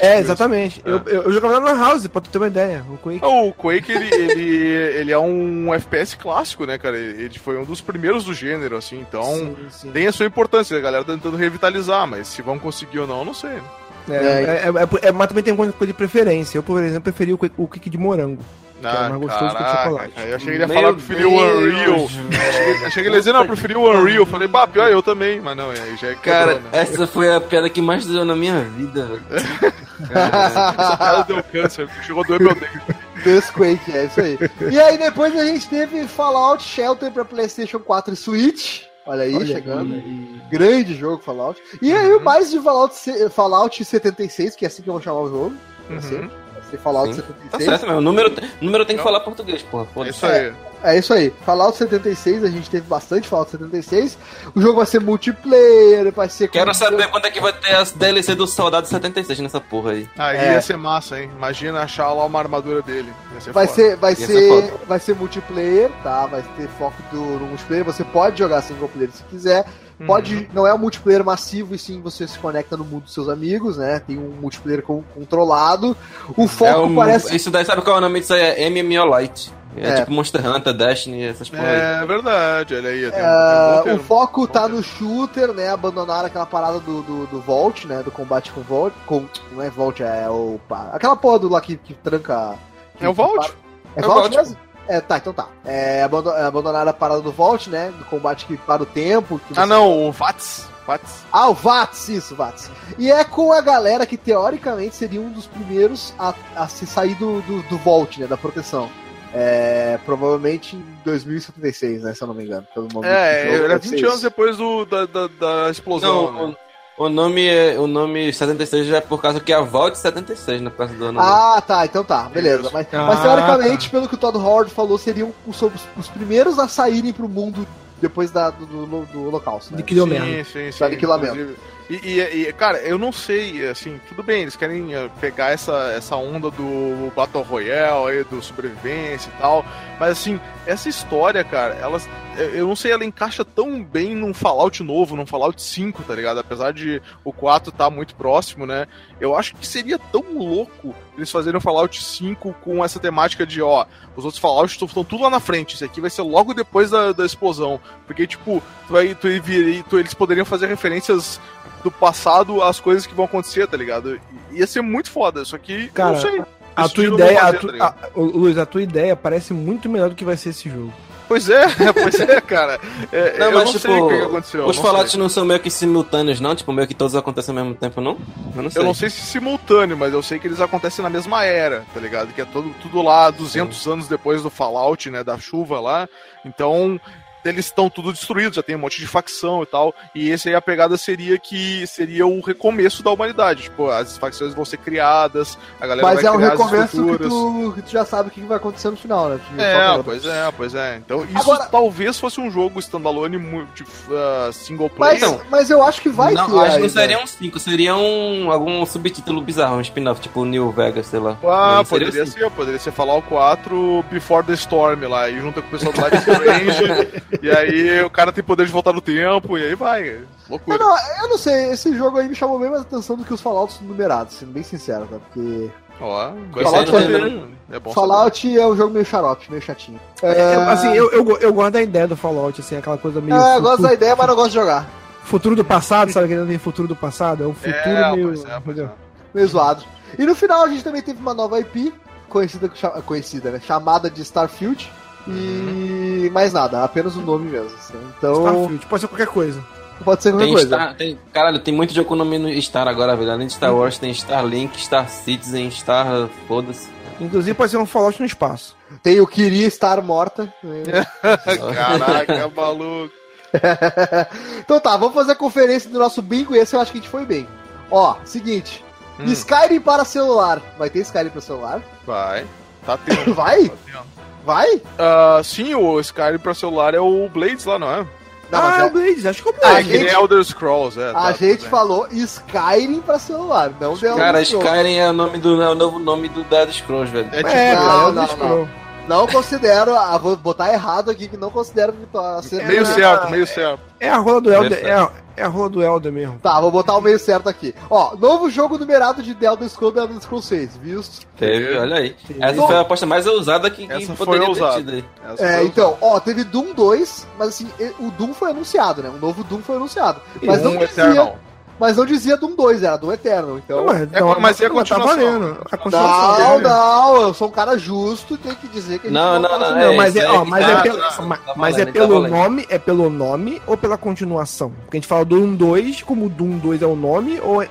É, exatamente. É. Eu, eu, eu jogava na House, pra tu ter uma ideia. O Quake. O Quake, ele, ele, ele é um FPS clássico, né, cara? Ele foi um dos primeiros do gênero, assim, então Sim, sim. tem a sua importância. A galera tá tentando revitalizar, mas se vão conseguir ou não, eu não sei. né? É, é, é, é, mas também tem uma coisa de preferência. Eu, por exemplo, preferi o Quake, o Quake de morango. Que era mais gostoso que o caraca, chocolate. aí eu achei que ele ia Meu falar que preferia o Deus, Unreal. Achei, achei que ele ia dizer, não, eu preferi o Unreal. Eu falei, bah, pior eu também. Mas não, aí já é Cara, quebrou, né? essa foi a piada que mais doeu na minha vida. Essa piada deu câncer, chegou a doer meu dente. Desse Quake, é isso aí. E aí depois a gente teve Fallout Shelter pra Playstation 4 e Switch. Olha aí, Olha chegando. aí. Grande jogo Fallout. E aí o mais de Fallout, Fallout 76, que é assim que eu vou chamar o jogo. Uhum. Ser Fallout Sim. 76. Tá certo, meu. O número, o número tem que falar português, porra. É Foda-se. isso aí. É isso aí. Fallout 76, a gente teve bastante Fallout 76. O jogo vai ser multiplayer, vai ser. Quero com- saber quando é que vai ter as DLC do Soldado 76 nessa porra aí. Aí É. ia ser massa, hein? Imagina achar lá uma armadura dele. Ia ser Vai foda. ser, vai Ia ser ser, foda. vai ser multiplayer, tá? Vai ter foco do, no multiplayer. Você pode jogar single player se quiser. Uhum. Pode, não é um multiplayer massivo e sim você se conecta no mundo dos seus amigos, né? Tem um multiplayer com- controlado. O foco É um- parece Isso daí, sabe qual é o nome disso aí? É MMO Lite. É, É. tipo Monster Hunter, Destiny, essas aí. É verdade, olha aí. Um- um É, bom o foco tá termo. no shooter, né? Abandonar aquela parada do, do, do Vault, né? Do combate com Vault. Com, não é Vault, é o. Aquela porra do lá que, que tranca. que- É o Vault? para- É, É Vault. mesmo? É, tá, então tá. É, é abandonar a parada do Vault, né? Do combate que para o tempo. que Ah, não, o VATS. VATS. Ah, o VATS, isso, VATS. E é com a galera que teoricamente seria um dos primeiros a, a se sair do, do, do Vault, né? Da proteção. É, provavelmente em 2076, né? Se eu não me engano. Pelo nome do É, era deve 20 ser anos depois do, da, da, da explosão. Não, né? O, nome é, o nome 76 já é por causa que é a Vault 76, no caso do ano. Ah, tá, então tá, beleza. Mas, Ah, mas teoricamente, pelo que o Todd Howard falou, seriam os, os, os primeiros a saírem pro mundo depois da, do, do, do holocausto. Né? Merda. Sim, sim, sim. Tá aniquilamento. E, e- e, cara, eu não sei, assim, tudo bem, eles querem eh, pegar essa, essa onda do Battle Royale aí, do sobrevivência e tal, mas assim, essa história, cara, ela, eu não sei, ela encaixa tão bem num Fallout novo, num Fallout 5, tá ligado? Apesar de o 4 estar muito próximo, né? Eu acho que seria tão louco eles fazerem um Fallout 5 com essa temática de, ó, os outros Fallout estão tudo lá na frente, esse aqui vai ser logo depois da, da explosão. Porque, tipo, tu vai, tu, tu- eles poderiam fazer referências do passado às coisas que vão acontecer, tá ligado? Ia ser muito foda, só que Cara, não sei. A tua ideia, não a fazer, tu- tá a- Luiz, a tua ideia parece muito melhor do que vai ser esse jogo. Pois é, pois é, cara. É, Não, eu mas não tipo, sei o que, que aconteceu. os sei. não são meio que simultâneos, não? Tipo, meio que todos acontecem ao mesmo tempo, não? Eu não sei. Eu não sei se simultâneo, mas eu sei que eles acontecem na mesma era, tá ligado? Que é todo, tudo lá 200 anos depois do Fallout, né? Da chuva lá. Então, eles estão tudo destruídos, já tem um monte de facção e tal. E esse aí a pegada seria que seria o recomeço da humanidade. Tipo, as facções vão ser criadas, a galera Mas vai é um criar as recomeço que tu, que tu já sabe o que vai acontecer no final, né? É, pois é, pois é. Então, isso Agora- talvez fosse um jogo standalone de uh, single Mas, player. Então, mas eu acho que vai não, ter. acho que não seria um 5, seria um, algum subtítulo bizarro, um spin-off, tipo New Vegas, sei lá. Ah, Não poderia ser, poderia ser Fallout 4 Before the Storm lá, e junta com o pessoal do Life Strange, e aí o cara tem poder de voltar no tempo, e aí vai. Eu Loucura. não, eu não sei, esse jogo aí me chamou bem mais atenção do que os Fallouts numerados, sendo bem sincero, tá? Porque Ó, Fallout gostei de é- é bom Fallout é um jogo meio xarope, meio chatinho. É, É, assim, eu, eu, eu gosto da ideia do Fallout, assim, aquela coisa meio. é, eu futuro, gosto da ideia, mas não gosto de jogar. futuro do passado, sabe aquele tem futuro do passado? É um futuro É, meio. pois é, pois é. Meio zoado. E no final a gente também teve uma nova IP, conhecida, conhecida né? chamada de Starfield. E mais nada, apenas o nome mesmo. assim. Então, Starfield, pode ser qualquer coisa. pode ser qualquer Tem coisa. Star, tem, caralho, tem muito jogo com nome no Star agora, velho. Além de Star Wars, tem Starlink, Star Citizen, Star. Foda-se. Inclusive pode ser um Fallout no espaço. Tem o Queria Estar Morta. né? Caraca, maluco. então tá, vamos fazer a conferência do nosso bingo e esse eu acho que a gente foi bem. Ó, seguinte. Hum. Skyrim para celular. Vai ter Skyrim para celular? Vai. Tá tendo. Vai? Tá tendo. Vai? Ah, sim, o Skyrim pra celular é o Blades lá, não é? Não, ah, é é- o Blades, acho que é o A é Blades. que nem gente- Elder Scrolls, é. A tá, gente tudo bem. falou Skyrim para celular, não Cara, Skyrim é o, nome do, é o novo nome do Dead Scrolls, velho. É tipo, É, Não, é não. Não considero, ah, vou botar errado aqui que não considero a cena- meio certo, meio certo. É a rola do Elder. Perfeito. É a, é a rola do Elder mesmo. Tá, vou botar o meio certo aqui. Ó, novo jogo numerado de The Elder Scrolls, The Elder Scrolls 6, visto? Teve, olha aí. Essa Não. foi a aposta mais ousada que, que Essa foi poderia ter tido aí. Essa É, então, ó, teve Doom 2, mas assim, o Doom foi anunciado, né? O novo Doom foi anunciado. Mas não um dizia, Eternal. Mas não dizia Doom 2, era Doom Eternal. Então, mas, é- mas é a tá valendo. A continuação não, dele. não, eu sou um cara justo e tenho que dizer que a gente Não, não, não. Não, É, mas é, isso ó, mas tá- é pelo, tá- tá mas é tá nome, é pelo nome ou pela continuação? Porque a gente fala Doom 2, como Doom 2 é o nome, ou é-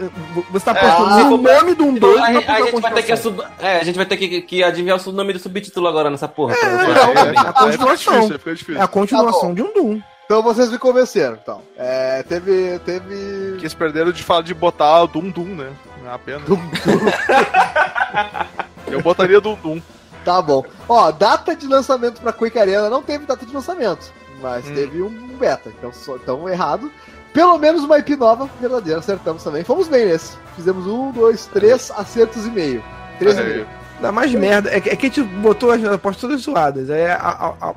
você tá É, for pra- nome Doom 2 a, ou gente- pra a gente vai ter que, é, a gente vai ter que, que adivinhar o nome do subtítulo agora nessa porra. É, não, é a fica continuação. É a continuação Tá de um Doom. Então vocês me convenceram, então. É, teve. teve. Que eles perderam de falar de botar o Doom Doom, né? Não é a pena. Eu botaria Doom Doom. Tá bom. Ó, data de lançamento pra Quake Arena não teve data de lançamento, mas Hum. teve um beta, então, só, então errado. Pelo menos uma IP nova verdadeira, acertamos também. Fomos bem nesse. Fizemos um, dois, três acertos e meio. Três e Aí. meio. Dá mais merda. É que, é que a gente botou as apostas todas zoadas. Aí a, a, a,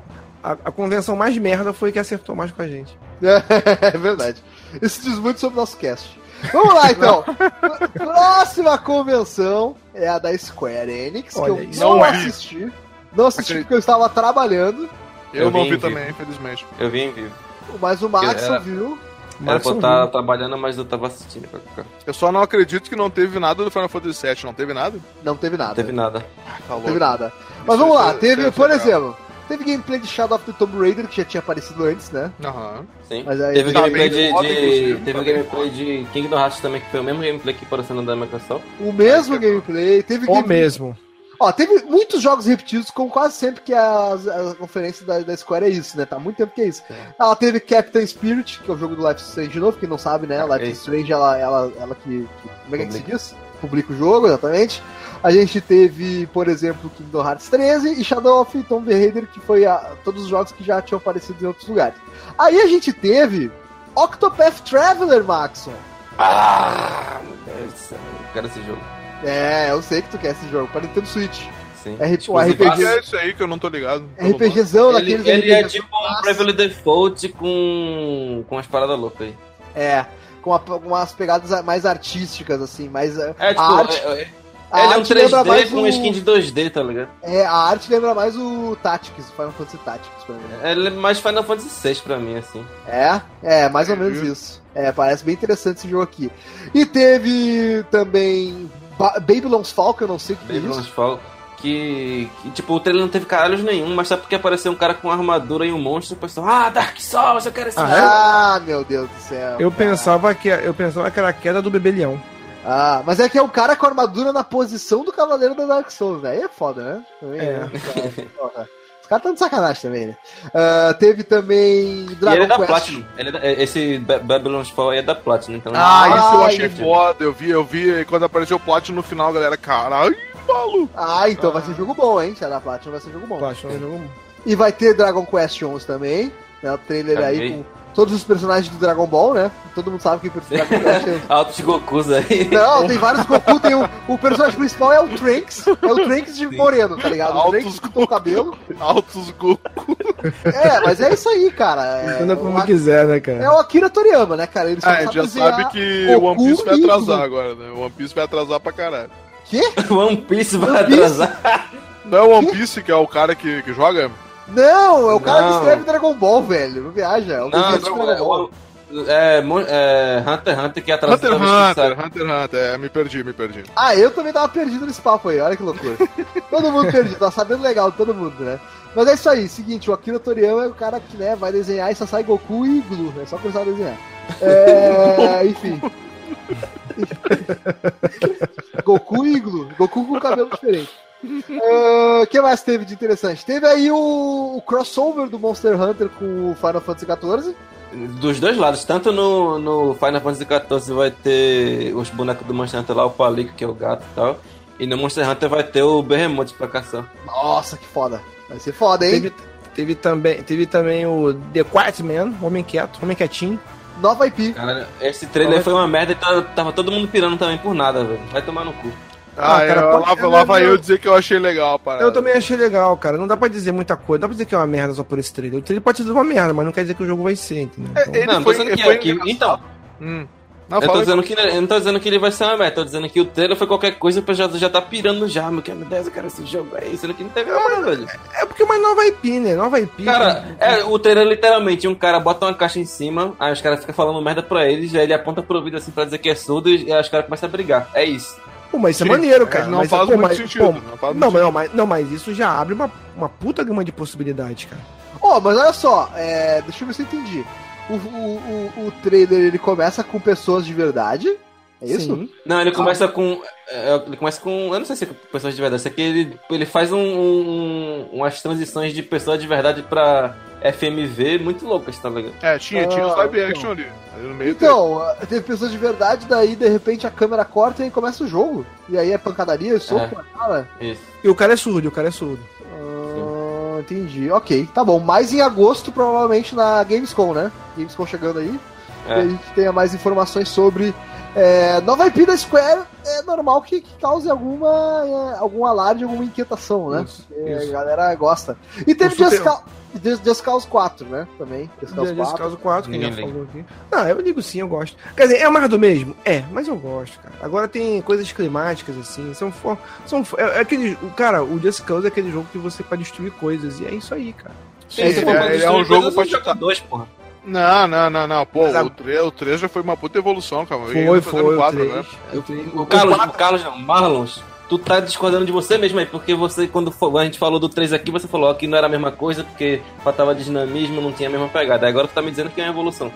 a, a convenção mais merda foi que acertou mais com a gente. É verdade. Isso diz muito sobre o nosso cast. Vamos lá, então. Próxima convenção é a da Square Enix, que Olha eu isso. não Não assisti. Não assisti Acredito. porque eu estava trabalhando, Eu, Eu não vi também, infelizmente. Eu vi em vivo. mas o Max Era- viu. Era pra eu estar viu. trabalhando, mas eu tava assistindo. Eu só não acredito que não teve nada do Final Fantasy VII. Não teve nada? Não teve nada. Não teve nada. Tá Não louco. teve nada. Mas Isso vamos é- lá, isso teve, é por legal. exemplo, teve gameplay de Shadow of the Tomb Raider, que já tinha aparecido antes, né? Aham. Sim. Mas aí- teve gameplay de. de- inclusive, teve gameplay de Kingdom Hearts também, que foi o mesmo gameplay que apareceu no da Microsoft. O mesmo Ai, gameplay, teve O gameplay- mesmo. Ó, teve muitos jogos repetidos, como quase sempre que as, as conferências da, da Square é isso, né? Tá muito tempo que é isso. Ela teve Captain Spirit, que é o jogo do Life Strange de novo, quem não sabe, né? Life is isso. Strange, ela, ela, ela que, que- Como é que, é que se diz? Publica o jogo, exatamente. A gente teve, por exemplo, Kingdom Hearts 13 e Shadow of Tomb Raider, que foi a- todos os jogos que já tinham aparecido em outros lugares. Aí a gente teve Octopath Traveler, Maxon. Ah, meu Deus do céu. Eu quero esse jogo. É, eu sei que tu quer esse jogo, para Nintendo Switch. Sim. É, Tipo, o os RPG. É isso aí que eu não tô ligado? RPGzão Ele, daqueles ele é RPGs tipo um. Bravely Default com, com as paradas loucas aí. É, com, a- com umas pegadas mais artísticas, assim, mais. É, tipo, a arte, é- é- a ele é um arte lembra 3D mais com o, skin de 2D, tá ligado? É, a arte lembra mais o Tactics, o Final Fantasy Tactics, pra mim. Ele é mais Final Fantasy VI pra mim, assim. É, é, mais ou menos Entendi. isso. É, parece bem interessante esse jogo aqui. E teve também Ba Babylon's Fall, que eu não sei o que é Babylon's isso. Fall. Que, que, tipo, o trailer não teve caralhos nenhum, mas só porque apareceu um cara com armadura e um monstro, o pessoal, ah, Dark Souls, eu quero esse Ah, jogo. é? Ah, meu Deus do céu. Eu cara. pensava, que, eu pensava que era a queda do bebê leão. Ah, mas é que é o cara com a armadura na posição do Cavaleiro da Dark Souls, né? Aí é foda, né? Também, É. né? Porra. Os caras estão de sacanagem também, né? Ah, teve também E Dragon ele é da Quest. Platinum. Ele é da- esse Ba- Babylon's Fall aí é da Platinum, então... Ah, isso eu Ah, achei foda. Eu vi, eu vi quando apareceu o Platinum no final, galera. Caralho, maluco. Ah, então vai ser jogo bom, hein? Se é da Platinum, vai ser jogo bom. Platinum é um jogo. E vai ter Dragon Quest 11 também. Né? O trailer aí com todos os personagens do Dragon Ball, né? Todo mundo sabe que o Dragon Quest é... Altos Gokus aí. Não, tem vários Goku, tem o, o personagem principal é o Trunks, é o Trunks de moreno, tá ligado? O Altos Trunks com o cabelo. Altos Goku. É, mas é isso aí, cara. É, Entenda como o, quiser, né, cara? é o Akira Toriyama, né, cara? Ele só Ah, a sabe gente já sabe que Goku o One Piece vai atrasar agora, né? O One Piece vai atrasar pra caralho. Quê? One Piece vai One Piece? atrasar. Não é o One Piece que é o cara que, que joga? Não, é o cara que Não. escreve Dragon Ball, velho. Não viaja. É o Não, de não, Dragon Ball. é, é, é Hunter x Hunter que atrasa Hunter toda x que Hunter. Hunter x Hunter. É, me perdi, me perdi. Ah, eu também tava perdido nesse papo aí, olha que loucura. todo mundo perdido, tá sabendo legal, todo mundo, né? Mas é isso aí, seguinte, o Akira Toriyama é o cara que né, vai desenhar e só sai Goku e Glue, é só começar a desenhar. É, enfim. Goku e Glue, Goku com cabelo diferente. O que mais teve de interessante? Teve aí o, o crossover do Monster Hunter com o Final Fantasy XIV. Dos dois lados, tanto no, no Final Fantasy XIV vai ter os bonecos do Monster Hunter lá, o Palico, que é o gato e tal. E no Monster Hunter vai ter o Behemoth pra caçar. Nossa, que foda. Vai ser foda, hein? Teve, teve, também, teve também o The Quiet Man, Homem Quieto, Homem Quietinho. Nova IP. Cara, esse trailer foi uma merda e tá- tava todo mundo pirando também por nada, velho. Vai tomar no cu. Ah, Ah, cara, eu- pode- lá, lá vai eu- dizer que eu achei legal a parada. Eu também achei legal, cara. Não dá pra dizer muita coisa. Não dá pra dizer que é uma merda só por esse trailer. O trailer pode ser uma merda, mas não quer dizer que o jogo vai ser, entendeu? É, Então, ele não, tô foi- dizendo que foi é. que- engraçado. então, Hum. Não, eu, tô dizendo que, eu não tô dizendo que ele vai ser uma merda, tô dizendo que o trailer foi qualquer coisa, o pessoal já, já tá pirando já, meu, que, meu Deus, eu quero esse jogo aí, sendo que não teve nada, velho. É porque é uma nova IP, né? Nova IP. Cara, é, o trailer literalmente, um cara bota uma caixa em cima, aí os caras ficam falando merda pra eles, aí ele aponta pro ouvido assim pra dizer que é surdo e aí os caras começam a brigar. É isso. Pô, mas isso é Sim, maneiro, é, cara. não mas, faz pô, muito mas, sentido, pô, não faz não, mas, não, mas, não, mas isso já abre uma, uma puta gama de possibilidades, cara. Ó, mas olha só, é, deixa eu ver se eu entendi. O, o, o, o trailer ele começa com pessoas de verdade. É isso? Sim. Não, ele começa com. é, ele começa com. Eu não sei se é com pessoas de verdade, isso aqui ele, ele faz um, um- umas transições de pessoa de verdade pra, FMV muito loucas, tá ligado? É, tinha, tinha os Ah, live então. action ali. ali no meio Então, teve pessoas de verdade, daí de repente a câmera corta e começa o jogo. E aí é pancadaria e soco É. na cara. Isso. E o cara é surdo, o cara é surdo. Ah, entendi. Ok, tá bom. Mais em agosto, provavelmente na Gamescom, né? Gamescom chegando aí. É. Que a gente tenha mais informações sobre. É, nova IP da Square é normal que, que cause alguma, é, algum alarde, alguma inquietação, né? Isso, isso. A galera gosta. E teve Just, Cause, Just, Just Cause 4, né? Também. Just Cause Nesse 4. caso 4, que já falou aqui. Não, eu ligo sim, eu gosto. Quer dizer, é mais do mesmo? É, mas eu gosto, cara. Agora tem coisas climáticas, assim. São. for- são é, é aquele. o- Cara, o Just Cause é aquele jogo que você pode destruir coisas. E é isso aí, cara. Sim, é, é destruir um jogo pra jogo chutar. dois, porra. Não, não, não, não. Pô, a- o 3, o 3 já foi uma puta evolução, cara. Foi, foi, o quatro, 3. né? O três- O Carlos, o Carlos não, Marlons, tu tá discordando de você mesmo aí, porque você, quando a gente falou do 3 aqui, você falou que não era a mesma coisa, porque faltava dinamismo, não tinha a mesma pegada. Agora tu tá me dizendo que é uma evolução.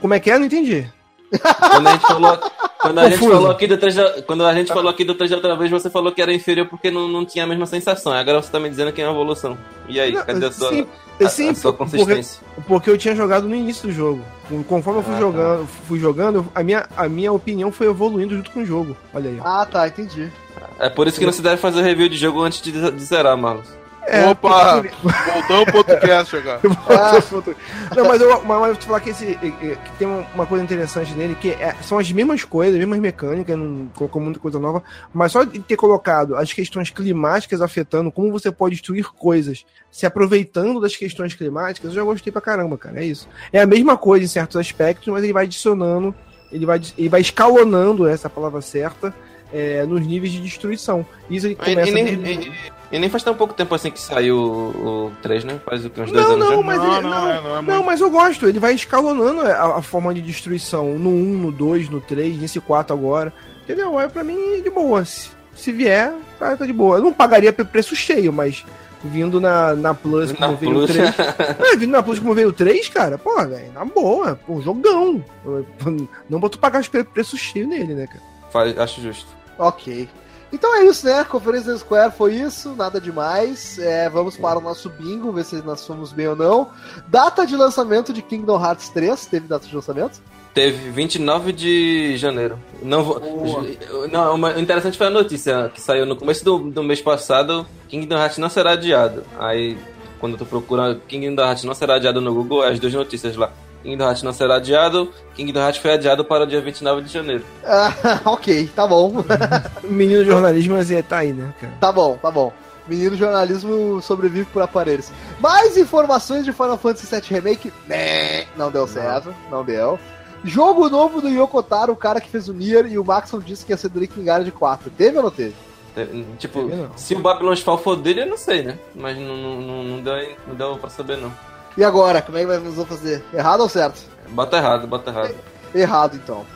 Como é que é? Não entendi. Quando a gente falou, quando a gente falou aqui do 3 da, quando a gente falou aqui do 3 da outra vez, você falou que era inferior porque não, não tinha a mesma sensação. Agora você tá me dizendo que é uma evolução. E aí, Não, cadê a sua, sim, a- a sim, sua porque, consistência? porque eu tinha jogado no início do jogo. Conforme eu fui Ah, tá. jogando, fui jogando, a minha, a minha opinião foi evoluindo junto com o jogo. Olha aí. Ah, tá, entendi. É por isso que não se deve fazer review de jogo antes de, de zerar, Marlons. É, Opa! Voltamos pro podcast agora. Ah, Não, mas eu, mas eu vou te falar que, esse, que tem uma, coisa interessante nele, que é- são as mesmas coisas, as mesmas mecânicas, não colocou muita coisa nova, mas só de ter colocado as questões climáticas afetando, como você pode destruir coisas, se aproveitando das questões climáticas, eu já gostei pra caramba, cara, é isso. É a mesma coisa em certos aspectos, mas ele vai adicionando, ele vai, ele vai escalonando, essa é palavra certa, eh, nos níveis de destruição. Isso ele E, começa... e e- e nem faz tão pouco tempo assim que saiu o, o 3, né? Faz o que, uns dois Não, anos não, já? mas Não, ele, não, não, é, não é não, mas eu gosto. Ele vai escalonando a, a forma de destruição no 1, no 2, no 3, nesse 4 agora. Entendeu? É pra mim de boa. Se, se vier, tá, tá de boa. Eu não pagaria pre- preço cheio, mas vindo na, na Plus Na como veio Plus. o 3. é, vindo na Plus como veio o 3, cara, pô, velho, na boa. Pô, jogão. Não botou pagar os preço cheio nele, né, cara? Faz- acho justo. ok. Então é isso, né? Conferência da Square foi isso, nada demais. É, vamos para o nosso bingo, ver se nós fomos bem ou não. Data de lançamento de Kingdom Hearts 3, teve data de lançamento? Teve 29 de janeiro. Não vou. Boa. Não, uma- o interessante foi a notícia que saiu no começo do, do mês passado: Kingdom Hearts não será adiado. Aí, quando tu procura Kingdom Hearts não será adiado no Google, é as duas notícias lá. Kingdom Hearts não será adiado, Kingdom Hearts foi adiado para o dia 29 de janeiro. Ah, ok, tá bom. O menino jornalismo, mas é, tá aí, né, cara? tá bom, tá bom. Menino jornalismo sobrevive por aparelhos. Mais informações de Final Fantasy VII Remake? Né, Não deu certo, não deu. Jogo novo do Yoko Taro, o cara que fez o Nier, e o Maxon disse que ia ser Drinking Guard 4. Teve ou não teve? Te- Tipo, Teve não. se o Babylon's Fall for dele, eu não sei, né? Mas não, não, não, não deu, não deu pra saber, não. E agora, como é que nós vamos fazer? Errado ou certo? Bota errado, bota errado. Errado, então.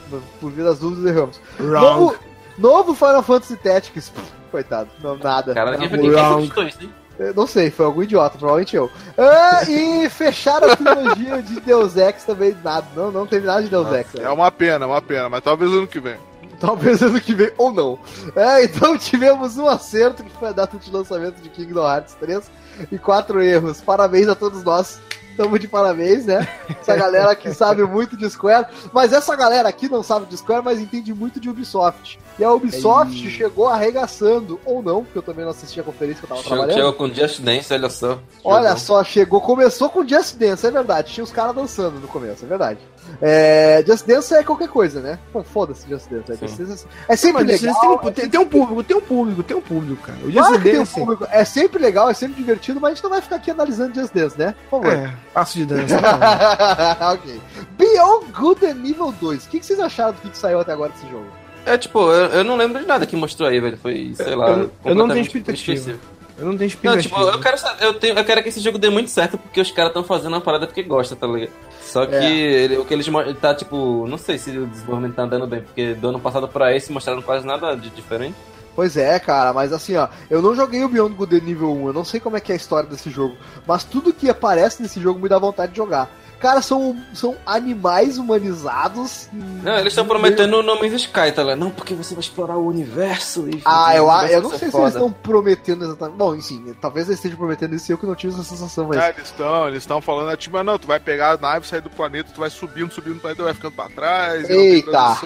Por via das dúvidas, erramos. Wrong. Novo, novo Final Fantasy Tactics. Coitado, não, nada. Cara, quem foi isso, hein? Eu Não sei, foi algum idiota, provavelmente eu. Ah, e fecharam a trilogia de Deus Ex também, nada. Não, não teve nada de Deus Ex. né? É uma pena, uma pena, mas talvez ano que vem. Talvez ano que vem, ou não. É, então tivemos um acerto, que foi a data de lançamento de Kingdom Hearts 3, e quatro erros. Parabéns a todos nós. Tamo de parabéns, né? Essa galera que sabe muito de Square. Mas essa galera aqui não sabe de Square, mas entende muito de Ubisoft. E a Ubisoft Ei. chegou arregaçando, ou não, porque eu também não assisti a conferência que eu tava Chegou, trabalhando. chegou com Just Dance, olha só. Olha Jogou. só, chegou, começou com Just Dance, é verdade. Tinha os caras dançando no começo, é verdade. É, Just Dance é qualquer coisa, né? Pô, foda-se Just Dance. É. Just Dance é sempre Mas legal. tem, um- tem, tem um público, tem um público, tem um público, cara. O Claro Just que tem um Dance público. É sempre legal, é sempre divertido, mas a gente não vai ficar aqui analisando Just Dance, né? Por favor. é passo de dança. não. ok. Beyond Good and Evil 2. O que, que vocês acharam do que, que saiu até agora desse jogo? É tipo, eu, eu não lembro de nada que mostrou aí, velho. Foi, sei lá. Eu- eu não tenho expectativa. Eu não tenho Não, expectativa. tipo, eu quero, eu, tenho, eu quero que esse jogo dê muito certo porque os caras estão fazendo uma parada porque gostam, tá ligado? Só que É. ele- o que eles tá tipo, não sei se o desenvolvimento tá andando bem, porque do ano passado pra esse mostraram quase nada de diferente. Pois é, cara, mas assim, ó, eu não joguei o Beyond Good Evil 1, eu não sei como é que é a história desse jogo, mas tudo que aparece nesse jogo me dá vontade de jogar. Cara, são, são animais humanizados. Não, eles estão prometendo o nome Sky, tá lá? Não, porque você vai explorar o universo e. Ah, eu, eu não sei se foda. eles estão prometendo exatamente. Bom, enfim, talvez eles estejam prometendo isso e eu que não tive essa sensação, mas. Ah, eles estão, eles estão falando, é, tipo, ah, não, tu vai pegar a nave, sair do planeta, tu vai subindo, subindo o planeta, vai ficando pra trás, não tem Eita.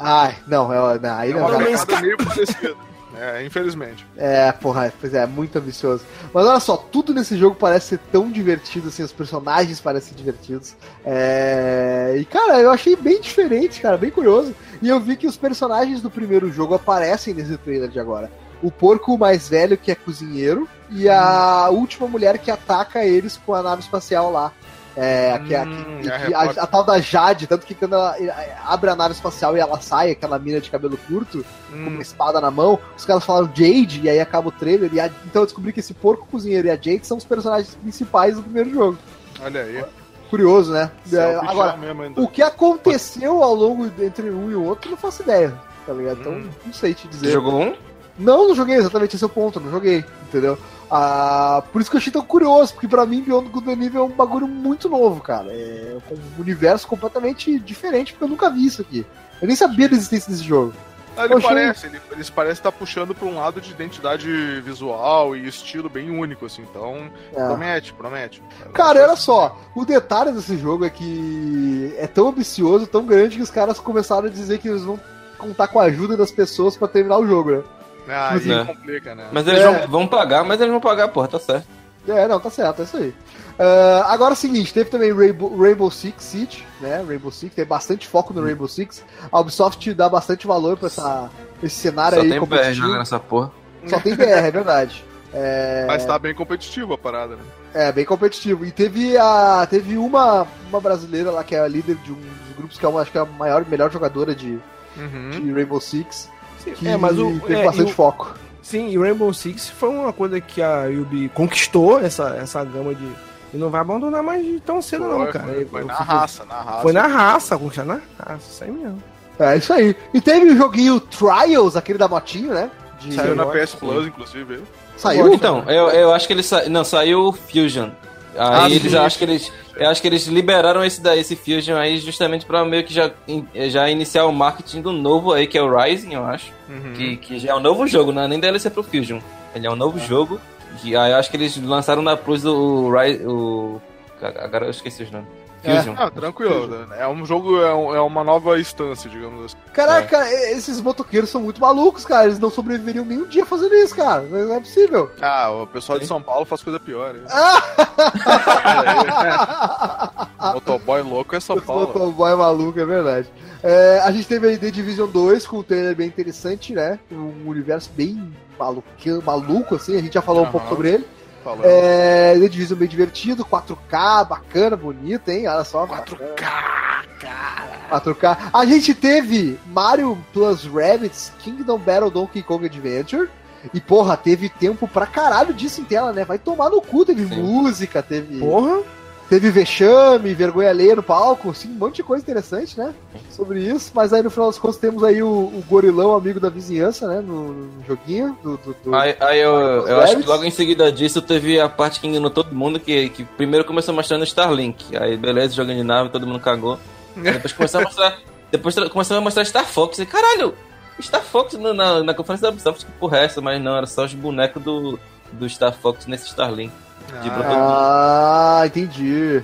Ai, não, é, não, aí É não. uma meio parecida. É, infelizmente. É, porra, pois é, muito ambicioso. Mas olha só, tudo nesse jogo parece ser tão divertido, assim, os personagens parecem divertidos. É... E, cara, eu achei bem diferente, cara, bem curioso. E eu vi que os personagens do primeiro jogo aparecem nesse trailer de agora. O porco mais velho, que é cozinheiro, e a última mulher que ataca eles com a nave espacial lá. É, que, Hum, que- a que- a, tal da Jade, tanto que quando ela abre a nave espacial e ela sai, aquela mina de cabelo curto, com Hum, uma espada na mão, os caras falaram Jade, e aí acaba o trailer, e a- então eu descobri que esse porco cozinheiro e a Jade são os personagens principais do primeiro jogo. olha aí. Curioso, né? É, agora, o que aconteceu ao longo de- entre um e o outro, eu não faço ideia, tá ligado? Então, Hum. não sei te Você dizer. jogou um? Não, não joguei exatamente esse é o ponto, não joguei, entendeu? Ah, por isso que eu achei tão curioso, porque pra mim Beyond Good and Evil é um bagulho muito novo, cara. É um universo completamente diferente, porque eu nunca vi isso aqui. Eu nem sabia da existência desse jogo. Ah, ele Poxa, parece, ele, eles parecem estar puxando pra um lado de identidade visual e estilo bem único, assim, então É. promete, promete. Cara, olha só, o detalhe desse jogo é que é tão ambicioso, tão grande, que os caras começaram a dizer que eles vão contar com a ajuda das pessoas pra terminar o jogo, né? Ah, aí Né. complica, né? Mas eles É. vão, vão pagar, mas eles vão pagar, porra, tá certo. É, não, tá certo, é isso aí. Ah, agora é o seguinte, teve também Rainbow, Rainbow Six Siege, né? Rainbow Six, tem bastante foco no Rainbow Six. A Ubisoft dá bastante valor pra essa, esse cenário Só aí tem BR jogando essa porra. Só tem BR, é verdade. É, Mas tá bem competitivo a parada, né? é, bem competitivo. E teve a. Teve uma, uma brasileira lá que é a líder de um dos grupos, que é uma, acho que é a maior, melhor jogadora de, Uhum. de Rainbow Six. Que É, mas o. teve é, bastante o- foco. Sim, e o Rainbow Six foi uma coisa que a Ubi conquistou essa, essa gama de. E não vai abandonar mais de tão cedo, não, Foi, cara. foi, foi eu na raça, na raça. Foi na raça, conquistar na raça, isso aí mesmo. É isso aí. E teve o joguinho Trials, aquele da motinho, né? De- Saiu na PS Plus, inclusive. Saiu? Então, eu, eu acho que ele sa... Não, saiu o Fusion. Aí Ah, eles acho que eles. Eu acho que eles liberaram esse daí, esse Fusion aí, justamente pra meio que já, já iniciar o marketing do novo aí, que é o Rising, eu acho. Uhum. Que, que já é um novo jogo, não é nem DLC pro Fusion. Ele é um novo jogo. Que aí eu acho que eles lançaram na Plus o, Rise, o. Agora eu esqueci os nomes. É. Fusion. Ah, tranquilo. né? É um jogo, é, um- é uma nova instância, digamos assim. Caraca, esses motoqueiros são muito malucos, cara. Eles não sobreviveriam nem um dia fazendo isso, cara. Não é possível. Ah, o pessoal de São Paulo faz coisa pior. hein? Motoboy louco é São Paulo. motoboy maluco, é verdade. É, a gente teve aí The Division 2 com um trailer bem interessante, né? Um universo bem maluco, maluco assim. A gente já falou um Aham. pouco sobre ele. Falando. É, The Division bem divertido, 4K, bacana, bonito, hein? Olha só. 4K, cara. 4K. A gente teve Mario Plus Rabbids Kingdom Battle Donkey Kong Adventure. E, porra, teve tempo pra caralho disso em tela, né? Vai tomar no cu, teve Sim. música, teve, Porra! Teve vexame, vergonha alheia no palco, assim, um monte de coisa interessante, né? Sobre isso. Mas aí, no final das contas, temos aí o, o gorilão amigo da vizinhança, né? No, no joguinho do... do, do- Aí, aí eu, eu acho que logo em seguida disso teve a parte que enganou todo mundo, que, que primeiro começou mostrando Starlink. Aí beleza, jogando de nave, todo mundo cagou. Depois começou a mostrar. Depois começou a mostrar Star Fox. E caralho! Star Fox no- na, na conferência da Ubisoft, que porra é essa? Mas não, era só os bonecos do, do Star Fox nesse Starlink. De Ah, Ah, entendi.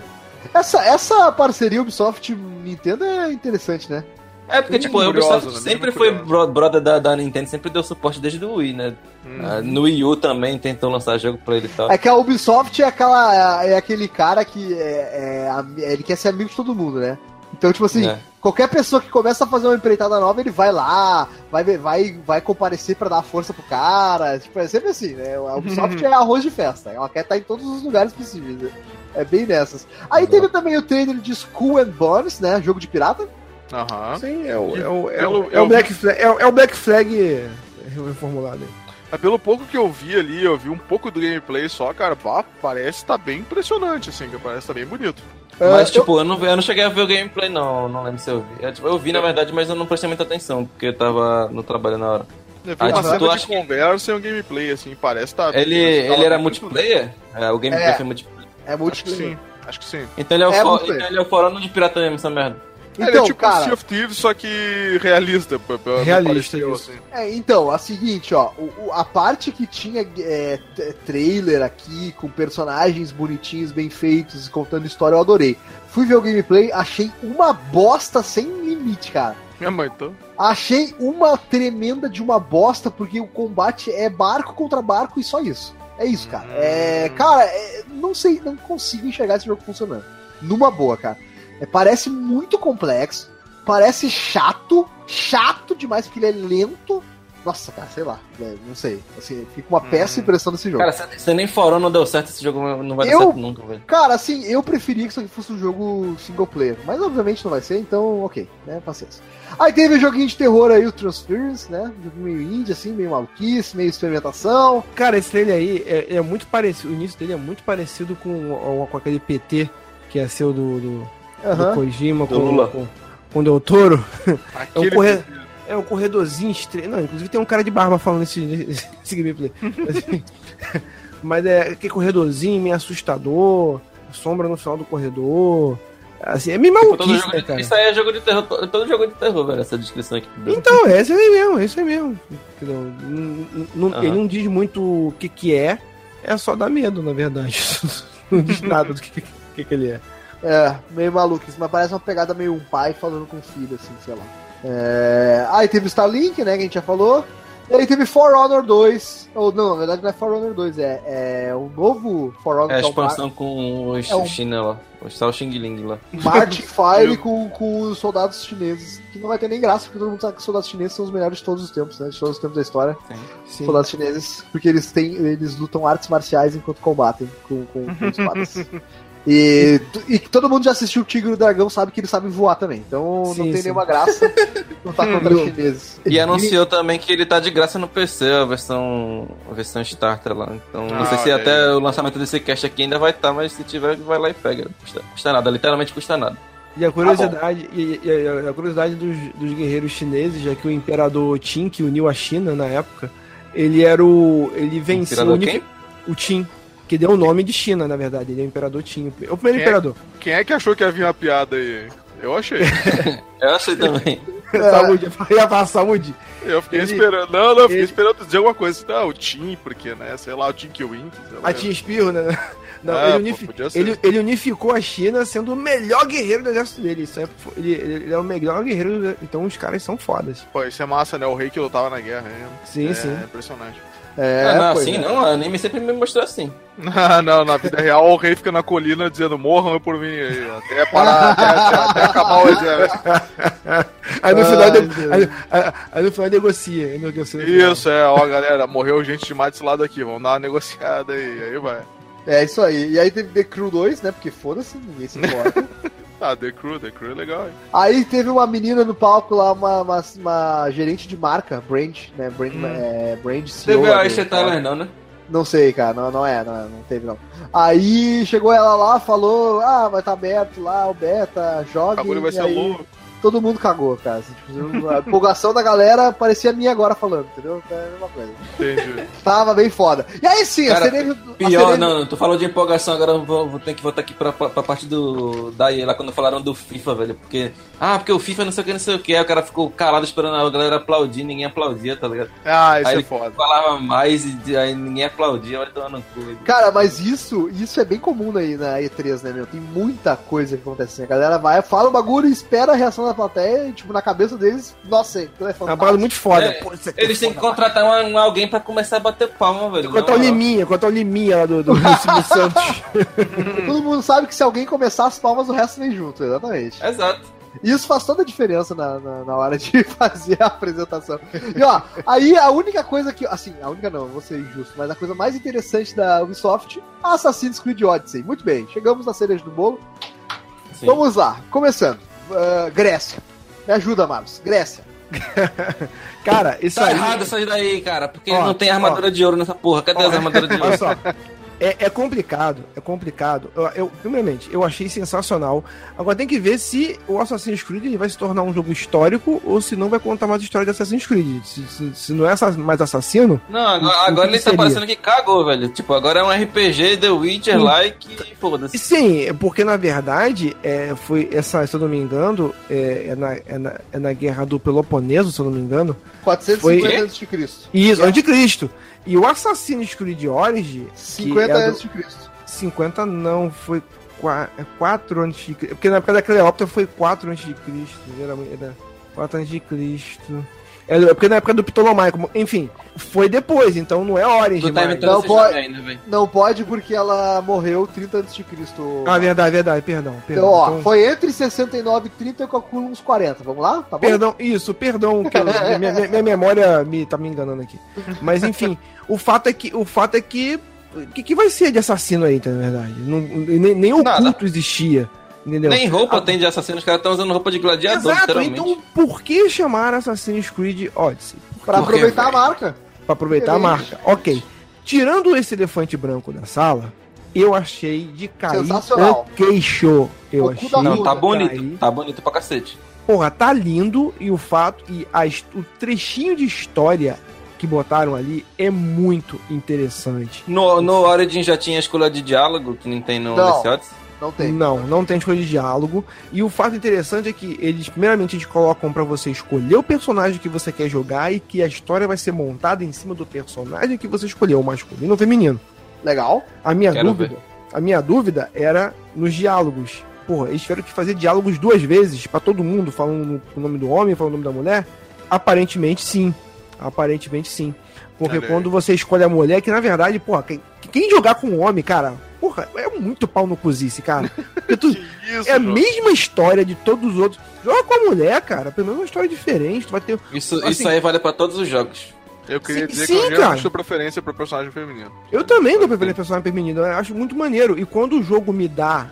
Essa, essa parceria Ubisoft-Nintendo é interessante, né? É, porque, tipo, a Ubisoft né? Sempre foi bro- brother da, da Nintendo, sempre deu suporte desde o Wii, né? hum. Ah, no Wii U também tentou lançar jogo pra ele e tal. É que a Ubisoft é aquela é aquele cara que é, é ami- ele quer ser amigo de todo mundo, né? Então, tipo assim, É. qualquer pessoa que começa a fazer uma empreitada nova, ele vai lá, vai vai vai comparecer pra dar força pro cara. Tipo, é sempre assim, né? A Ubisoft é arroz de festa. Ela quer estar em todos os lugares possíveis. né? É bem nessas. Aí Exato. teve também o trailer de Skull and Bones, né? Jogo de pirata. Aham. Sim, é o, é o, é Pelo- o, é eu o vi- Black Flag. É, o- é o Black Flag reformulado. Mas pelo pouco que eu vi ali, eu vi um pouco do gameplay só, cara, pá, parece tá bem impressionante, assim, que parece tá bem bonito. Mas, Ah, tipo, eu... não, vi- eu não cheguei a ver o gameplay, não. Não lembro se eu vi. É, tipo, eu vi, na verdade, mas eu não prestei muita atenção, porque eu tava no trabalho na hora. Eu vi Ah, uma tipo, cena tu de conversa e um gameplay, assim, parece tá. Ele, tá ele era multiplayer? É, o gameplay É. foi multiplayer. é Acho que multiplayer. sim. Acho que sim. Então ele é o, É, fo- vamos ver. então ele é o forano de pirata mesmo, essa merda. Ele Então, é tipo cara, Sea of Thieves, só que realista. Realista, pareceu, isso. assim. É, então, a seguinte, ó, o- a parte que tinha é, trailer aqui, com personagens bonitinhos, bem feitos, contando história, eu adorei. Fui ver o gameplay, achei uma bosta sem limite, cara. Minha mãe, então. Achei uma tremenda de uma bosta, porque o combate é barco contra barco e só isso. É isso, cara. É, cara, é, não sei, não consigo enxergar esse jogo funcionando. Numa boa, cara. É, parece muito complexo, parece chato, chato demais, porque ele é lento. Nossa, cara, sei lá, é, não sei. Assim, fica uma péssima impressão desse jogo. Cara, se, nem forano não deu certo, esse jogo não vai Eu- dar certo nunca, velho. Cara, assim, eu preferia que isso aqui fosse um jogo single player, mas obviamente não vai ser, então ok, né, paciência. Aí teve o joguinho de terror aí, o Transference, né, um jogo meio indie, assim, meio maluquice, meio experimentação. Cara, esse trailer aí é, é muito parecido. O início dele é muito parecido com, com aquele PT que ia ser o do, do, do. Kojima Do com, Lula. com, com o Del Toro. Aquele corre- É um corredorzinho estreito. Não, inclusive tem um cara de barba falando esse, esse gameplay. Mas, Mas é aquele corredorzinho meio assustador, sombra no final do corredor. Assim, é meio Tipo, maluquice, né, cara? isso aí é jogo de terror, to- todo jogo de terror, velho, essa descrição aqui. Então, é esse aí mesmo, é esse aí mesmo. Entendeu? N- n- n- Aham. Ele não diz muito o que que é, é só dar medo, na verdade. não diz nada do que, que, que ele é. É, meio maluquice, mas parece uma pegada meio um pai falando com o filho, assim, sei lá. É... Aí teve o Starlink, né, que a gente já falou. E aí teve For Honor 2. Ou não, na verdade não é For Honor 2, é, é o novo For Honor É a é expansão com os É um- China lá, o Xing Ling lá. Martin Fire com, com os soldados chineses. Que não vai ter nem graça, porque todo mundo sabe que os soldados chineses são os melhores de todos os tempos, né? De todos os tempos da história. Sim. Soldados chineses, porque eles têm. Eles lutam artes marciais enquanto combatem com, com, com espadas. E, e todo mundo já assistiu o Tigre e o Dragão, sabe que eles sabem voar também. Então não Sim, tem sim. nenhuma graça lutar contra os chineses. E anunciou também que ele tá de graça no PC, a versão, a versão Starter lá. Então não sei Ah, se olha até o lançamento desse cast aqui ainda vai estar, mas se tiver, vai lá e pega. Custa, custa nada, literalmente custa nada. E a curiosidade, e, e a, a curiosidade dos, dos guerreiros chineses, já que o imperador Qin, que uniu a China na época, ele era o. Ele venceu Imperador o, quem? o Qin, que deu o nome de China, na verdade. Ele é o imperador Qin. É o primeiro Quem é? imperador. Quem é que achou que ia vir uma piada aí? Eu achei. Eu achei também. Saúde, ia falar saúde. Eu fiquei Ele- esperando. Não, não, eu fiquei ele- esperando dizer alguma coisa. Ah, o Tim, porque, né? Sei lá, o Tim Wink. A Tia Espirro, né? Não, Ah, ele, pô, unifi- podia ser. ele, ele unificou a China sendo o melhor guerreiro do exército dele. Isso é, ele, ele é o melhor guerreiro, do- então os caras são fodas. Pô, isso é massa, né? O rei que lutava na guerra. É, Sim, é sim. impressionante. É, ah, não, assim é. não, o anime sempre me mostrou assim. Ah, não, na vida real o rei fica na colina dizendo morram por mim aí, até parar, até, até- até acabar o exército. Aí no Ai, final, de- aí, aí- aí no final negocia. aí negocia no final. Isso, é, ó, galera, morreu gente demais desse lado aqui, vamos dar uma negociada aí, aí vai. É isso aí. E aí teve The Crew 2, né? Porque foda-se, ninguém se importa. Ah, The Crew, The Crew é legal, hein? aí teve uma menina no palco lá, uma, uma, uma gerente de marca, Brand, né? Brand, é, Brand CEO. Teve a Aisha Tyler não, né? Não sei, cara, não, não é, não é, não teve não. Aí chegou ela lá, falou, ah, vai estar aberto lá, o beta, O jogue. bagulho vai e ser aí louco. Todo mundo cagou, cara. Tipo, a empolgação da galera parecia a minha agora falando, entendeu? É a mesma coisa. Entendi. Tava bem foda. E aí sim, Cara, a cereja. a Pior, cereja- não, tu falou de empolgação, agora eu vou, vou ter que voltar aqui pra, pra, pra parte do. Da EA lá quando falaram do FIFA, velho. Porque. Ah, porque o FIFA não sei o que, não sei o que. Aí o cara ficou calado esperando a galera aplaudir, ninguém aplaudia, tá ligado? Ah, isso Aí é ele foda. falava mais e aí ninguém aplaudia, tomar no cu. velho. Cara, mas isso, isso é bem comum aí na E3, né, meu? Tem muita coisa que acontece. assim. A galera vai, fala o bagulho e espera a reação da plateia e, tipo, na cabeça deles, nossa, aquilo é É uma fantástico. parada muito foda. É, Pô, Eles têm que contratar uma- um, alguém pra começar a bater palma, velho. Quanto Na ao moral. Liminha, quanto ao Liminha lá do, do Silvio Santos. Todo mundo sabe que se alguém começar as palmas, o resto vem junto, exatamente. Exato. Isso faz toda a diferença na, na, na hora de fazer a apresentação. E ó, aí a única coisa que. Assim, a única não, vou ser injusto, mas a coisa mais interessante da Ubisoft, Assassin's Creed Odyssey. Muito bem, chegamos na cereja do bolo. Sim. Vamos lá, começando. Ah, Grécia. Me ajuda, Marcos. Grécia. Cara, isso Tá aí. errado isso aí daí, cara, porque Ó, não tem armadura de ouro nessa porra. Cadê as armaduras de Olha ouro? só. É, é complicado, é complicado. Eu, eu- primeiramente, eu achei sensacional. Agora tem que ver se o Assassin's Creed ele vai se tornar um jogo histórico ou se não vai contar mais história de Assassin's Creed. Se, se- se não é mais assassino, Não, agora, agora ele tá seria? parecendo que cagou, velho. Tipo, agora é um RPG The Witcher Sim. like e foda-se. Sim, é porque na verdade é, foi essa, se eu não me engano, é, é na, é, na, é na guerra do Peloponeso, se eu não me engano. 450 Foi- antes de Cristo. Isso, É. anticristo. E o Assassin's Creed Origin, 50 é do- antes de Cristo. 50 não, foi 4 antes de Cristo. Porque na época da Cleópatra foi 4 antes de Cristo. Era, era 4 antes de Cristo. É é porque na época do Ptolomaico, enfim, foi depois, então não é tá mais. inventando Não, pode- ainda, velho. Não pode porque ela morreu 30 antes de Cristo. Ah, verdade, verdade, perdão. Então, Perdão, ó, então- foi entre 69 e 30 eu calculo uns 40. Vamos lá? Tá bom? Perdão, isso, perdão, que eu- minha, minha- minha memória me tá me enganando aqui. Mas enfim, o fato é que o fato é que o que, que vai ser de assassino aí, tá, na verdade? Não, nem, nem o Nada. culto existia, entendeu? Nem roupa Ah, tem de assassino, os caras estão usando roupa de gladiador, Exato, então por que chamar Assassin's Creed Odyssey? Pra Por quê, aproveitar a velho? marca. Pra aproveitar a Excelente. marca. Ok. Tirando esse elefante branco da sala, eu achei de cair o queixo. Eu O achei Não, tá Cair. bonito. Tá bonito pra cacete. Porra, tá lindo e o fato e a o trechinho de história que botaram ali é muito interessante. No, no Origin já tinha a escolha de diálogo, que nem tem no Não. nesse Odyssey. Não tem. Não, não tem escolha de diálogo. E o fato interessante é que eles, primeiramente, eles colocam pra você escolher o personagem que você quer jogar e que a história vai ser montada em cima do personagem que você escolheu, masculino ou feminino. Legal. A minha Quero dúvida, a minha dúvida era nos diálogos. Porra, eles tiveram que fazer diálogos duas vezes pra todo mundo, falando o nome do homem, falando o nome da mulher? Aparentemente sim. Aparentemente sim. Porque aí. quando você escolhe a mulher, que na verdade, porra, quem, quem jogar com um homem, cara, porra, é muito pau no cozice, cara. Tu, isso, é a João? mesma história de todos os outros. Joga com a mulher, cara, pelo menos uma história diferente. Tu vai ter. Isso, Assim- isso aí vale pra todos os jogos. Eu queria Sim, dizer sim, que eu cara. preferência pro personagem feminino. Eu também dou preferência personagem feminino, eu acho muito maneiro. E quando o jogo me dá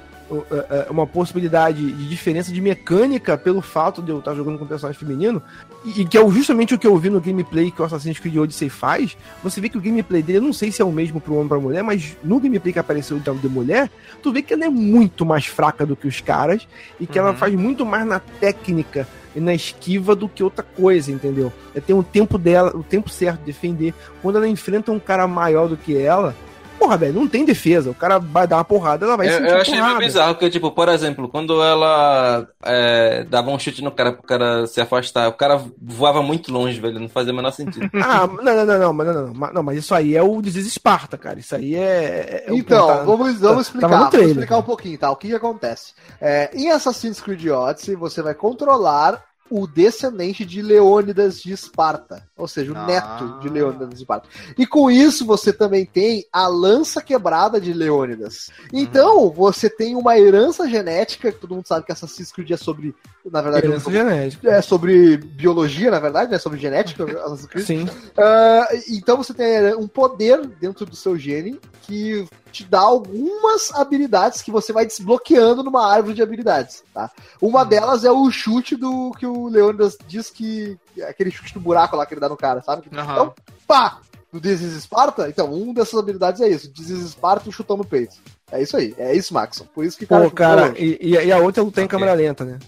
uma possibilidade de diferença de mecânica pelo fato de eu estar jogando com personagem feminino, e, que é justamente o que eu vi no gameplay que o Assassin's Creed Odyssey faz, você vê que o gameplay dele, eu não sei se é o mesmo pro homem e pra mulher, mas no gameplay que apareceu então, de mulher, tu vê que ela é muito mais fraca do que os caras, e que ela Uhum. faz muito mais na técnica e na esquiva do que outra coisa, entendeu? É ter um tempo dela, o tempo certo de defender. Quando ela enfrenta um cara maior do que ela, porra, velho, não tem defesa. O cara vai dar uma porrada, ela vai Eu, sentir eu achei meio porrada. bizarro, porque, tipo, por exemplo, quando ela é, dava um chute no cara pro cara se afastar, o cara voava muito longe, velho, não fazia o menor sentido. Ah, não, não, não, não, mas não, não, não, não, mas isso aí é o Desis Esparta, cara. Isso aí é. é o Então, ponta- vamos, vamos explicar. Vamos explicar cara. um pouquinho, tá? O que, que acontece? É, em Assassin's Creed Odyssey, você vai controlar o descendente de Leônidas de Esparta. Ou seja, o Ah. neto de Leônidas de Esparta. E com isso, você também tem a lança quebrada de Leônidas. Então, você tem uma herança genética, que todo mundo sabe que Assassin's Creed é sobre, na verdade, é Herança jogo- genética. é sobre biologia, na verdade, né? Sobre genética, Assassin's Creed. Sim. Ah, então você tem um poder dentro do seu gene que te dá algumas habilidades que você vai desbloqueando numa árvore de habilidades, tá? Uma delas é o chute do que o Leônidas diz que aquele chute do buraco lá que ele dá no cara, sabe? Aham. Então, pá! Do This is Sparta, então, um dessas habilidades é isso, This is Sparta e um chutão no peito. É isso aí, é isso, Maxon. Por isso que Pô, cara, e, e a outra lutar em câmera lenta, né?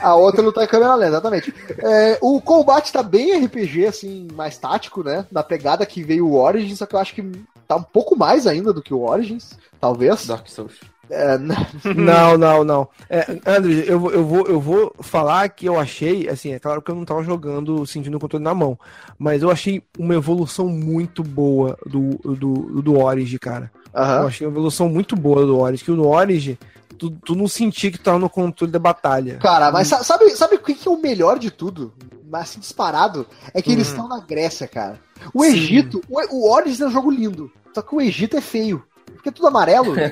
a outra luta em câmera lenta, exatamente. É, o combate tá bem RPG, assim, mais tático, né? Na pegada que veio o Origins, só que eu acho que tá um pouco mais ainda do que o Origins, talvez. Dark Souls. É, né? Não, não, não. É, André, eu, vou- eu, vou, eu vou falar que eu achei, assim, é claro que eu não tava jogando sentindo o controle na mão, mas eu achei uma evolução muito boa do, do, do Origin, cara. Eu Aham. achei uma evolução muito boa do Origin, que no Origin, tu, tu não sentia que tava no controle da batalha. Cara, mas sa- sabe, sabe o que é o melhor de tudo? Mas assim, disparado, é que eles estão na Grécia, cara. O Sim. Egito, o, o Origins é um jogo lindo, só que o Egito é feio. Porque é tudo amarelo.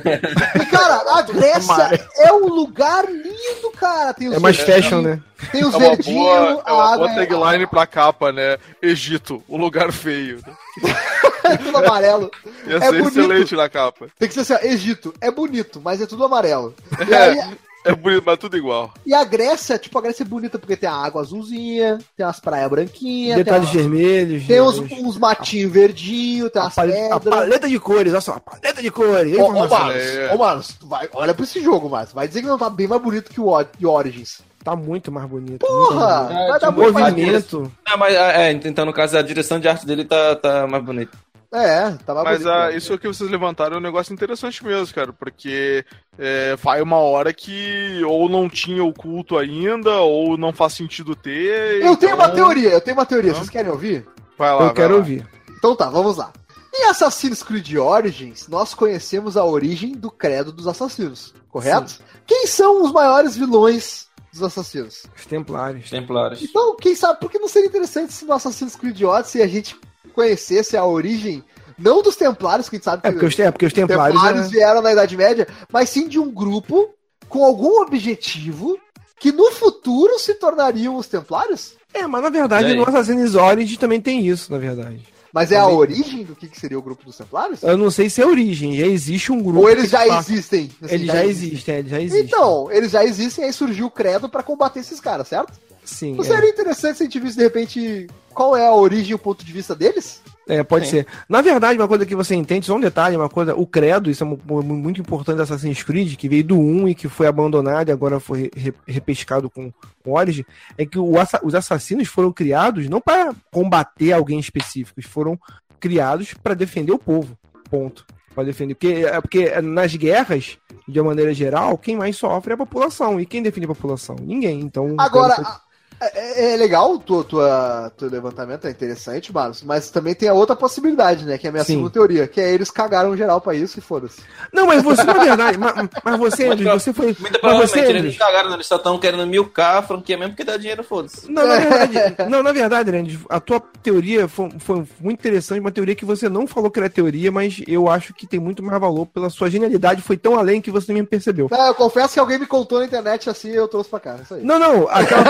E, cara, a Grécia é um lugar lindo, cara. Tem os É mais fashion, né? Tem os É uma verdinhos, boa, é a uma água boa é, tagline pra capa, né? Egito, o lugar feio. é tudo amarelo. Ia É ser bonito. excelente na capa. Tem que ser assim, ó, Egito, é bonito, mas é tudo amarelo. E aí, É bonito, mas tudo igual. E a Grécia, tipo, a Grécia é bonita porque tem a água azulzinha, tem umas praias branquinhas, tem, Detalhes uma- vermelhos. tem uns, uns- matinhos verdinhos, tem a, umas paleta, a pedras. paleta de cores, olha só, a paleta de cores. Ô, ô, informação. Marcos, É. ô, Marcos, tu vai, olha pra esse jogo, Marcos. Vai dizer que não tá bem mais bonito que o Origins. Tá muito mais bonito. Porra! muito É, vai dar tipo, muito mais Movimento. Ah, mas é, então no caso a direção de arte dele tá, tá mais bonita. É, mais Mas bonito. ah, né? isso que vocês levantaram é um negócio interessante mesmo, cara, porque é, vai uma hora que ou não tinha o culto ainda, ou não faz sentido ter. Eu tenho uma então- teoria, eu tenho uma teoria. Hã? Vocês querem ouvir? Vai lá, Eu vai quero lá. ouvir. Então tá, vamos lá. Em Assassin's Creed Origins, nós conhecemos a origem do credo dos assassinos, correto? Quem são os maiores vilões dos assassinos? Os Templários. Templários. Então, quem sabe, por que não seria interessante se no Assassin's Creed Odyssey a gente conhecesse a origem, não dos Templários, que a gente sabe que É porque os, é porque os os Templários. Templários é- vieram na Idade Média, mas sim de um grupo com algum objetivo que no futuro se tornariam os Templários? É, mas na verdade no Assassin's Origins também tem isso, na verdade. Mas é a origem do que, que seria o grupo dos Templários? Eu não sei se é origem, já existe um grupo. Ou eles já faz- existem? Assim, Eles já existem, é, eles já existem. Então, eles já existem, aí surgiu o credo pra combater esses caras, certo? Sim. Não é. seria interessante se a gente visse de repente qual é a origem e o ponto de vista deles? É, pode Sim. ser. Na verdade, uma coisa que você entende, só um detalhe, uma coisa, o credo, isso é mu- mu- muito importante do Assassin's Creed, que veio do 1 e que foi abandonado e agora foi re- repescado com o Origin, é que o os assassinos foram criados não para combater alguém específico, foram criados para defender o povo. Ponto. Para defender. Porque, é porque nas guerras, de uma maneira geral, quem mais sofre é a população. E quem defende a população? Ninguém. Então. Agora, então, é, é legal o tua, tua, teu levantamento, é interessante, Marcos, mas também tem a outra possibilidade, né? Que é a minha Sim. segunda teoria, que é eles cagaram geral pra isso e foda-se. Não, mas você, na verdade, mas, mas você, Andrew, você foi. Muito Mas provavelmente você, eles não cagaram, não, eles só estão querendo milcar a franquia mesmo porque dá dinheiro, foda-se. Não, na verdade, não, na verdade, a tua teoria foi, foi muito interessante, uma teoria que você não falou que era teoria, mas eu acho que tem muito mais valor pela sua genialidade, foi tão além que você nem percebeu. É, eu confesso que alguém me contou na internet assim e eu trouxe pra cá, isso aí. Não, não, aquela.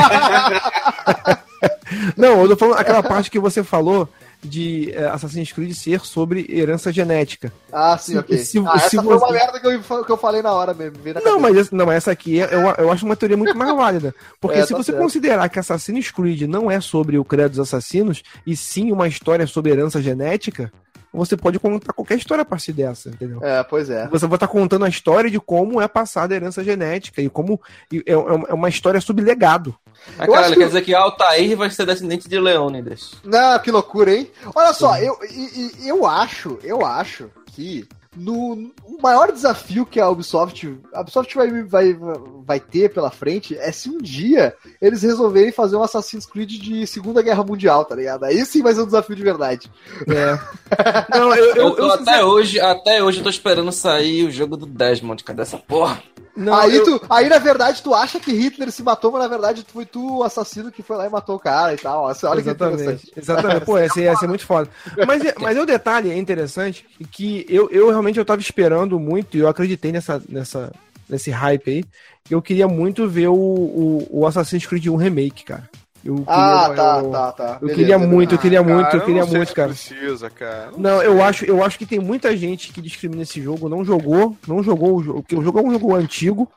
Não, eu tô falando aquela parte que você falou de eh, Assassin's Creed ser sobre herança genética. Ah, sim, ok. se- ah, se essa foi uma você- merda que eu, que eu falei na hora mesmo. na Não, mas, essa- não, mas essa aqui é- eu, eu acho uma teoria muito mais válida. Porque É, se tá você certo. considerar que Assassin's Creed não é sobre o credo dos assassinos, e sim uma história sobre herança genética, você pode contar qualquer história a partir dessa, entendeu? É, pois é. Você vai estar contando a história de como é passada a herança genética e como e é, é uma história sobre legado. Ah, Eu acho caralho, que- quer dizer que Altair vai ser descendente de Leônidas. Não, que loucura, hein? Olha só, eu, e- e- eu acho, eu acho que no, o maior desafio que a Ubisoft, a Ubisoft vai, vai, vai ter pela frente é se um dia eles resolverem fazer um Assassin's Creed de Segunda Guerra Mundial, tá ligado? Aí sim vai ser um desafio de verdade. Não, eu, Eu, eu, eu eu- até hoje, até hoje eu tô esperando sair o jogo do Desmond. Cadê essa porra? Não, aí, eu- tu, aí, na verdade, tu acha que Hitler se matou, mas na verdade foi tu o assassino que foi lá e matou o cara e tal. Olha. Exatamente. Exatamente. Pô, esse ia ser muito foda. Mas, é- mas é o detalhe é interessante que eu, eu realmente eu tava esperando muito e eu acreditei nessa, nessa, nesse hype aí. Eu queria muito ver o, o, o Assassin's Creed 1 Remake, cara. Eu queria, Ah, tá, eu, tá, tá. Eu Beleza, queria beleza. muito, eu queria muito, eu não queria sei muito, se cara. precisa, cara. Não, eu acho, eu acho que tem muita gente que discrimina esse jogo, não jogou, não jogou o jogo, porque o jogo é um jogo antigo,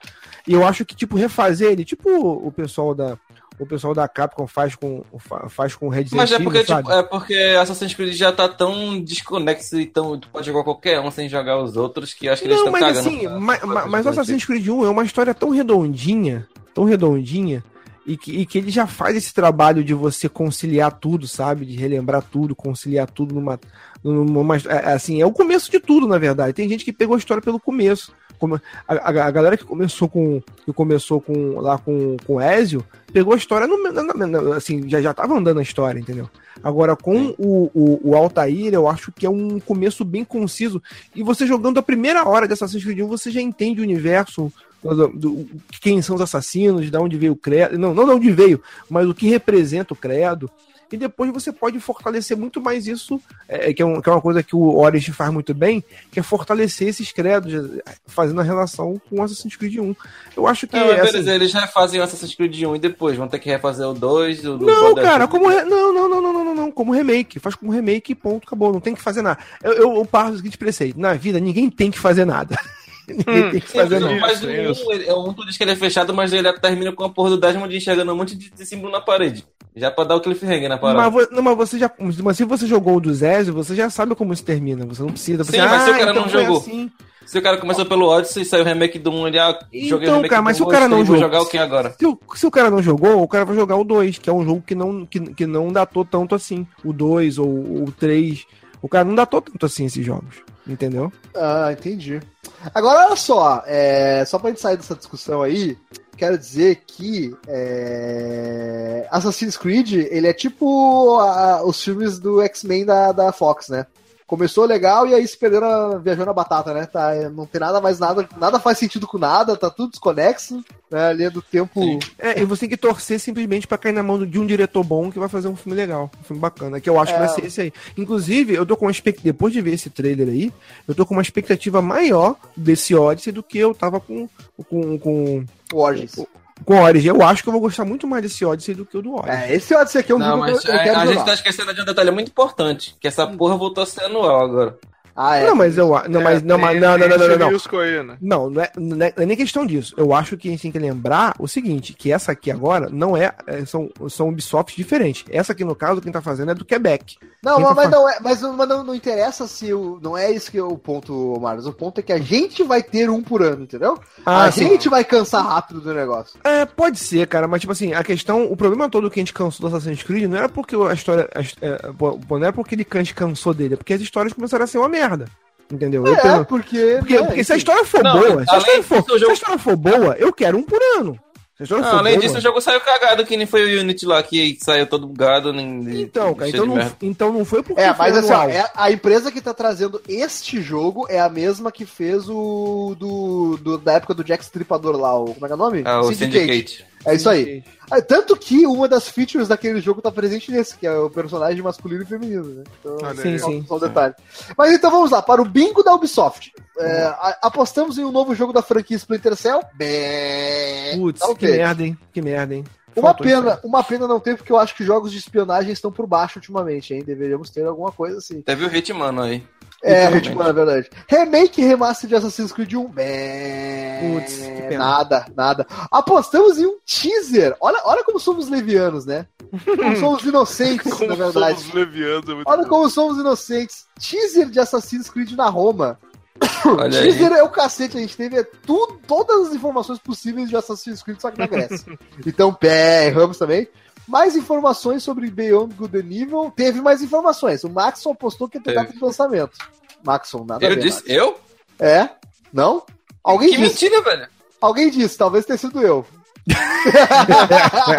e eu acho que, tipo, refazer ele, tipo o pessoal da, o pessoal da Capcom faz com, fa- faz com Resident Mas é porque, sabe? tipo, é porque Assassin's Creed já tá tão desconexo e tão, tu pode jogar qualquer um sem jogar os outros que acho que eles Não, estão mas cagando. assim, pra- ma- pra ma- coisa mas. Assassin's Creed 1 é uma história tão redondinha, tão redondinha, e que, e que ele já faz esse trabalho de você conciliar tudo, sabe? De relembrar tudo, conciliar tudo numa. numa é, assim, é o começo de tudo, na verdade. Tem gente que pegou a história pelo começo. Como a, a- a galera que começou com. que começou com lá com, com o Ezio, pegou a história no, na- na- na- assim, já, já tava andando a história, entendeu? Agora, com o, o, o Altair, eu acho que é um começo bem conciso. E você jogando a primeira hora de Assassin's Creed 1, você já entende o universo, do, do- quem são os assassinos, de onde veio o credo. Não, não de onde veio, mas o que representa o credo. E depois você pode fortalecer muito mais isso, é, que, é um- que é uma coisa que o Origin faz muito bem, que é fortalecer esses credos, fazendo a relação com o Assassin's Creed 1. Eu acho que. Não, mas assim, eles refazem o Assassin's Creed 1 e depois vão ter que refazer o 2, o Não, cara, como re... não, não, não, não, não, não, não, como remake. Faz como remake e ponto, acabou. Não tem que fazer nada. Eu, eu, eu parto do seguinte preceito. Na vida, ninguém tem que fazer nada. Ninguém tem que fazer, não. Isso, Mas o isso. 1, ele- o 1 tu diz que ele é fechado, mas ele termina com a porra do Desmond enxergando um monte de, de símbolo na parede. Já pra dar o cliffhanger na parada. Mas, vo- não, mas você já. Mas se você jogou o do Zezio, você já sabe como isso termina. Você não precisa. Você, Sim, mas se o cara então não jogou? assim. Se o cara começou pelo Odyssey e saiu o remake do 1, ele ah, joguei Então, o remake cara, do mas se o 1, cara não jogou- jogar o que agora? Se o, se o cara não jogou, o cara vai jogar o 2, que é um jogo que não, que, que não datou tanto assim. O 2 ou o 3. O cara não datou tanto assim esses jogos. Entendeu? Ah, entendi. Agora, olha só, é, só pra gente sair dessa discussão aí, quero dizer que é, Assassin's Creed, ele é tipo a- os filmes do X-Men da, da Fox, né? Começou legal e aí se perderam, a- viajou na batata, né? Tá, não tem nada mais, nada, nada faz sentido com nada, tá tudo desconexo, né? A linha do tempo... É, e você tem que torcer simplesmente pra cair na mão de um diretor bom que vai fazer um filme legal, um filme bacana, que eu acho que É. vai ser esse aí. Inclusive, eu tô com uma expectativa, depois de ver esse trailer aí, eu tô com uma expectativa maior desse Odyssey do que eu tava com com com, Origins. com o Origin. Eu acho que eu vou gostar muito mais desse Odyssey do que o do Origin. É, esse Odyssey aqui é um Não, jogo mas que eu, eu a, quero a jogar. gente tá esquecendo de um detalhe muito importante, que essa porra voltou a ser anual agora. Ah, é. Não, mas eu a- não, mas não, mas não, não, não, não, não, não. Aí, né? Não, não é, não é- não é nem questão disso. Eu acho que a gente tem que lembrar o seguinte, que essa aqui agora não é, é, são, são Ubisoft diferentes. Essa aqui, no caso, quem tá fazendo é do Quebec. Não, Quem mas, tá mas não é, mas, mas não, não interessa se o. Não é isso que é o ponto, Marcos. O ponto é que a gente vai ter um por ano, entendeu? a Ah, sim. gente vai cansar rápido do negócio. É, pode ser, cara, mas tipo assim, a questão, o problema todo que a gente cansou do Assassin's Creed não era porque a história, a é, não era porque ele can- cansou dele, é porque as histórias começaram a ser uma merda. Entendeu? Eu É, tenho- porque. porque, né, porque se a história for Não, boa, se a história for, disso, o se jogo- a história for boa, eu quero um por ano. Se a história Não, for além boa, disso, o jogo saiu cagado, que nem foi o Unity lá, que saiu todo bugado. Nem, Então, cara, então não, merda. então não foi porque É, foi mas assim, ó, é- a empresa que tá trazendo este jogo é a mesma que fez o do, do- da época do Jack Stripador lá, o, como é que é o nome? Ah, o Syndicate. É isso aí. Ah, Tanto que uma das features daquele jogo tá presente nesse, que é o personagem masculino e feminino, né? Então, Sim, só, sim. só um detalhe. Mas então vamos lá, para o bingo da Ubisoft. É, a- apostamos em um novo jogo da franquia Splinter Cell? Bem, Putz, tá que ok. merda, hein? Que merda, hein? Uma pena, uma pena não ter, porque eu acho que jogos de espionagem estão por baixo ultimamente, hein? Deveríamos ter alguma coisa assim. Teve o Hitman aí. É. Hitman, é verdade. Remake e remaster de Assassin's Creed 1. Bem, Putz, que pena. nada, nada. Apostamos em um teaser. Olha, olha como somos levianos, né? Como somos inocentes, Como na verdade. somos levianos, é muito Olha bom. como somos inocentes. Teaser de Assassin's Creed na Roma. Olha aí. teaser é o cacete, a gente teve é, tudo, todas as informações possíveis de Assassin's Creed, só que na Grécia. então, pé, erramos também. Mais informações sobre Beyond Good and Evil. Teve mais informações. O Maxon apostou que ia ter Teve. data de lançamento. Maxon, nada Eu ver. disse, eu? É? Não? Alguém Que disse. mentira, velho. Alguém disse, talvez tenha sido eu.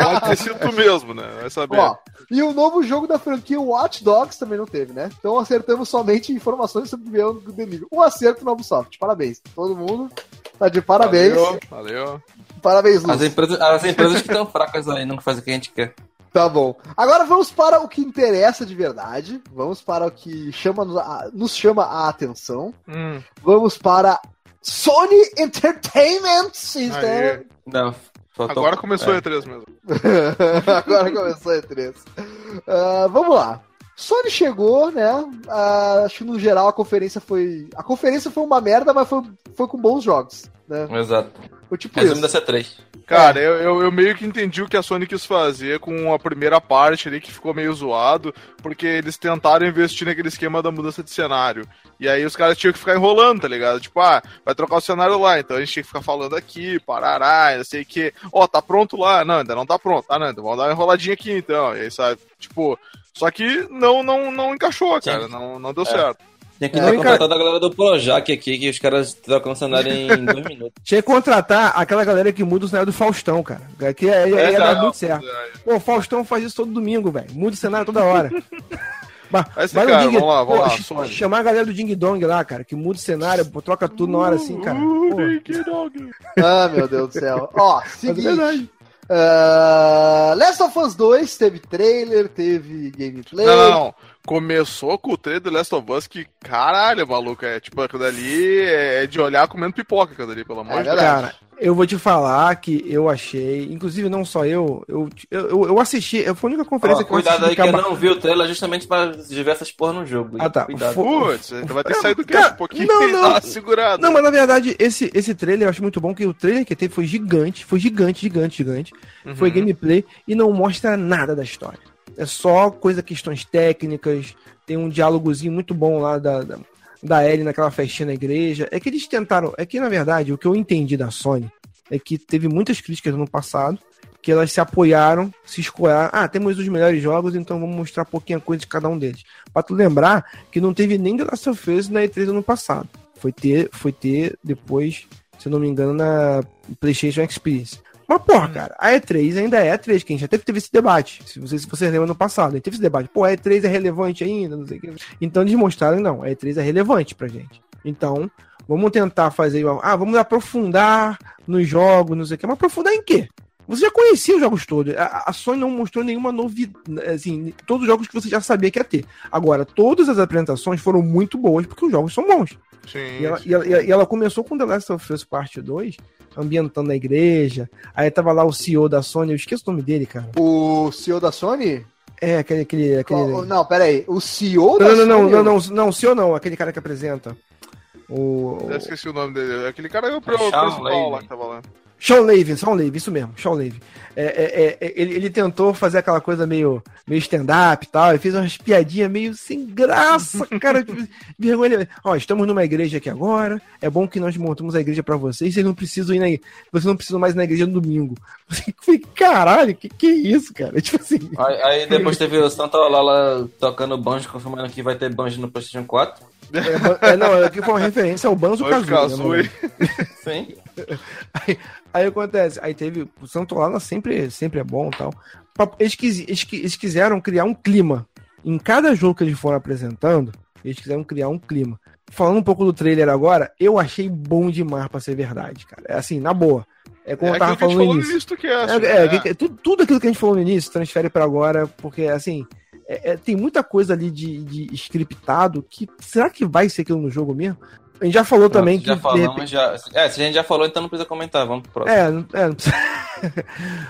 Pode ter sido tu mesmo, né? Vai saber. Ó, e o novo jogo da franquia Watch Dogs também não teve, né? Então acertamos somente informações sobre Beyond Good and Evil. Um acerto no Ubisoft. Parabéns. Todo mundo tá de parabéns. Valeu, valeu. Parabéns, As Lúcio. empresas, as empresas que estão fracas aí, não fazem o que a gente quer. Tá bom. Agora vamos para o que interessa de verdade. Vamos para o que chama, nos chama a atenção. Hum, Vamos para Sony Entertainment System. Aí. Não, agora começou é. a E3 mesmo. Agora começou a E3. Ah, vamos lá. Sony chegou, né? Ah, acho que no geral a conferência foi. A conferência foi uma merda, mas foi, foi com bons jogos. Né? Exato. Foi tipo Resumo isso. da C3. Cara, eu, eu, eu meio que entendi o que a Sony quis fazer com a primeira parte ali, que ficou meio zoado, porque eles tentaram investir naquele esquema da mudança de cenário. E aí os caras tinham que ficar enrolando, tá ligado? Tipo, ah, vai trocar o cenário lá, então a gente tinha que ficar falando aqui, parará, não sei o que. Ó, tá pronto lá? Não, ainda não tá pronto. Ah, não, então vamos dar uma enroladinha aqui então. E aí, sabe? Tipo, só que não, não, não encaixou, cara, Sim. não, não deu É. certo. Tinha que É, ter cara- contratado a galera do Projac aqui, que os caras trocam o cenário em dois minutos. Tinha que contratar aquela galera que muda o cenário do Faustão, cara. Que é, é, ia dar não, muito certo. Pô, o Faustão faz isso todo domingo, velho. Muda o cenário toda hora. Mas, Vai caro, Ding- vamos lá, vamos pô, lá. Chamar a galera do Ding Dong lá, cara, que muda o cenário, pô, troca tudo na hora assim, cara. Pô, Ah, meu Deus do céu. Ó, é seguinte. ah, Last of Us 2 teve trailer, teve gameplay. Não, não, não. Começou com o trailer do Last of Us que, caralho, maluco, é tipo, aquilo ali é de olhar comendo pipoca, aquilo ali, pelo amor É de Deus. Cara, eu vou te falar que eu achei, inclusive não só eu, eu, eu, eu assisti, foi a única conferência Ó, que eu cuidado assisti aí que eu não vi o trailer justamente pra diversas porra no jogo. Ah, tá. Cuidado. Putz, tu vai ter que É, sair do cara, um pouquinho não, e não. segurada. Não, mas na verdade, esse, esse trailer eu acho muito bom, que o trailer que teve foi gigante, foi gigante, gigante, gigante. Uhum. Foi gameplay e não mostra nada da história. É só coisa, questões técnicas, tem um diálogozinho muito bom lá da, da, da Ellie naquela festinha na igreja. É que eles tentaram, é que na verdade, o que eu entendi da Sony é que teve muitas críticas no passado, que elas se apoiaram, se escoaram. Ah, temos os melhores jogos, então vamos mostrar pouquinha coisa de cada um deles. Pra tu lembrar que não teve nem The Last of Us na E3 ano passado. Foi ter, foi ter depois, se não me engano, na PlayStation Experience. Mas, porra, cara, a E3 ainda é E3, que a gente já teve, esse debate. Se vocês, se vocês lembram no passado, a gente teve esse debate. Pô, a E3 é relevante ainda, não sei o que. Então eles mostraram, não, a E3 é relevante pra gente. Então, vamos tentar fazer. Ah, vamos aprofundar nos jogos, não sei o que. Mas aprofundar em quê? Você já conhecia os jogos todos. A, Sony não mostrou nenhuma novidade. Assim, todos os jogos que você já sabia que ia ter. Agora, todas as apresentações foram muito boas, porque os jogos são bons. Sim, E ela, e ela- e ela começou com The Last of Us Parte 2, ambientando a igreja. Aí tava lá o CEO da Sony, eu esqueço o nome dele, cara. O CEO da Sony? É, aquele. aquele, aquele... Qual- Não, pera aí. O CEO da Não, não, não, Sony? não, não, não, CEO não, aquele cara que apresenta. O. Eu esqueci o nome dele. Aquele cara é o principal lá que tava lá. Sean Levy, Sean Levy, isso mesmo, Sean Levy. É, é, é, ele, ele tentou fazer aquela coisa meio, meio stand-up e tal, ele fez umas piadinhas meio sem graça, cara, tipo, vergonha. Ó, estamos numa igreja aqui agora, é bom que nós montamos a igreja pra vocês, vocês não precisam ir na vocês não precisam mais ir na igreja no domingo. Eu falei, caralho, que que é isso, cara? Tipo assim, Aí, aí depois teve o Santa Olala tocando banjo, confirmando que vai ter banjo no PlayStation 4. é, é, não, aqui foi uma referência ao Banzo Banjo Kazooie. né. Sim. Aí, aí acontece, aí teve. O Santo Lala sempre, sempre é bom e tal. Eles, quis- eles, eles quiseram criar um clima. Em cada jogo que eles foram apresentando, eles quiseram criar um clima. Falando um pouco do trailer agora, eu achei bom demais pra ser verdade, cara. É assim, na boa. É como É eu tava que falando no no início. início do cast. É, é, que- tudo, tudo aquilo que a gente falou no início transfere pra agora, porque assim, é- é, tem muita coisa ali de, de scriptado que será que vai ser aquilo no jogo mesmo? A gente já falou também que já de falamos, repente- já. É, se a gente já falou, então não precisa comentar. Vamos pro próximo. é, não- é, não precisa.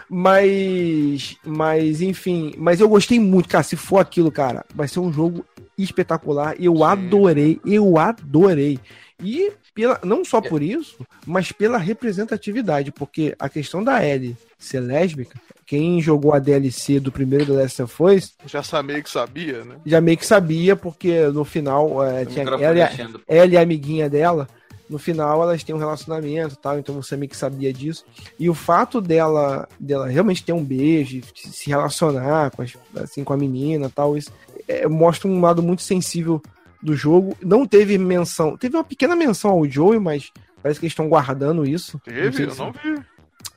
mas, mas, enfim, mas eu gostei muito, cara. Se for aquilo, cara, vai ser um jogo espetacular. Eu Sim. adorei, eu adorei. E pela, não só por isso, mas pela representatividade, porque a questão da Ellie ser lésbica, quem jogou a DLC do primeiro The Last of Us Já sabia que sabia, né? já meio que sabia, porque no final é, tinha ela, e ela e a amiguinha dela, no final elas têm um relacionamento e tal, então você meio que sabia disso. E o fato dela, dela realmente ter um beijo, se relacionar com, as- assim, com a menina e tal, isso é, mostra um lado muito sensível do jogo. Não teve menção, teve uma pequena menção ao Joey, mas parece que eles estão guardando isso. Teve? Eu se- não vi.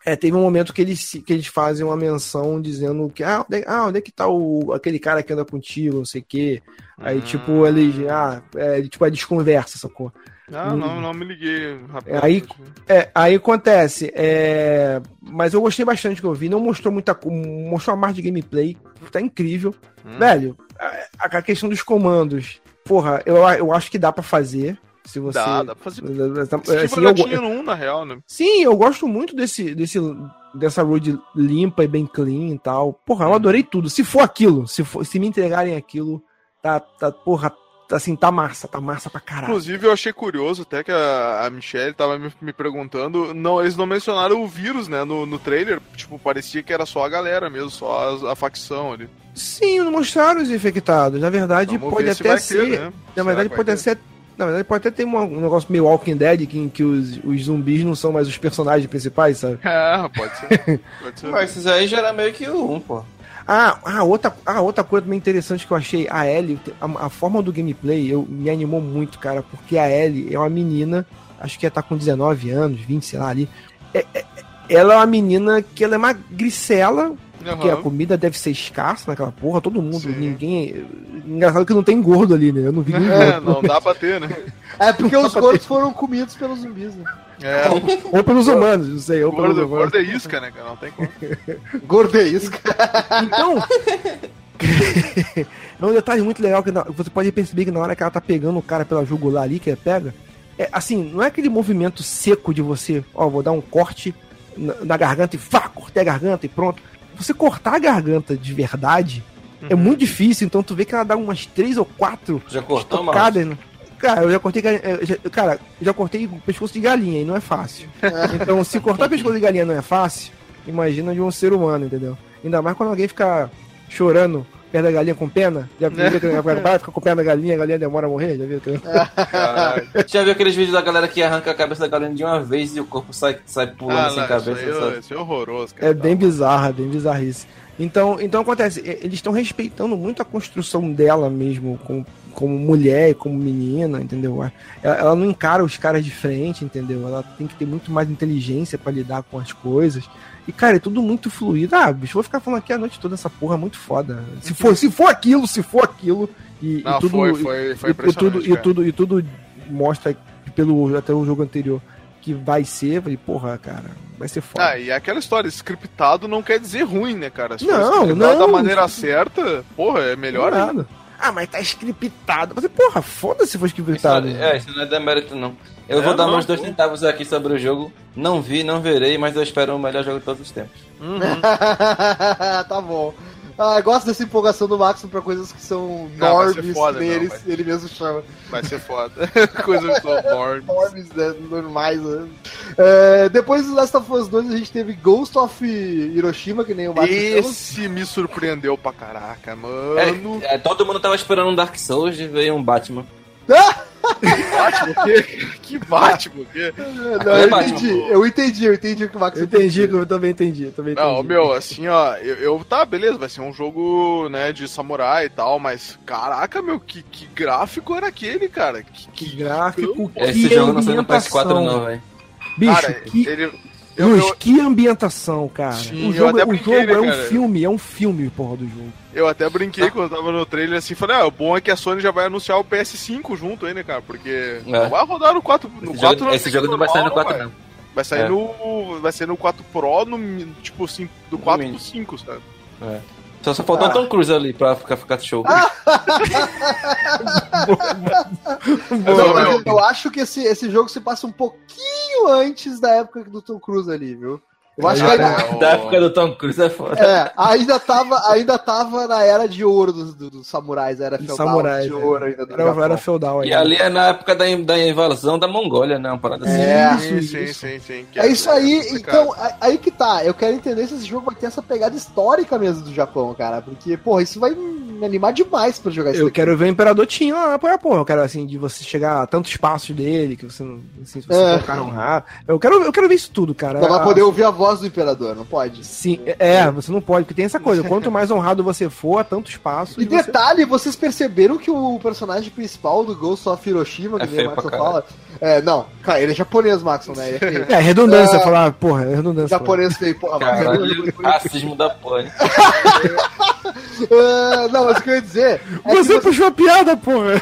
é, teve um momento que eles, que eles fazem uma menção dizendo que, ah, onde, ah, onde é que tá o, aquele cara que anda contigo, não sei o quê. Aí, Hum. tipo, eles, ah, é, tipo, a desconversa, sacou? Ah, não, não me liguei rapidamente. É, aí- É, aí acontece, é, mas eu gostei bastante que eu vi, não mostrou muita mostrou a parte de gameplay, tá incrível. Hum. Velho, a, a questão dos comandos, porra, eu, eu acho que dá pra fazer, se você... Dá, dá pra fazer. Assim, Tipo, eu, tinha no 1, na real, né? Sim, eu gosto muito desse, desse, dessa road limpa e bem clean e tal. Porra, eu adorei tudo. Se for aquilo, se, for, se me entregarem aquilo, tá, tá, porra, assim, tá massa, tá massa pra caralho. Inclusive, eu achei curioso até que a, a Michelle tava me, me perguntando. Não, eles não mencionaram o vírus, né, no, no trailer. Tipo, parecia que era só a galera mesmo, só a, a facção ali. Sim, não mostraram os infectados. Na verdade, Vamos pode se até ser. ter, né? Na verdade, pode ter? ser. Na verdade, pode até ter uma- um negócio meio Walking Dead, que, em que os, os zumbis não são mais os personagens principais, sabe? É, pode ser. Pode ser. Mas esses aí já era meio que 1, pô. Ah, ah, outra, ah, outra coisa também interessante que eu achei, a Ellie, a, a forma do gameplay eu, me animou muito, cara, porque a Ellie é uma menina, acho que ela tá com 19 anos, 20, sei lá ali. É- é- ela é uma menina que ela é magricela, porque a Aham. comida deve ser escassa naquela porra, todo mundo, Sim. ninguém. Engraçado que não tem gordo ali, né? Eu não vi ninguém É, gordo. não dá pra ter, né? É porque os gordos foram comidos pelos zumbis, né? É, Ou pelos humanos, não sei, ou pelos gordo, humanos. gordo é isca, né, cara? Não tem como. É cara. Então, é um detalhe muito legal que você pode perceber que na hora que ela tá pegando o cara pela jugular ali, que ela pega, é assim, não é aquele movimento seco de você, ó, vou dar um corte na, na garganta e fá, cortei a garganta e pronto. Você cortar a garganta de verdade é muito difícil, então tu vê que ela dá umas três ou quatro Já cortou, mano? tocadas. Cara, eu já cortei. já- Cara, eu já cortei o pescoço de galinha e não é fácil. Então, se cortar pescoço de galinha não é fácil, imagina de um ser humano, entendeu? Ainda mais quando alguém fica chorando perto da galinha com pena. Já viu que fica com pena da galinha, a galinha demora a morrer? Já viu? Já viu aqueles vídeos da galera que arranca a cabeça da galinha de uma vez e o corpo sai, sai pulando Ah, sem não, cabeça? isso, é- isso é horroroso, cara. É bem bizarra, bem bizarrice. Então, então acontece, eles estão respeitando muito a construção dela mesmo, como, como mulher, como menina, entendeu? Ela, ela não encara os caras de frente, entendeu? Ela tem que ter muito mais inteligência pra lidar com as coisas. E, cara, é tudo muito fluido. Ah, bicho, vou ficar falando aqui a noite toda essa porra é muito foda. Se for, se for aquilo, se for aquilo. E, Não, e tudo, foi, foi, foi e, e tudo, e, tudo, e tudo mostra pelo até o jogo anterior que vai ser. Falei, porra, cara, vai ser foda. Ah, e aquela história, scriptado não quer dizer ruim, né, cara? Se for Não, não. da maneira certa, porra, é melhor Não é ainda. nada. Ah, mas tá scriptado. Você, porra, foda-se se for Isso, scriptado. é, isso não é demérito, não. Eu É, vou dar não, meus dois centavos aqui sobre o jogo. Não vi, não verei, mas eu espero o melhor jogo de todos os tempos. tá bom. Ah, gosto dessa empolgação do Max pra coisas que são Não, normes, foda, que não, ele, vai- ele mesmo chama. Vai ser foda. Coisa do norme. Normes, né, normais. Né? É, depois do Last of Us 2, a gente teve Ghost of Hiroshima, que nem o Max chama. Esse me surpreendeu pra caraca, mano. É, é, todo mundo tava esperando um Dark Souls e veio um Batman. Batman, que, que Batman, que... Não, É eu Batman. entendi, eu entendi, eu entendi o que o Max Eu entendi, eu também entendi. Eu também entendi. Não, meu, assim, ó, eu, eu- tá, beleza, vai ser um jogo, né, de samurai e tal, mas caraca, meu, que, que gráfico era aquele, cara? Que, Que que gráfico, Esse que jogo não saiu no PS4 ambientação. não, velho. Bicho, cara, que... ele, eu, Luz, eu, que ambientação, cara. Sim, o jogo, o brinquei, jogo né, é um cara? filme, é um filme, porra, do jogo. eu até brinquei quando eu tava no trailer assim, falei, ah, o bom é que a Sony já vai anunciar o PS5 junto aí, né, cara? Porque não vai rodar no 4, no Esse 4 jogo, esse jogo não vai sair no 4 vai. não. Vai sair É. no. Vai ser no 4 Pro, no, tipo assim, do 4 mínimo. pro 5, sabe? Só, só faltou Ah. um Tom Cruise ali pra ficar, ficar show. Eu, eu acho que esse, esse jogo se passa um pouquinho antes da época do Tom Cruise ali, viu? Eu acho que ainda, é, Da época do Tom Cruise é foda. é, ainda, tava, ainda tava na era de ouro dos, dos, dos samurais, era feudal samurais, de é. ouro ainda do Era, era feudal aí. E ali é na época da, da invasão da Mongólia, né? Uma parada assim. É. sim, isso, sim, isso. sim, sim. que É isso aí, então, aí que tá. Eu quero entender se esse jogo vai ter essa pegada histórica mesmo do Japão, cara. Porque, porra, isso vai me animar demais pra jogar isso Eu daqui. quero ver o Imperador Tim lá, porra, porra. Eu quero, assim, de você chegar a tantos passos dele, que você não. Assim, se você É. for um cara honrado. Eu quero, eu quero ver isso tudo, cara. Não vai Ah, poder ouvir a voz do Imperador, não pode? Sim, é, você não pode, porque tem essa coisa. Quanto mais honrado você for, a tantos passos. E você- detalhe, vocês perceberam que o personagem principal do Ghost of Hiroshima, que É nem o Maxon pra fala. É, não, cara, ele é japonês, Maxon, né? É. É, redundância É. falar, porra, é redundância. japonês feio, porra, Maxon. Caralho, racismo da porra. É, não, mas o que eu ia dizer é Você vocês, puxou a piada, porra.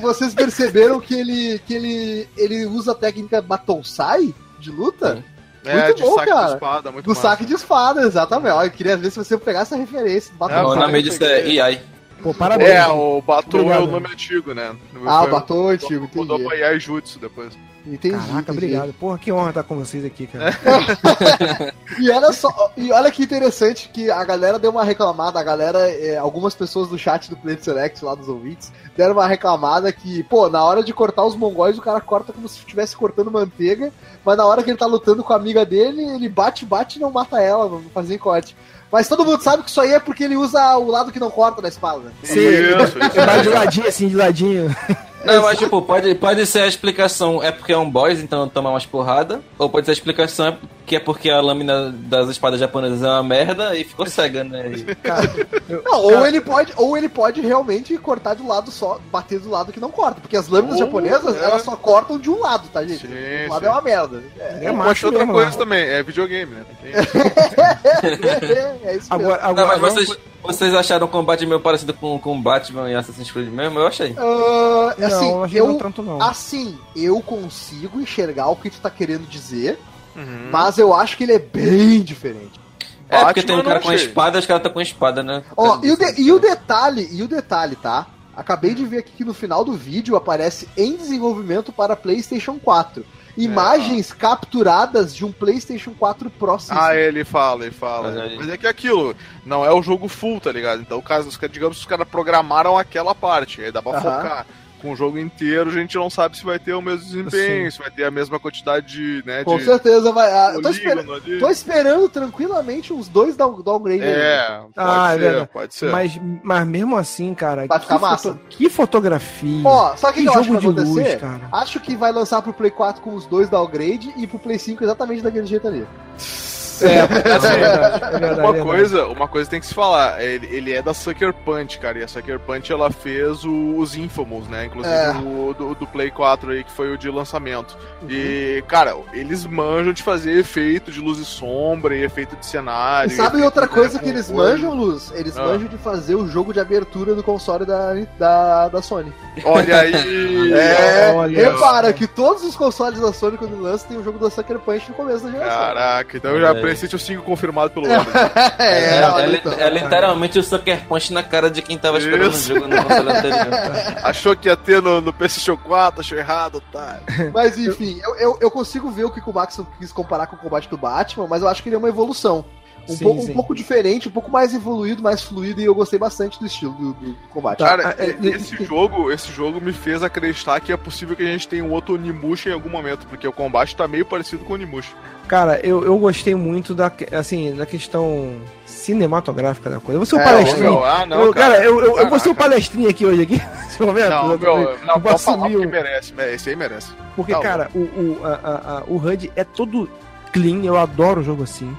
vocês perceberam que ele, que ele, ele usa a técnica Batonsai de luta? Sim. É, muito de bom, saque cara. de espada, muito Do massa. saque de espada, exatamente. Eu queria ver se você pegar essa referência. do É, O Batonsai. nome disso é EI. Pô, parabéns. É, o Batou é o nome antigo, né? Ah, o Batom antigo, Mudou entendi. pra Yai Jutsu depois. Entendi. Caraca, entendi. obrigado. Porra, que honra estar com vocês aqui, cara. E olha só, e olha que interessante que a galera deu uma reclamada, a galera, é, algumas pessoas do chat do Planet Select, lá dos ouvintes, deram uma reclamada que, pô, na hora de cortar os mongóis, o cara corta como se estivesse cortando manteiga, mas na hora que ele tá lutando com a amiga dele, ele bate, bate e não mata ela, não faz nem corte. Mas todo mundo sabe que isso aí é porque ele usa o lado que não corta da espada. Sim. Isso, isso. Vai de ladinho, assim, de ladinho. Não, mas tipo, pode, pode ser a explicação é porque é um boss, então toma umas porradas. Ou pode ser a explicação que é porque a lâmina das espadas japonesas é uma merda e ficou cega, né? E- Cara, eu- Não, ou cara, ele pode, ou ele pode realmente cortar do lado só, bater do lado que não corta, porque as lâminas japonesas, é. elas só cortam de um lado, tá, gente? Sim, um lado sim. é uma merda. É, É Ou macho outra mesmo, coisa né? também, é videogame, né? Tem- é isso mesmo. Agora, Não, agora mas vamos- vocês, vocês acharam o combate meio parecido com, com Batman e Assassin's Creed mesmo? Eu achei. Não, assim, achei não eu, tanto não. assim, eu consigo enxergar o que tu tá querendo dizer, Uhum. mas eu acho que ele é bem diferente. É, porque tem um cara com a achei. espada e os caras tá com a espada, né? Ó, e o, de- e o detalhe, e o detalhe, tá? Acabei de ver aqui que no final do vídeo aparece em desenvolvimento para PlayStation 4. Imagens capturadas de um PlayStation 4 Pro. Ah, ele fala, ele fala. Verdade. Mas é que é aquilo, não é o jogo full, tá ligado? Então, caso, digamos que os caras programaram aquela parte, aí dá pra focar. Com o jogo inteiro, a gente não sabe se vai ter o mesmo desempenho, se vai ter a mesma quantidade de. Né, Com de certeza vai. ah, eu tô, ali. tô esperando tranquilamente uns dois down- downgrade. É, pode Ah, é ser, verdade. pode ser. Mas, mas mesmo assim, cara, Vai ficar que, massa. que fotografia. Ó, sabe o que, Que eu acho que jogo vai de luz, acontecer? cara. Acho que vai lançar pro Play 4 com os dois downgrade e pro Play 5 exatamente daquele jeito ali. É, é verdade, é verdade, é Uma coisa, uma coisa tem que se falar, ele, ele é da Sucker Punch, cara, e a Sucker Punch ela fez o- os Infamous, né? Inclusive É. o do, do Play 4 aí, que foi o de lançamento. Uhum. E, cara, eles manjam de fazer efeito de luz e sombra e efeito de cenário. E sabe outra coisa que eles manjam, Luz? Eles Ah. manjam de fazer o jogo de abertura do console da, da, da Sony. Olha aí! É, olha repara que todos os consoles da Sony, quando lançam, tem o jogo da Sucker Punch no começo da geração. Caraca, então já. PlayStation 5 confirmado pelo Wander. É, É, é, li- então. é literalmente o Sucker Punch na cara de quem tava esperando Isso. o jogo no console anterior. Achou que ia ter no, no PlayStation 4, achou errado, tá? Mas enfim, eu, eu, eu consigo ver o que o Max quis comparar com o combate do Batman, mas eu acho que ele é uma evolução. Um, Sim, pouco, sim. um pouco diferente, um pouco mais evoluído, mais fluido, e eu gostei bastante do estilo do, do combate. Cara, Ah, é, esse jogo, esse jogo me fez acreditar que é possível que a gente tenha um outro Onimusha em algum momento, porque o combate tá meio parecido com o Onimusha. Cara, eu, eu gostei muito da, assim, da questão cinematográfica da coisa. Eu vou ser o É, palestrinho. meu, ah, não, eu, cara, eu, eu, eu vou ser o Caraca. palestrinho aqui hoje, aqui, nesse momento. Não, Eu- meu, eu não, vou pode falar assumir porque o- merece, merece, esse aí merece. Porque, Tá, cara, o, o, a, a- a- o HUD é todo clean, eu adoro o jogo assim.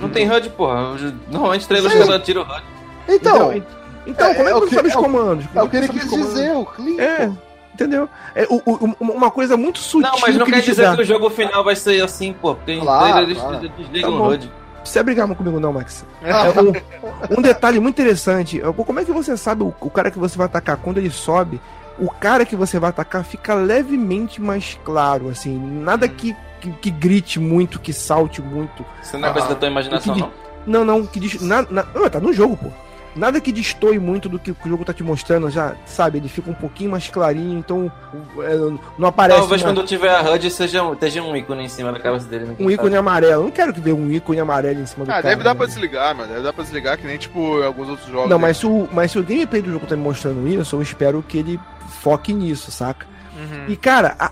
Não tem HUD, porra. Normalmente Sim. caras tiram o HUD. Então, Então, então é- como é é que você sabe os é o- comandos? é o que ele quis dizer, o comandos? É, entendeu? É, o, o- uma coisa muito sutil Não, mas não que quer dizer dá. que o jogo final vai ser assim, pô. Porque em Claro, trailer eles claro. eles desligam Tá o. HUD. Não precisa brigar comigo não, Max. É, um, um detalhe muito interessante. é, Como é que você sabe o, o cara que você vai atacar quando ele sobe? O cara que você vai atacar fica levemente mais claro, assim. Nada que, que, que grite muito, que salte muito. Isso não é coisa da tua imaginação, que- não. Não, não, que dis... na, na- não, tá no jogo, pô. Nada que destoie muito do que o jogo tá te mostrando, já, sabe? Ele fica um pouquinho mais clarinho, então é, não aparece Talvez uma- quando tiver a HUD seja um, esteja um ícone em cima da cabeça dele. né? um ícone amarelo. Eu não quero que ver um ícone amarelo em cima do Ah, cara. deve dar né? pra desligar, mano. Deve dar pra desligar que nem, tipo, alguns outros jogos. Não, mas se, o, mas se o gameplay do jogo tá me mostrando isso, eu espero que ele foque nisso, saca? Uhum. E, cara, a,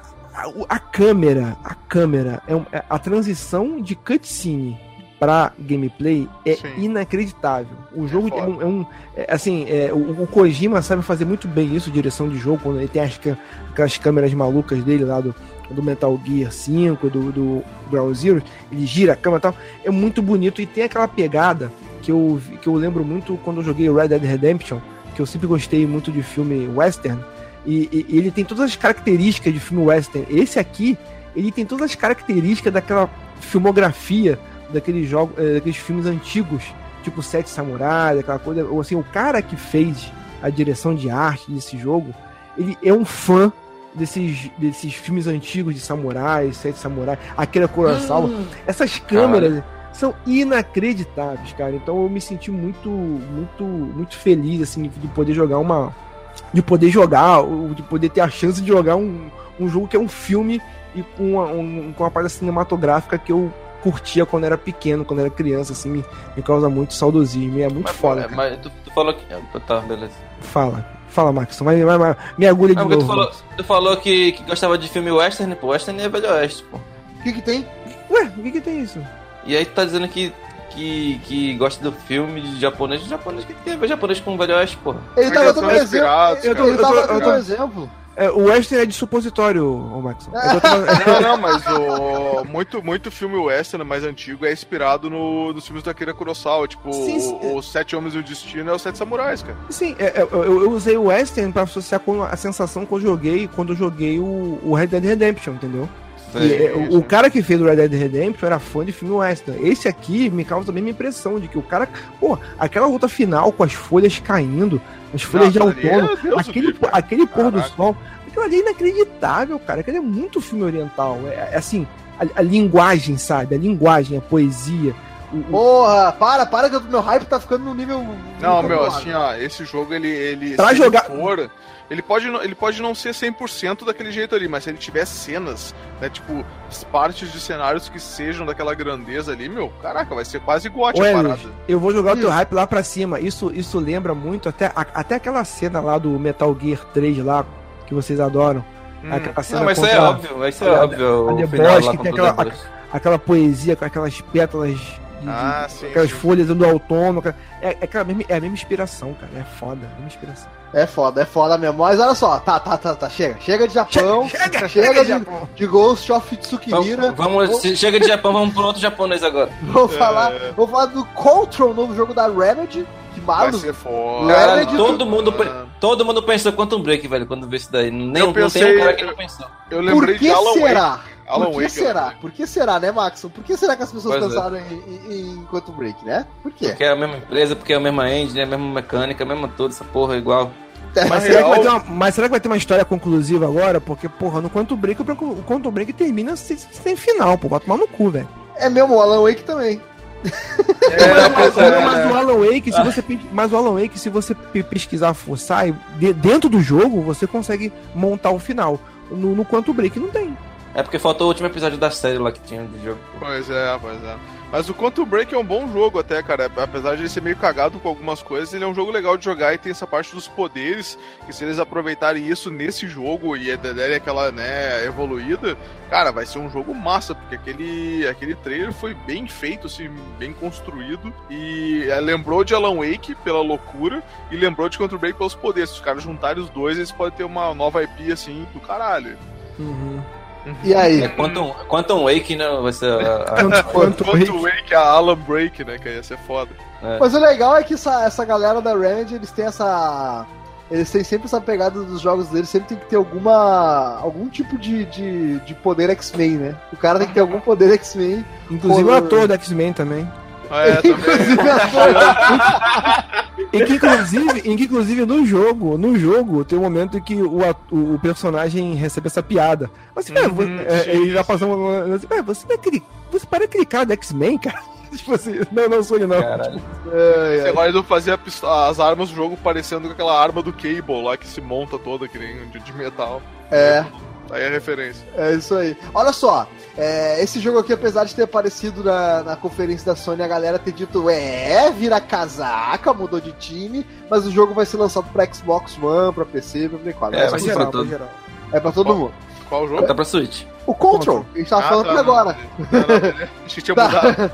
a, câmera, a câmera, é um- é- a transição de cutscene pra gameplay é Sim. inacreditável. O jogo é, um, é um- é, assim, é, o, o Kojima sabe fazer muito bem isso, direção de jogo, quando ele tem as, aquelas câmeras malucas dele lá do, do Metal Gear 5, do, do Ground Zero, ele gira a câmera e tal, é muito bonito e tem aquela pegada que eu, que eu lembro muito quando eu joguei Red Dead Redemption, que eu sempre gostei muito de filme western, e, e- e ele tem todas as características de filme western. Esse aqui, ele tem todas as características daquela filmografia daqueles jogos, eh, daqueles filmes antigos, tipo Sete Samurais, aquela coisa. Ou assim, o cara que fez a direção de arte desse jogo, ele é um fã desses, desses filmes antigos de samurais, Sete Samurais, Akira Kurosawa. Essas câmeras são inacreditáveis, cara. Então eu me senti muito, muito, muito feliz assim de poder jogar uma, de poder jogar, de poder ter a chance de jogar um, um jogo que é um filme e com uma, um, com uma parte cinematográfica que eu curtia quando era pequeno, quando era criança, assim, me, me causa muito saudosismo. E é muito Mas, foda. é, cara. mas tu, tu falou que. ah, Tá, beleza. Fala, fala, Max. Vai, vai, vai, me agulha de novo. tu falou, tu falou que, que gostava de filme western, pô. Western é velho oeste, pô. O que que tem? Ué, o que que tem isso? E aí tu tá dizendo que, que, que gosta do filme de japonês. Japonês que tem a ver japonês com velho oeste, porra. Ele tava dando um exemplo. Ele cara. eu tô- tava eu dando tô- um exemplo. É, o Western é de supositório, ô Max. Eu Não, não, mas o, muito, muito filme western mais antigo é inspirado no, nos filmes da Akira Kurosawa. Tipo, Sim, sim. o, o Sete Homens e o Destino é os Sete Samurais, cara. Sim, é, é, eu, eu usei o Western pra associar com a sensação que eu joguei quando eu joguei o, o Red Dead Redemption, entendeu? E, é, o, o cara que fez o Red Dead Redemption era fã de filme western. Esse aqui me causa a mesma impressão de que o cara. Pô, aquela luta final com as folhas caindo, as folhas de Não, outono, é aquele, aquele pôr do sol. Aquilo ali é inacreditável, cara. Aquilo é muito filme oriental. É, é assim, a, a linguagem, sabe? A linguagem, a poesia, o- Porra, para, para que o meu hype tá ficando no nível. Não, meu, assim, ó, esse jogo, ele. ele Pra se ele jogar- for, ele pode, não- ele pode não ser 100% daquele jeito ali, mas se ele tiver cenas, né, tipo, partes de cenários que sejam daquela grandeza ali, meu, caraca, vai ser quase gote a parada. eu vou jogar o teu hype lá pra cima. Isso, isso lembra muito, até, a- até aquela cena lá do Metal Gear 3 lá, que vocês adoram. Hum. Aquela cena Não, mas isso é óbvio, isso é a- óbvio. a o The final Boss, lá que tem aquela- as- Aquela poesia com aquelas pétalas de, de- Ah, sim, aquelas sim. folhas do autônomo. cara. É, é, mesma, é a mesma inspiração, cara. É foda, a mesma inspiração. É foda, é foda mesmo. Mas olha só, tá, tá, tá, tá. Chega. Chega de Japão. Chega, chega, chega, de, Japão. de Ghost of Tsukimira. Vamos, vamos- chega de Japão, vamos pro outro japonês agora. Vou falar, vou falar do Control, novo jogo da Remedy. Que Vai maluco. ser foda. Remedy todo mundo, Ah. todo mundo pensou Quantum Break, velho, quando vê isso daí. Nem, Eu não pensei- tem um cara que não pensou. Eu Por lembrei que de Alan será? Wake. Alan Por que Wake, será? né? Por que será, né, Maxon? Por que será que as pessoas Pois é. pensaram em, em, em Quantum Break, né? Por quê? Porque é a mesma empresa, porque é a mesma engine, é a mesma mecânica, a mesma tudo, essa porra é igual. Mas Na será, que vai real- ter uma, mas será que vai ter uma história conclusiva agora? Porque, porra, no Quantum Break, o Quantum Break termina sem, sem final, pô. Vai tomar no cu, velho. É mesmo, o Alan Wake também. É, mas, é. mas o Alan Wake, se você, mas o Alan Wake, se você pe- pesquisar, forçar, e de- dentro do jogo, você consegue montar o final. No, no Quantum Break não tem. É porque faltou o último episódio da série lá que tinha de jogo. Pois é, pois é. Mas o Quantum Break é um bom jogo até, cara. Apesar de ele ser meio cagado com algumas coisas, ele é um jogo legal de jogar e tem essa parte dos poderes, que se eles aproveitarem isso nesse jogo e derem aquela, né, evoluída, cara, vai ser um jogo massa, porque aquele, aquele trailer foi bem feito, assim, bem construído, e é, lembrou de Alan Wake pela loucura, e lembrou de Quantum Break pelos poderes. Se os caras juntarem os dois, eles podem ter uma nova IP, assim, do caralho. Uhum. E aí? É Quantum, Quantum Wake, né? Vai ser a, Quantum. Wake, a Alan Break, né, que ia ser foda. Mas o legal é que essa, essa galera da Remedy, eles têm essa. Eles têm sempre essa pegada dos jogos deles, sempre tem que ter alguma. algum tipo de, de, de poder X-Men, né? O cara tem que ter algum poder X-Men. Inclusive o ator do X-Men também. É, também. Inclusive, E que inclusive, em que, inclusive no jogo, no jogo, tem um momento em que o, o, o personagem recebe essa piada. Mas assim, Uhum, você, é, sim, ele já passou uma. assim, "Ué, você é aquele. Você parece aquele cara do X-Men, cara? Tipo assim, não, não sou ele, não. Caralho. é, é. de fazer as armas do jogo parecendo com aquela arma do Cable lá que se monta toda, que nem de, de metal. É. Aí é a referência. É isso aí. Olha só, é, esse jogo aqui, apesar de ter aparecido na, na conferência da Sony, a galera ter dito, é, vira casaca, mudou de time, mas o jogo vai ser lançado pra Xbox One, pra PC, pra Play 4. É, É, pra geral, pra todo. pra geral. É pra todo Qual? mundo. Qual jogo? Tá pra Switch. O Control, a gente tava Ah, falando tá, aqui não. agora. Não, não, Acho que tinha Tá. mudado.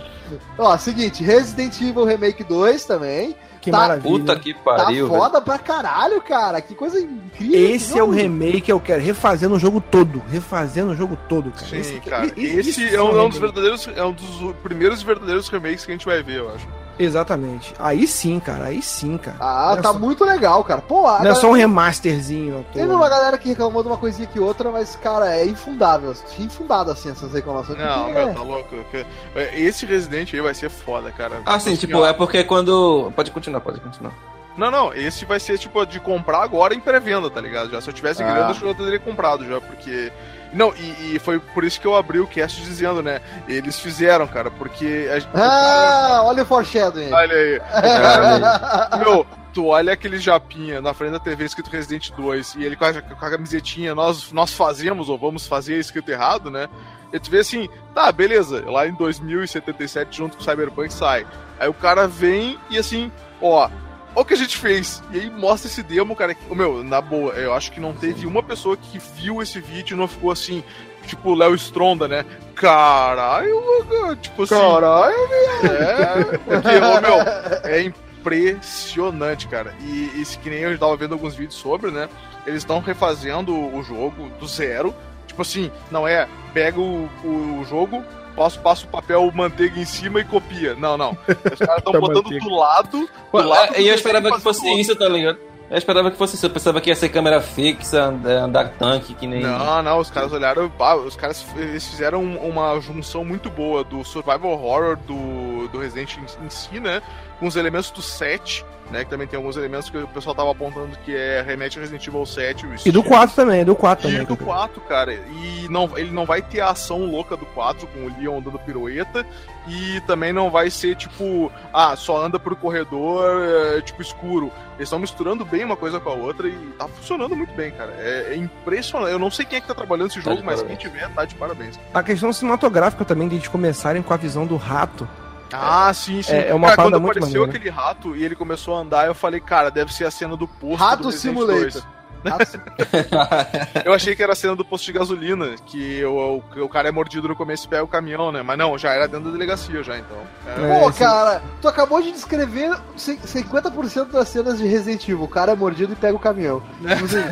Ó, seguinte, Resident Evil Remake 2 também. Que Tá, maravilha. Puta que Tá pariu, velho. foda pra caralho, cara. Que coisa incrível. Esse é o remake que eu quero, refazendo o jogo todo. Refazendo o jogo todo, cara. Sim, Esse- cara. e- e- Esse isso é um, é um remake. dos verdadeiros. É um dos primeiros verdadeiros remakes que a gente vai ver, eu acho. Exatamente. Aí sim, cara. Aí sim, cara. Ah, Não tá só- muito legal, cara. Pô, Não é só um galera- remasterzinho. todo. Teve uma galera que reclamou de uma coisinha que outra, mas, cara, é infundável. Infundado, assim, essas reclamações. Não, porque meu, é- tá louco. É, Esse Resident aí vai ser foda, cara. Ah, sim, Assim, tipo, é porque quando. Pode continuar, pode continuar. Não, não, esse vai ser tipo de comprar agora em pré-venda, tá ligado? Já se eu tivesse Ah. grana, eu já teria comprado já, porque. Não, e, e foi por isso que eu abri o cast dizendo, né? Eles fizeram, cara, porque. A... Ah, olha o foreshadowing. Olha aí. Caralho. Meu, tu olha aquele japinha na frente da TV escrito Resident 2 e ele com a, com a camisetinha, nós, nós fazemos ou vamos fazer escrito errado, né? E tu vê assim, tá, beleza, lá em 2077 junto com o Cyberpunk sai. Aí o cara vem e assim, ó, ó o que a gente fez. E aí mostra esse demo, cara. que- Meu, na boa, eu acho que não teve uma pessoa que viu esse vídeo e não ficou assim, tipo o Léo Stronda, né? Caralho, tipo assim. Caralho. É, porque, ô, meu, é impressionante, cara. E isso que nem eu tava vendo alguns vídeos sobre, né? Eles estão refazendo o jogo do zero. Tipo assim, não é pega o, o jogo, passa, passa o papel manteiga em cima e copia. Não, não. Os caras estão botando manteiga. do lado. Do lado é, e eu do esperava que fosse isso, tá ligado? Eu esperava que fosse isso. Eu pensava que ia ser câmera fixa, andar, andar tanque, que nem. Não, não, os caras olharam. os caras eles fizeram uma junção muito boa do survival horror do, do, Resident em si, né? Com os elementos do 7, né? Que também tem alguns elementos que o pessoal tava apontando que é remete a Resident Evil 7. o E do estilo. 4 também, do 4 E também. do 4, cara. E não, ele não vai ter a ação louca do 4, com o Leon dando pirueta. E também não vai ser tipo, ah, só anda por corredor, é, tipo, escuro. Eles estão misturando bem uma coisa com a outra e tá funcionando muito bem, cara. É, é impressionante. Eu não sei quem é que tá trabalhando esse Tá jogo, de mas parabéns. quem tiver, tá de parabéns. A questão cinematográfica também, de eles começarem com a visão do rato. Ah, sim, sim. É- é uma cara, quando muito apareceu maneira. aquele rato e ele começou a andar, eu falei, cara, deve ser a cena do posto Rato do Simulator. 2. Rato Sim- Eu achei que era a cena do posto de gasolina, que o, o, o cara é mordido no começo e pega o caminhão, né? Mas não, já era dentro da delegacia já, então. É. É, Pô, esse- cara, tu acabou de descrever cin- 50% das cenas de Resident Evil. O cara é mordido e pega o caminhão. Tipo assim,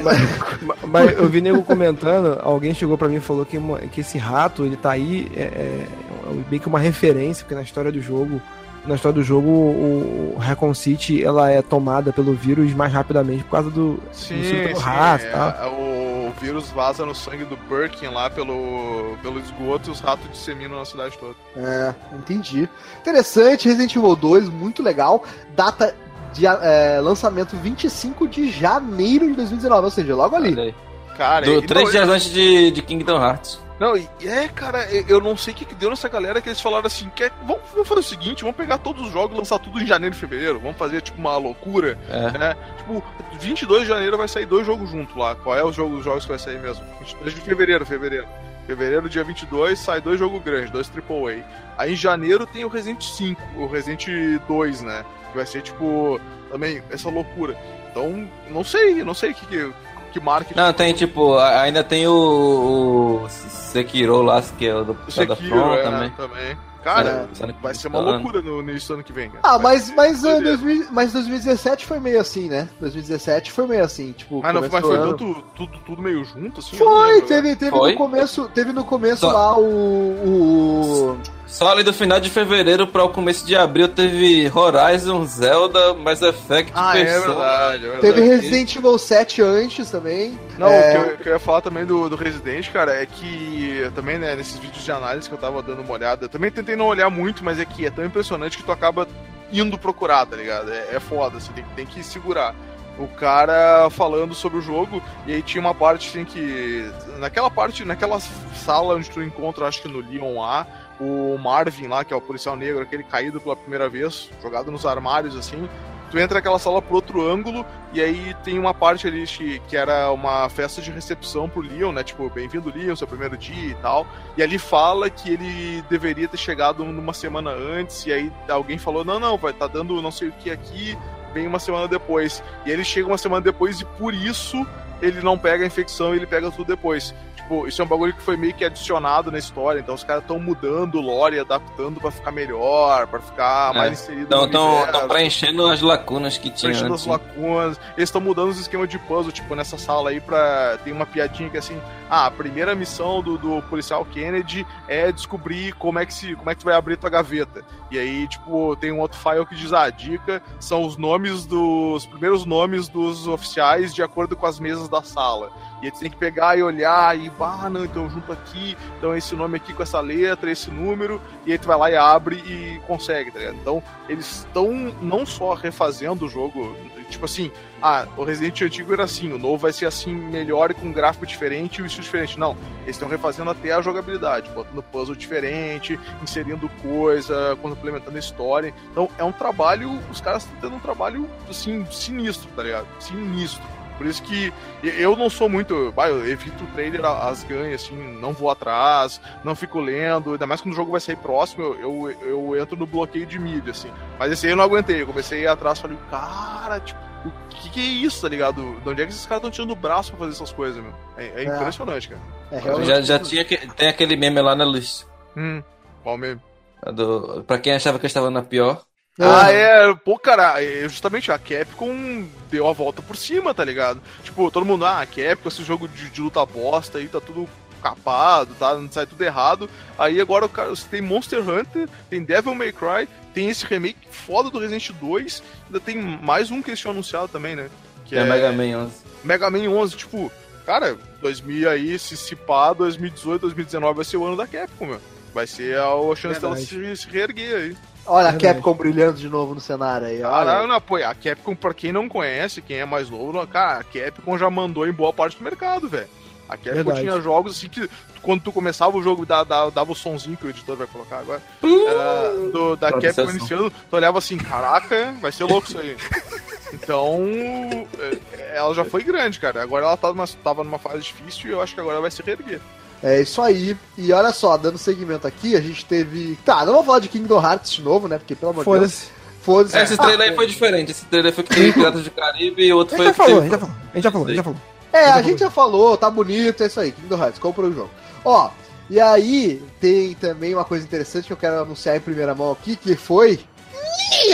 Ma- Mas eu vi nego comentando, alguém chegou pra mim e falou que, que esse rato, ele tá aí, é, é, é meio que uma referência, porque na história do jogo, na história do jogo, o, Recon City, ela é tomada pelo vírus mais rapidamente por causa do, Sim, do sim, rato é, tal. o vírus vaza no sangue do Birkin lá pelo, pelo esgoto e os ratos disseminam na cidade toda. é, entendi. Interessante, Resident Evil 2, muito legal. Data de é, lançamento 25 de janeiro de 2019, ou seja, logo ali. Cara, Do, e- três não, dias antes de, de Kingdom Hearts. Não, e é, cara, eu- não sei o que, que deu nessa galera que eles falaram assim, quer, vamos, vamos fazer o seguinte, vamos pegar todos os jogos lançar tudo em janeiro e fevereiro, vamos fazer tipo uma loucura, É. né? Tipo, 22 de janeiro vai sair dois jogos juntos lá. Qual é o jogo dos jogos que vai sair mesmo? 22 de fevereiro, fevereiro. Fevereiro, dia 22, sai dois jogos grandes, dois AAA. Aí em janeiro tem o Resident 5, o Resident 2, né? Que vai ser tipo, também, essa loucura. Então, não sei, não sei o que, que, que marketing Não, tem tipo, ainda tem o, o Sekiro lá, que é o do da Sekiro, From é, também. também. Cara, É, vai ser uma Missile. loucura no início do ano que vem. cara. Ah, mas, mas, ah, doideira. 2000 mas 2017 foi meio assim, né? 2017 foi meio assim, tipo. Mas, não, mas foi ano- tudo, tudo, tudo meio junto, assim? Foi, lembro, né? teve, teve Foi? no começo, teve no começo Só- lá o, o Só ali do final de fevereiro para o começo de abril teve Horizon, Zelda, Mass Effect, Ah, é Persona. verdade, é verdade. teve Resident Evil 7 antes também. Não, É, o que eu, que eu ia falar também do, do Resident, cara, é que também, né, nesses vídeos de análise que eu tava dando uma olhada, eu também tentei não olhar muito, mas é que é tão impressionante que tu acaba indo procurar, tá ligado? É, é foda, assim, tem, tem que segurar. O cara falando sobre o jogo, e aí tinha uma parte assim que. Naquela parte, naquela sala onde tu encontra, acho que no Leon A, o Marvin lá, que é o policial negro, aquele caído pela primeira vez, jogado nos armários assim. Tu entra naquela sala pro outro ângulo, e aí tem uma parte ali que era uma festa de recepção pro Leon, né? Tipo, bem-vindo Leon, seu primeiro dia e tal. E ali fala que ele deveria ter chegado numa semana antes, e aí alguém falou: não, não, vai tá dando não sei o que aqui, vem uma semana depois. E ele chega uma semana depois e por isso ele não pega a infecção ele pega tudo depois. Tipo, isso é um bagulho que foi meio que adicionado na história, então os caras estão mudando o lore, adaptando pra ficar melhor, pra ficar É. mais inserido Então, no estão universo preenchendo as lacunas que tinha preenchendo antes. as lacunas. Eles estão mudando os esquemas de puzzle, tipo, nessa sala aí pra. Tem uma piadinha que é assim. Ah, a primeira missão do, do policial Kennedy é descobrir como é, que se, como é que tu vai abrir tua gaveta. E aí, tipo, tem um outro file que diz, ah, a dica são os nomes dos. primeiros nomes dos oficiais de acordo com as mesas da sala. E aí tem que pegar e olhar e, ah, não, então junto aqui, então esse nome aqui com essa letra, esse número, e aí tu vai lá e abre e consegue, tá ligado? Então, eles estão não só refazendo o jogo, tipo assim, ah, o Resident antigo era assim, o novo vai ser assim, melhor e com um gráfico diferente e o estilo diferente. Não, eles estão refazendo até a jogabilidade, botando puzzle diferente, inserindo coisa, complementando a história. Então é um trabalho, os caras estão tendo um trabalho, assim, sinistro, tá ligado? Sinistro. Por isso que eu não sou muito. Bah, eu evito o trailer às ganhas, assim, não vou atrás, não fico lendo, ainda mais quando o jogo vai sair próximo, eu, eu, eu entro no bloqueio de mídia, assim. Mas esse aí eu não aguentei, eu comecei a ir atrás e falei, cara, tipo, o que, que é isso, tá ligado? De onde é que esses caras estão tirando o braço pra fazer essas coisas, meu? É, é É. impressionante, cara. É, realmente. Já, já tinha que, tem aquele meme lá na luz. Hum, qual mesmo? Do, pra quem achava que eu estava na pior. Ah, é, pô, cara, é, justamente a Capcom deu a volta por cima, tá ligado? Tipo, todo mundo, ah, a Capcom, esse jogo de, de luta bosta aí, tá tudo capado, tá, sai tudo errado. Aí agora o cara, você tem Monster Hunter, tem Devil May Cry, tem esse remake foda do Resident 2, ainda tem mais um que eles tinham anunciado também, né? Que Que é Mega Man 11. Mega Man 11, tipo, cara, 2000 aí, se se pá, 2018, 2019 vai ser o ano da Capcom, meu. Vai ser a, a chance dela Verdade. se, se reerguer aí. Olha a Verdade. Capcom brilhando de novo no cenário aí. Caralho, não, pô, a Capcom, pra quem não conhece, quem é mais novo, cara, a Capcom já mandou em boa parte do mercado, velho. A Capcom Verdade. tinha jogos assim que quando tu começava o jogo, dava, dava, o sonzinho que o editor vai colocar agora. era do, da Capcom iniciando, tu olhava assim, caraca, vai ser louco isso aí. Então, é, ela já foi grande, cara. Agora ela tá numa, tava numa fase difícil e eu acho que agora ela vai se reerguer. É isso aí. E olha só, dando segmento aqui, a gente teve. Tá, não vou falar de Kingdom Hearts de novo, né? Porque pelo amor de Deus. Foda-se. É, Esse trailer aí foi diferente. Esse trailer foi que teve Piratas do Caribe e outro A foi já falou, a teve- gente já falou, a gente já falou, a gente já falou. É, a gente já falou, tá bonito, é isso aí, Kingdom Hearts, compra o jogo. Ó, e aí tem também uma coisa interessante que eu quero anunciar em primeira mão aqui, que foi.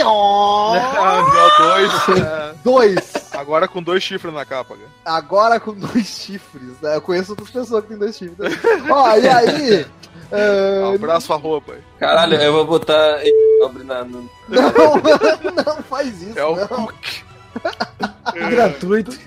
Dia 2, é, 2. agora com dois chifres na capa, cara. Agora com dois chifres. Né? Eu conheço outras pessoas que têm dois chifres. Ó, e aí. ah, Abraço a roupa. Caralho, eu vou botar não, não faz isso. É o não. Cook. Gratuito.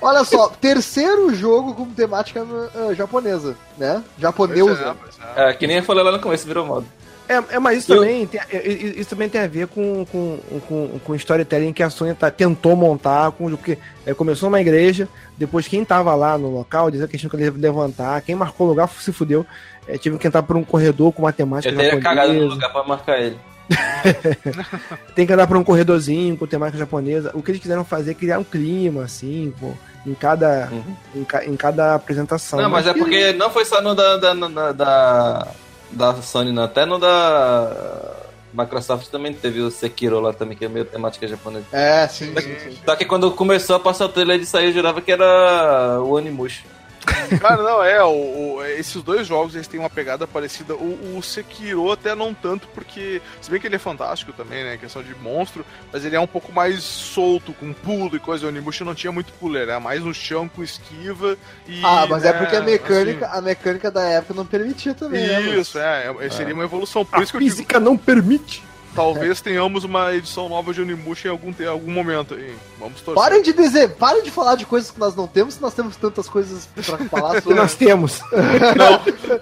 Olha só, terceiro jogo com temática ah, japonesa, né? Japoneusa. Pois é, é. É, que nem eu falei lá no começo, virou moda. É, é, mas isso Eu- também, tem, é, é, isso também tem a ver com, com, com, com storytelling que a Sony tá, tentou montar, com, porque é, começou uma igreja, depois quem tava lá no local dizia que tinha que levantar, quem marcou o lugar se fudeu, é, tive que entrar por um corredor com matemática Eu teria cagado no japonesa, lugar pra marcar ele. tem que andar por um corredorzinho com temática japonesa. O que eles quiseram fazer é criar um clima, assim, pô, em cada, Uhum. em, ca- em cada apresentação. Não, mas é porque não foi só no da, da, da, da, da Sony, não. Até no da Microsoft também teve o Sekiro lá também, que é meio temática japonesa. É, sim, sim, sim. Só que quando começou a passar o trailer de sair, eu jurava que era o Animush. Cara, não, é, o, o- esses dois jogos eles têm uma pegada parecida. O, o Sekiro até não tanto, porque. Se bem que ele é fantástico também, né? Questão de monstro, mas ele é um pouco mais solto, com pulo e coisa. O Onimusha não tinha muito pulo, era mais no chão com esquiva e. Ah, mas é né, porque a mecânica, assim, a mecânica da época não permitia também, né? Isso, é, é, seria uma evolução. Por a isso que eu digo, física não permite. Talvez tenhamos uma edição nova de Onimusha em algum, te- algum momento aí. Vamos torcer. Parem de dizer, parem de falar de coisas que nós não temos, se nós temos tantas coisas pra falar sobre. nós temos. Não,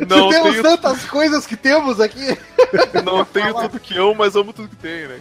não se temos tenho, tantas coisas que temos aqui. não tenho tudo que amo, mas amo tudo que tenho, né?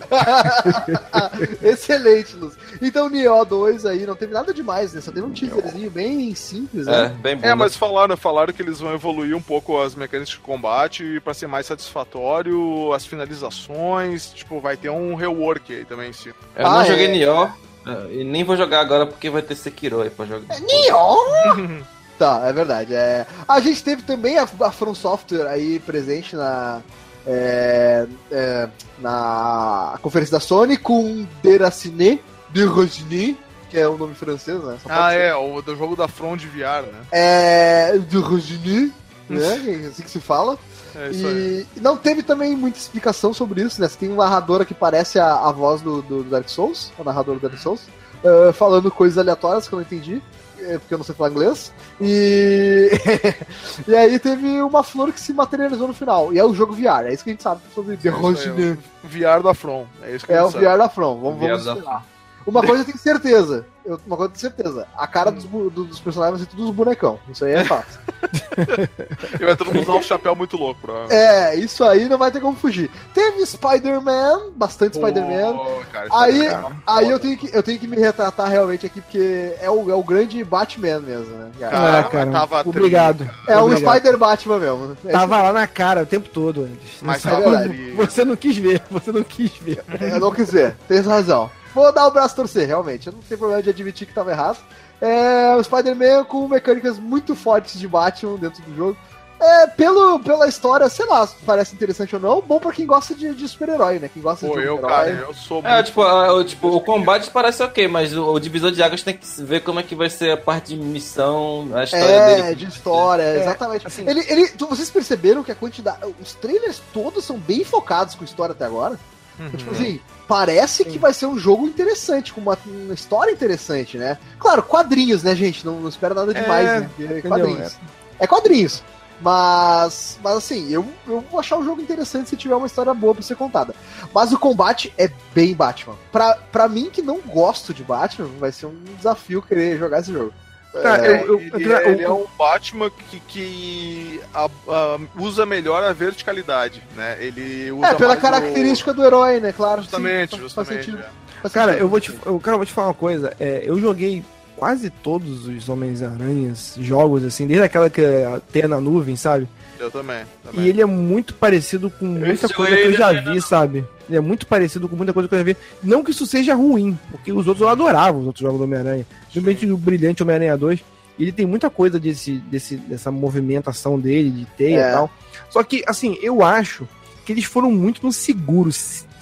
Excelente, Luz. Então, Nioh 2 aí, não teve nada demais, né? Só teve um teaserzinho bem simples, É, né? bem bom. É, mas falaram, falaram que eles vão evoluir um pouco as mecânicas de combate pra ser mais satisfatório, as finalizações, tipo, vai ter um rework aí também em si. Eu não Ah, joguei é. Nioh. é, E nem vou jogar agora porque vai ter Sekiro aí pra jogar. Nioh! tá, é verdade. É... A gente teve também a, a From Software aí presente na. é, é, na conferência da Sony com Deraciné, de Rosny, que é o nome francês, né? Ah, ser. é, o do jogo da Front de VR, né? É. De Rosny, né? É assim que se fala. É isso aí. E não teve também muita explicação sobre isso, né? Você tem uma narradora que parece a, a voz do, do Dark Souls, a narradora do Dark Souls, ah, falando coisas aleatórias que eu não entendi, eh, porque eu não sei falar inglês. E. e aí teve uma flor que se materializou no final. E é o jogo VR, é isso que a gente sabe sobre The É Rosinha. o VR da Front, é isso que É a o sabe. VR da From, vamos, VR vamos da esperar. Uma coisa eu tenho certeza. Eu, uma coisa eu tenho certeza. A cara dos, bu- do- dos personagens vai ser tudo os bonecão. Isso aí é fácil. E vai todo mundo usar um chapéu muito louco, provavelmente. É, isso aí não vai ter como fugir. Teve Spider-Man, bastante Spider-Man. Cara, isso Aí, é aí eu tenho, que, eu tenho que me retratar realmente aqui, porque é o, é o grande Batman mesmo, né? cara? Cara, Ah, cara, tava obrigado. é o Obrigado. Spider Batman mesmo. É Tava lá na cara o tempo todo antes. Mas sabe- ali. Você não quis ver, você não quis ver. Eu não quis ver, tem razão. Vou dar o braço a torcer, realmente. Eu não tenho problema de admitir que tava errado. É o Spider-Man com mecânicas muito fortes de Batman dentro do jogo. É, pelo, pela história, sei lá, se parece interessante ou não, bom pra quem gosta de, de super-herói, né? Quem gosta Pô, de eu, super-herói. cara, eu sou É, muito... tipo, a- o, tipo, o combate parece ok, mas o, o divisor de águas tem que ver como é que vai ser a parte de missão, a história É, dele. de história, É, exatamente. assim- ele, ele, vocês perceberam que a quantidade. Os trailers todos são bem focados com história até agora? Uhum. Tipo assim, parece que vai ser um jogo interessante, com uma, uma história interessante, né? Claro, quadrinhos, né, gente? Não, não espera nada demais, É, né? É quadrinhos. É. quadrinhos. Mas, mas assim, eu, eu vou achar o jogo interessante se tiver uma história boa pra ser contada. Mas o combate é bem Batman. Pra, pra mim, que não gosto de Batman, vai ser um desafio querer jogar esse jogo. Tá, É, eu- eu- ele, eu- ele é um Batman que, que a- a- usa melhor a verticalidade, né? Ele usa É, pela mais o- característica do herói, né? Claro. sim, Justamente, faz- justamente. Faz é. Cara, eu vou te, eu, cara, eu vou te falar uma coisa. É, eu joguei quase todos os Homens-Aranhas, jogos, assim, desde aquela que é tem na nuvem, sabe? Eu também. também. E ele é muito parecido com muita coisa que eu já vi, sabe? Ele é muito parecido com muita coisa que eu já vi. Não que isso seja ruim, porque os outros eu adorava, os outros jogos do Homem-Aranha. Principalmente o Brilhante Homem-Aranha 2. E ele tem muita coisa desse, desse, dessa movimentação dele, de teia É. e tal. Só que, assim, eu acho que eles foram muito no seguro,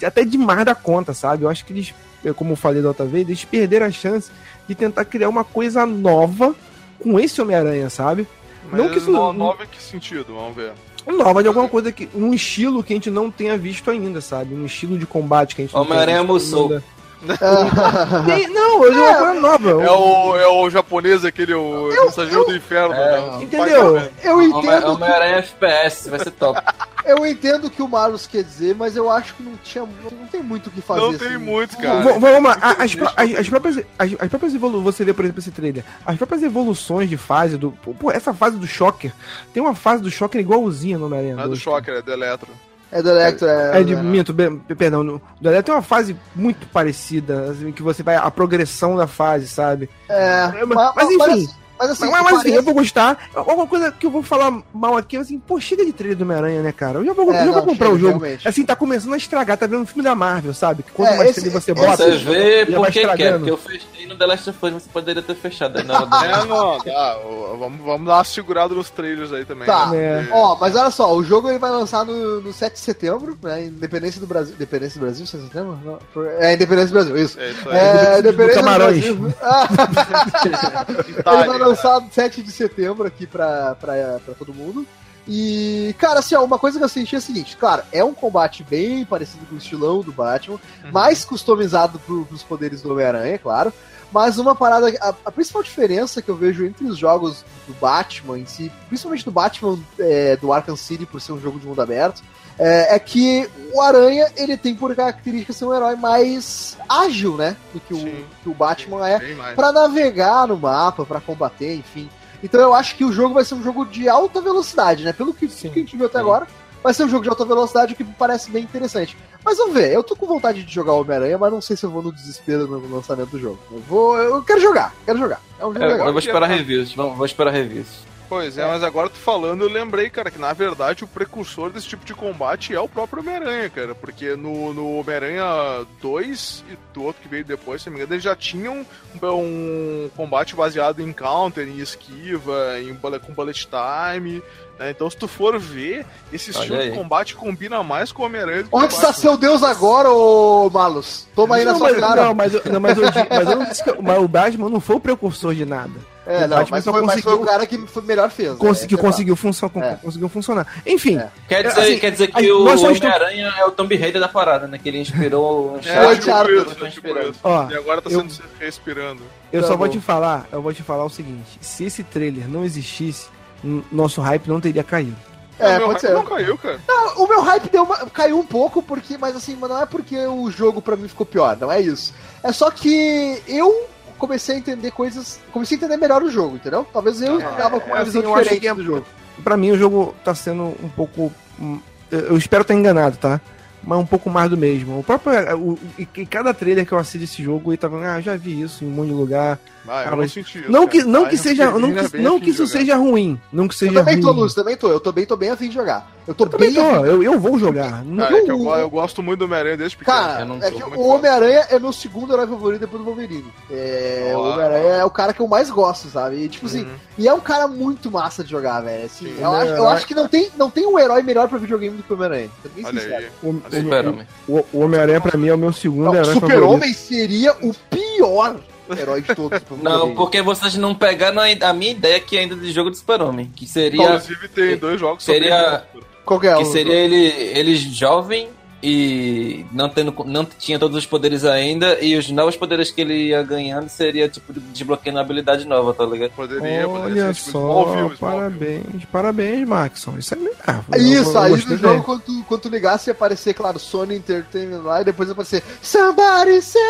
até demais da conta, sabe? Eu acho que eles, eu, como eu falei da outra vez, eles perderam a chance de tentar criar uma coisa nova com esse Homem-Aranha, sabe? Mas não que isso- no- nova em que sentido? Vamos ver. nova de alguma coisa que. Um estilo que a gente não tenha visto ainda, sabe? Um estilo de combate que a gente não tenha Homem-Aranha Musou. Ainda. Tem- Não, eu digo uma coisa nova. É o, é o japonês, aquele, o mensageiro do inferno. É, né? entendeu? Eu entendo, Homem-Aranha FPS, vai ser top. eu entendo o que o Marlos quer dizer, mas eu acho que não tinha, não tem muito o que fazer. Não tem assim. muito, V- cara. Vamos lá, a- as, as, as próprias, as, as próprias evolu você vê, por exemplo, esse trailer, as próprias evoluções de fase do. Pô, essa fase do Shocker. Tem uma fase do Shocker igualzinha no Homem-Aranha. Não é do 2, Shocker, é do Eletro. É do Electro, é. É de é. minto, be- perdão. No, do Electro tem uma fase muito parecida, assim, que você vai. A progressão da fase, sabe? É, Mas- mas enfim. Mas, mas assim, Mas, mas, assim, parece- eu vou gostar. Alguma coisa que eu vou falar mal aqui, assim, pô, chega de trailer do Homem-Aranha, né, cara? Eu já vou, É, eu já vou não, comprar chega, o jogo. realmente. Assim, tá começando a estragar, tá vendo um filme da Marvel, sabe? Que quanto É, mais esse- trailer você bota. Você vê já vai por que quer, estragando. porque eu fechei no The Last of Us, você poderia ter fechado aí na hora do... É, não, o- Vamos, vamos dar uma segurada nos trailers aí também. Tá, né? É. ó, mas olha só, o jogo ele vai lançar no, no 7 de setembro, né? Independência do Brasil. Independência do Brasil, 7 de setembro? Não, é, Independência do Brasil, isso. É isso aí. É, do Independência do Camarões. Brasil. Ah, Itália. Lançar no 7 de setembro aqui pra, pra, pra todo mundo. E, cara, assim, ó, uma coisa que eu senti é a seguinte, claro, é um combate bem parecido com o estilão do Batman, mais customizado pro, pros poderes do Homem-Aranha, claro. Mas uma parada. A, a principal diferença que eu vejo entre os jogos do Batman em si, principalmente do Batman é, do Arkham City, por ser um jogo de mundo aberto, é, é que o Aranha ele tem por característica ser um herói mais ágil, né? Do que o, Sim. que o Batman é Bem mais. Pra navegar no mapa, pra combater, enfim. Então eu acho que o jogo vai ser um jogo de alta velocidade, né? Pelo que, que a gente viu até agora, vai ser um jogo de alta velocidade, o que me parece bem interessante. Mas vamos ver, eu tô com vontade de jogar Homem-Aranha, mas não sei se eu vou no desespero no lançamento do jogo. Eu vou. Eu quero jogar, quero jogar. É um jogo Eu, legal. eu vou esperar reviews, vamos, vou esperar reviews. Pois é, mas agora tu falando, eu lembrei, cara, que na verdade o precursor desse tipo de combate é o próprio Homem-Aranha, cara. Porque no, no Homem-Aranha 2 e do outro que veio depois, se não me engano, eles já tinham um, um combate baseado em counter, em esquiva, em com bullet time. né? Então, se tu for ver, esse Olha estilo aí. de combate combina mais com o Homem-Aranha do que Onde está seu Deus agora, ô Malus? Toma aí na não, sua mas, cara. não, mas, eu- não, mas, eu, mas eu não disse que mas o Batman não foi o precursor de nada. É, o não, Batman mas só foi, mas foi conseguiu- o cara que foi melhor fez. né? Conseguiu, é conseguiu, função, É. conseguiu funcionar. Enfim, É. Quer dizer, Assim, quer dizer que o só estamos- Homem-Aranha é o Tomb Raider da parada, né? Que ele inspirou o É, Uncharted, é tipo ó, E agora tá eu- sendo respirando. eu Tá só vou bom. te falar, eu vou te falar o seguinte: se esse trailer não existisse, nosso hype não teria caído. É, o meu pode hype ser. não caiu, cara. O meu hype deu uma- caiu um pouco, porque, mas assim, mas não é porque o jogo pra mim ficou pior, não é isso. É só que eu comecei a entender coisas. Comecei a entender melhor o jogo, entendeu? Talvez eu tava com uma é, visão assim, diferente é- do jogo. Pra mim, o jogo tá sendo um pouco. hum, Eu espero estar enganado, tá? Mas um pouco mais do mesmo. O próprio. O, e, e cada trailer que eu assisto esse jogo, ele tá falando, ah, já vi isso em um monte de lugar. Ah, eu Ah, não senti isso. Não que, não Ah, que eu seja. Não bem que, não afim que isso jogar. seja ruim. Não que Eu seja também ruim. tô, Lúcio, também tô. Eu também tô bem afim de jogar. Eu tô Eu bem tô, afim. eu, eu vou jogar. Não- Cara, é que eu, o- go- eu gosto muito do Homem-Aranha desde pequeno. Cara, Eu não é que o. Homem-Aranha é meu segundo herói favorito depois do Wolverine. É, o Homem-Aranha é o cara que eu mais gosto, sabe? E, tipo assim, Uhum. e é um cara muito massa de jogar, velho. Assim, Sim. eu, acho, eu acho que não tem, não tem um herói melhor pra videogame do que o Homem-Aranha. Tô bem. O, Homem-Aranha, pra mim, é o meu segundo Não, herói favorito. Super-Homem seria o pior herói de todos. pra Não, porque vocês não pegaram a a minha ideia aqui ainda de jogo de Super-Homem. Que seria. Inclusive tem dois jogos sobre Seria-. Qual que é? Que seria ele, ele jovem e não, tendo, não tinha todos os poderes ainda. E os novos poderes que ele ia ganhando seria tipo desbloqueando uma habilidade nova, tá ligado? Poderia, Olha poderia ser tipo só, Smallville, Smallville. parabéns, parabéns, Maxon. Isso é melhor. Isso, Eu- eu aí no jogo, quando tu, quando tu ligasse, ia aparecer, claro, Sony Entertainment lá, e depois ia aparecer Somebody Say!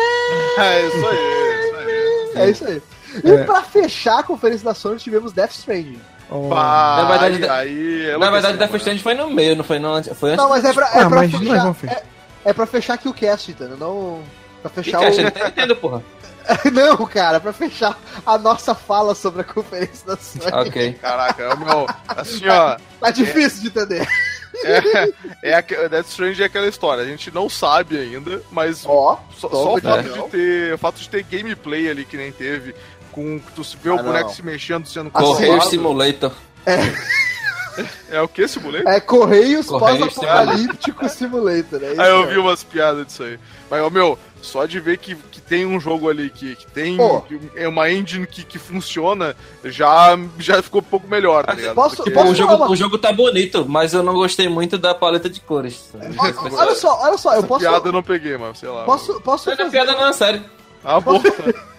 É isso aí, isso aí. É isso aí. E É. pra fechar a conferência da Sony, tivemos Death Stranding. Oh. Pá, Na verdade, aí, é Na verdade, Death né? Stranding foi no meio, não foi, não, foi antes. Não, mas é pra, é Ah, pra mas nós fechar. É, é pra fechar aqui o cast, entendeu? Não. Pra fechar o. tá entendendo, porra. Não, cara, pra fechar a nossa fala sobre a conferência da Sony. Ok. Caraca, é o meu. Assim, ó. Tá difícil de entender. É, é aque- Death Stranding é aquela história. A gente não sabe ainda, mas Ó, só, só o fato de ter. O fato de ter gameplay ali que nem teve. Com que tu se vê Ah, o boneco não. se mexendo, sendo Correio controlado. Simulator. É o que, Simulator? é Correios Correios pós-apocalíptico Simulator. É isso, Ah, eu cara. vi umas piadas disso aí. Mas, ô, meu, só de ver que, que tem um jogo ali que, que tem Pô. é uma engine que, que funciona, já, já ficou um pouco melhor, tá ligado? Posso- Porque- posso- o, jogo, uma- o jogo tá bonito, mas eu não gostei muito da paleta de cores. Ó, Olha só, olha só, eu Essa posso. piada eu não peguei, mas sei lá. Posso, posso é fazer. piada não, é sério. Ah, porra.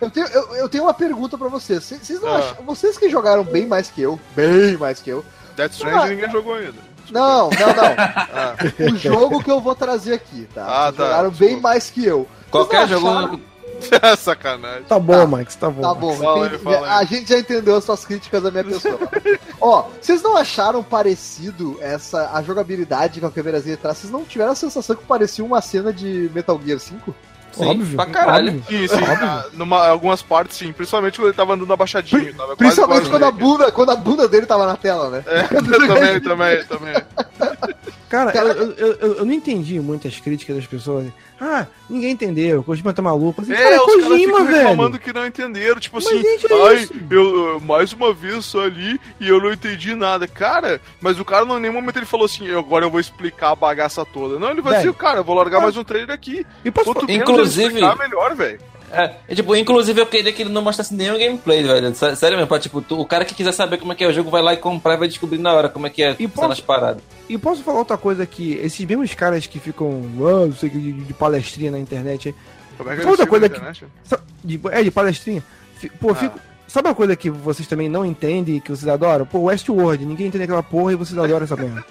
Eu tenho, eu, eu tenho uma pergunta pra vocês. Vocês, vocês não Ah. acham- vocês que jogaram bem mais que eu, bem mais que eu. Death Stranding Ah. ninguém jogou ainda. Não, não, não. Ah, o jogo que eu vou trazer aqui, tá? Ah, Vocês tá. Jogaram bem Desculpa. mais que eu. Vocês Qualquer jogo. sacanagem. Tá bom, Max, tá bom. Tá bom, Fala aí, fala aí. a gente já entendeu as suas críticas à minha pessoa. Ó, vocês não acharam parecido essa a jogabilidade com a câmerazinha atrás? Vocês não tiveram a sensação que parecia uma cena de Metal Gear 5? Sim, Óbvio. pra caralho. óbvio. Sim, sim. ah, numa, algumas partes, sim. Principalmente quando ele tava andando abaixadinho. Tava quase Principalmente quando a bunda, quando a bunda dele tava na tela, né? É, também, também, também. Cara, Cara, eu, eu, eu, eu não entendi muitas críticas das pessoas. Ah, ninguém entendeu, o Kojima tá maluco. Assim, É, cara, é os caras ficam Kojima, reclamando velho. que não entenderam. Tipo Mas, assim, gente, é ai, eu mais uma vez só ali e eu não entendi nada. Cara, mas o cara não, em nenhum momento ele falou assim, "Eu- agora eu vou explicar a bagaça toda. Não, ele vai Velho. dizer, cara, eu vou largar mais um trailer aqui. E posso Quanto falar- menos Inclusive- melhor, velho. É, tipo, inclusive eu queria que ele não mostrasse nenhum gameplay, velho. Sé- Sério mesmo, pra, tipo, tu- o cara que quiser saber como é que é o jogo vai lá e comprar e vai descobrir na hora como é que é E posso- as paradas. E posso falar outra coisa que esses mesmos caras que ficam, ah, não sei o que, de, de palestrinha na internet, Como é que Outra ele coisa que- de- é, de palestrinha, pô, Ah. fico, sabe uma coisa que vocês também não entendem e que vocês adoram? Pô, Westworld, ninguém entende aquela porra e vocês adoram essa merda.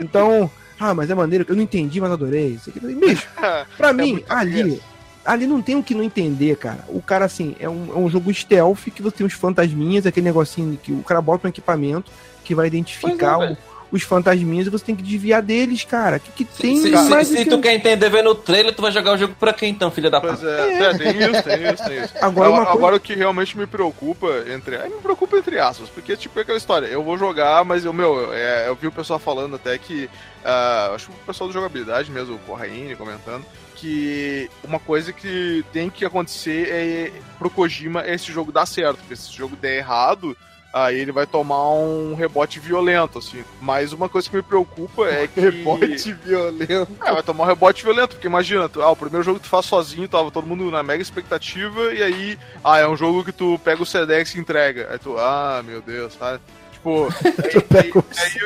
Então, ah, mas é maneiro, eu não entendi, mas adorei. Isso aqui, bicho, pra mim, muito ali, ali não tem o que não entender, cara. O cara, assim, é um, é um jogo stealth que você tem uns fantasminhas, aquele negocinho que o cara bota um equipamento que vai identificar Pois é, o- os fantasminhas e você tem que desviar deles, cara. O que, que tem se mais se, do se que- tu quer entender vendo o trailer, tu vai jogar o jogo pra quem então, filha da Pois puta? é, é, tem isso, tem isso, tem isso. Agora, Agora, uma coisa- o que realmente me preocupa, entre. é, me preocupa entre aspas, porque tipo é aquela história, eu vou jogar, mas eu, meu, é, eu vi o pessoal falando até que. ah, acho que o pessoal da jogabilidade mesmo, o Corraine comentando, que uma coisa que tem que acontecer é pro Kojima é esse jogo dar certo, porque se esse jogo der errado. Aí ele vai tomar um rebote violento, assim. Mas uma coisa que me preocupa é que. Rebote violento. É, vai tomar um rebote violento, porque imagina, tu- ah, o primeiro jogo que tu faz sozinho, tava todo mundo na mega expectativa, e aí, ah, é um jogo que tu pega o Sedex e entrega. Aí tu, ah, meu Deus, tá? Tipo, aí,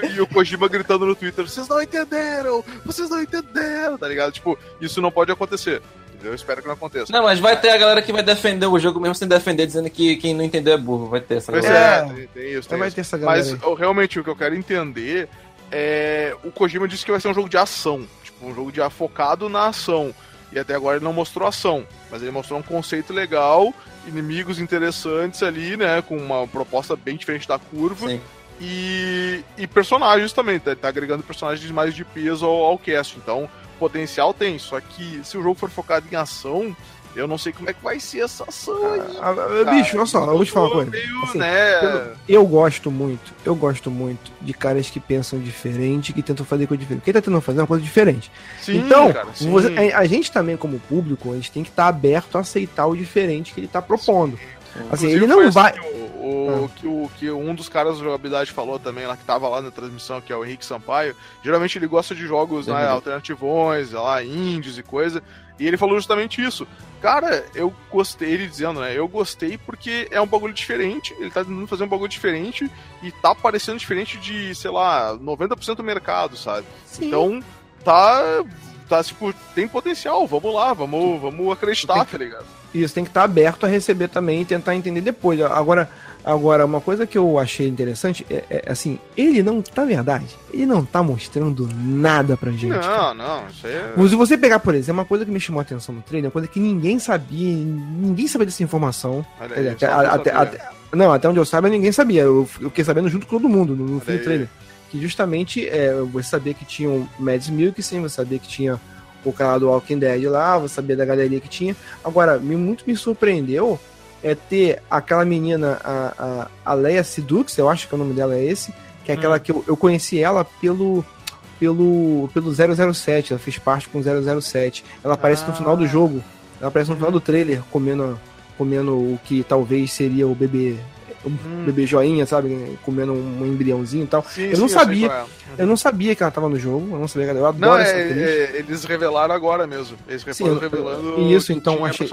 aí- aí- e o Kojima gritando no Twitter, vocês não entenderam, vocês não entenderam, tá ligado? Tipo, isso não pode acontecer. Eu espero que não aconteça. Não, mas vai ter a galera que vai defender o jogo mesmo sem defender, dizendo que quem não entendeu é burro. Vai ter essa Pois galera. é, É. tem, tem isso, tem vai isso. ter essa galera Mas aí. realmente o que eu quero entender é. O Kojima disse que vai ser um jogo de ação. Tipo, um jogo de focado na ação. E até agora ele não mostrou ação. Mas ele mostrou um conceito legal, inimigos interessantes ali, né? Com uma proposta bem diferente da curva. Sim. E, e personagens também, tá, tá agregando personagens mais de peso ao, ao cast. Então, potencial tem. Só que se o jogo for focado em ação, eu não sei como é que vai ser essa ação aí. Ah, ah, bicho, olha só, eu vou te falar uma coisa. Meio, Assim, né? Eu gosto muito, eu gosto muito de caras que pensam diferente, que tentam fazer coisa diferente. Quem tá tentando fazer uma coisa diferente. Sim, então, cara, sim. você- a, a gente também, como público, a gente tem que estar aberto a aceitar o diferente que ele tá propondo. Assim, Inclusive, ele não assim vai. que O, o- que, o, que um dos caras da jogabilidade falou também, lá que tava lá na transmissão, que é o Henrique Sampaio. Geralmente ele gosta de jogos né, alternativões, lá, indies e coisa. E ele falou justamente isso. Cara, eu gostei, ele dizendo, né? Eu gostei porque é um bagulho diferente. Ele tá tentando fazer um bagulho diferente e tá parecendo diferente de, sei lá, 90% do mercado, sabe? Sim. Então, tá. Tá, tipo, tem potencial, vamos lá, vamos, vamos acreditar, tá ligado? Isso tem que estar aberto a receber também e tentar entender depois. Agora, Agora, uma coisa que eu achei interessante é, é, assim, ele não, na verdade, ele não tá mostrando nada pra gente. cara. Não, não, isso aí é. Se você pegar, por exemplo, uma coisa que me chamou a atenção no trailer, uma coisa que ninguém sabia, ninguém sabia dessa informação. Olha aí, até, até- até- não, até onde eu saiba, ninguém sabia. Eu, eu fiquei sabendo junto com todo mundo no, no fim do trailer. Que justamente é, você sabia que tinha o Mads Mikkelsen, você sabia que tinha o cara do Walking Dead lá, você sabia da galeria que tinha. Agora, me, muito me surpreendeu é ter aquela menina, a, a, a Leia Sidux, eu acho que o nome dela é esse, que é aquela Hum. que eu, eu conheci ela pelo. Pelo, pelo 007, ela fez parte com o 007. Ela aparece no Ah. final do jogo. Ela aparece no final do trailer comendo, comendo o que talvez seria o bebê. O Hum. bebê joinha, sabe? Comendo um embriãozinho e tal. Sim, eu não sim, sabia. qual é. Eu não sabia que ela tava no jogo. Eu não sabia. Eu adoro Não, essa é, atriz. é, eles revelaram agora mesmo. Eles Sim, eu- revelando. isso, que então achei-.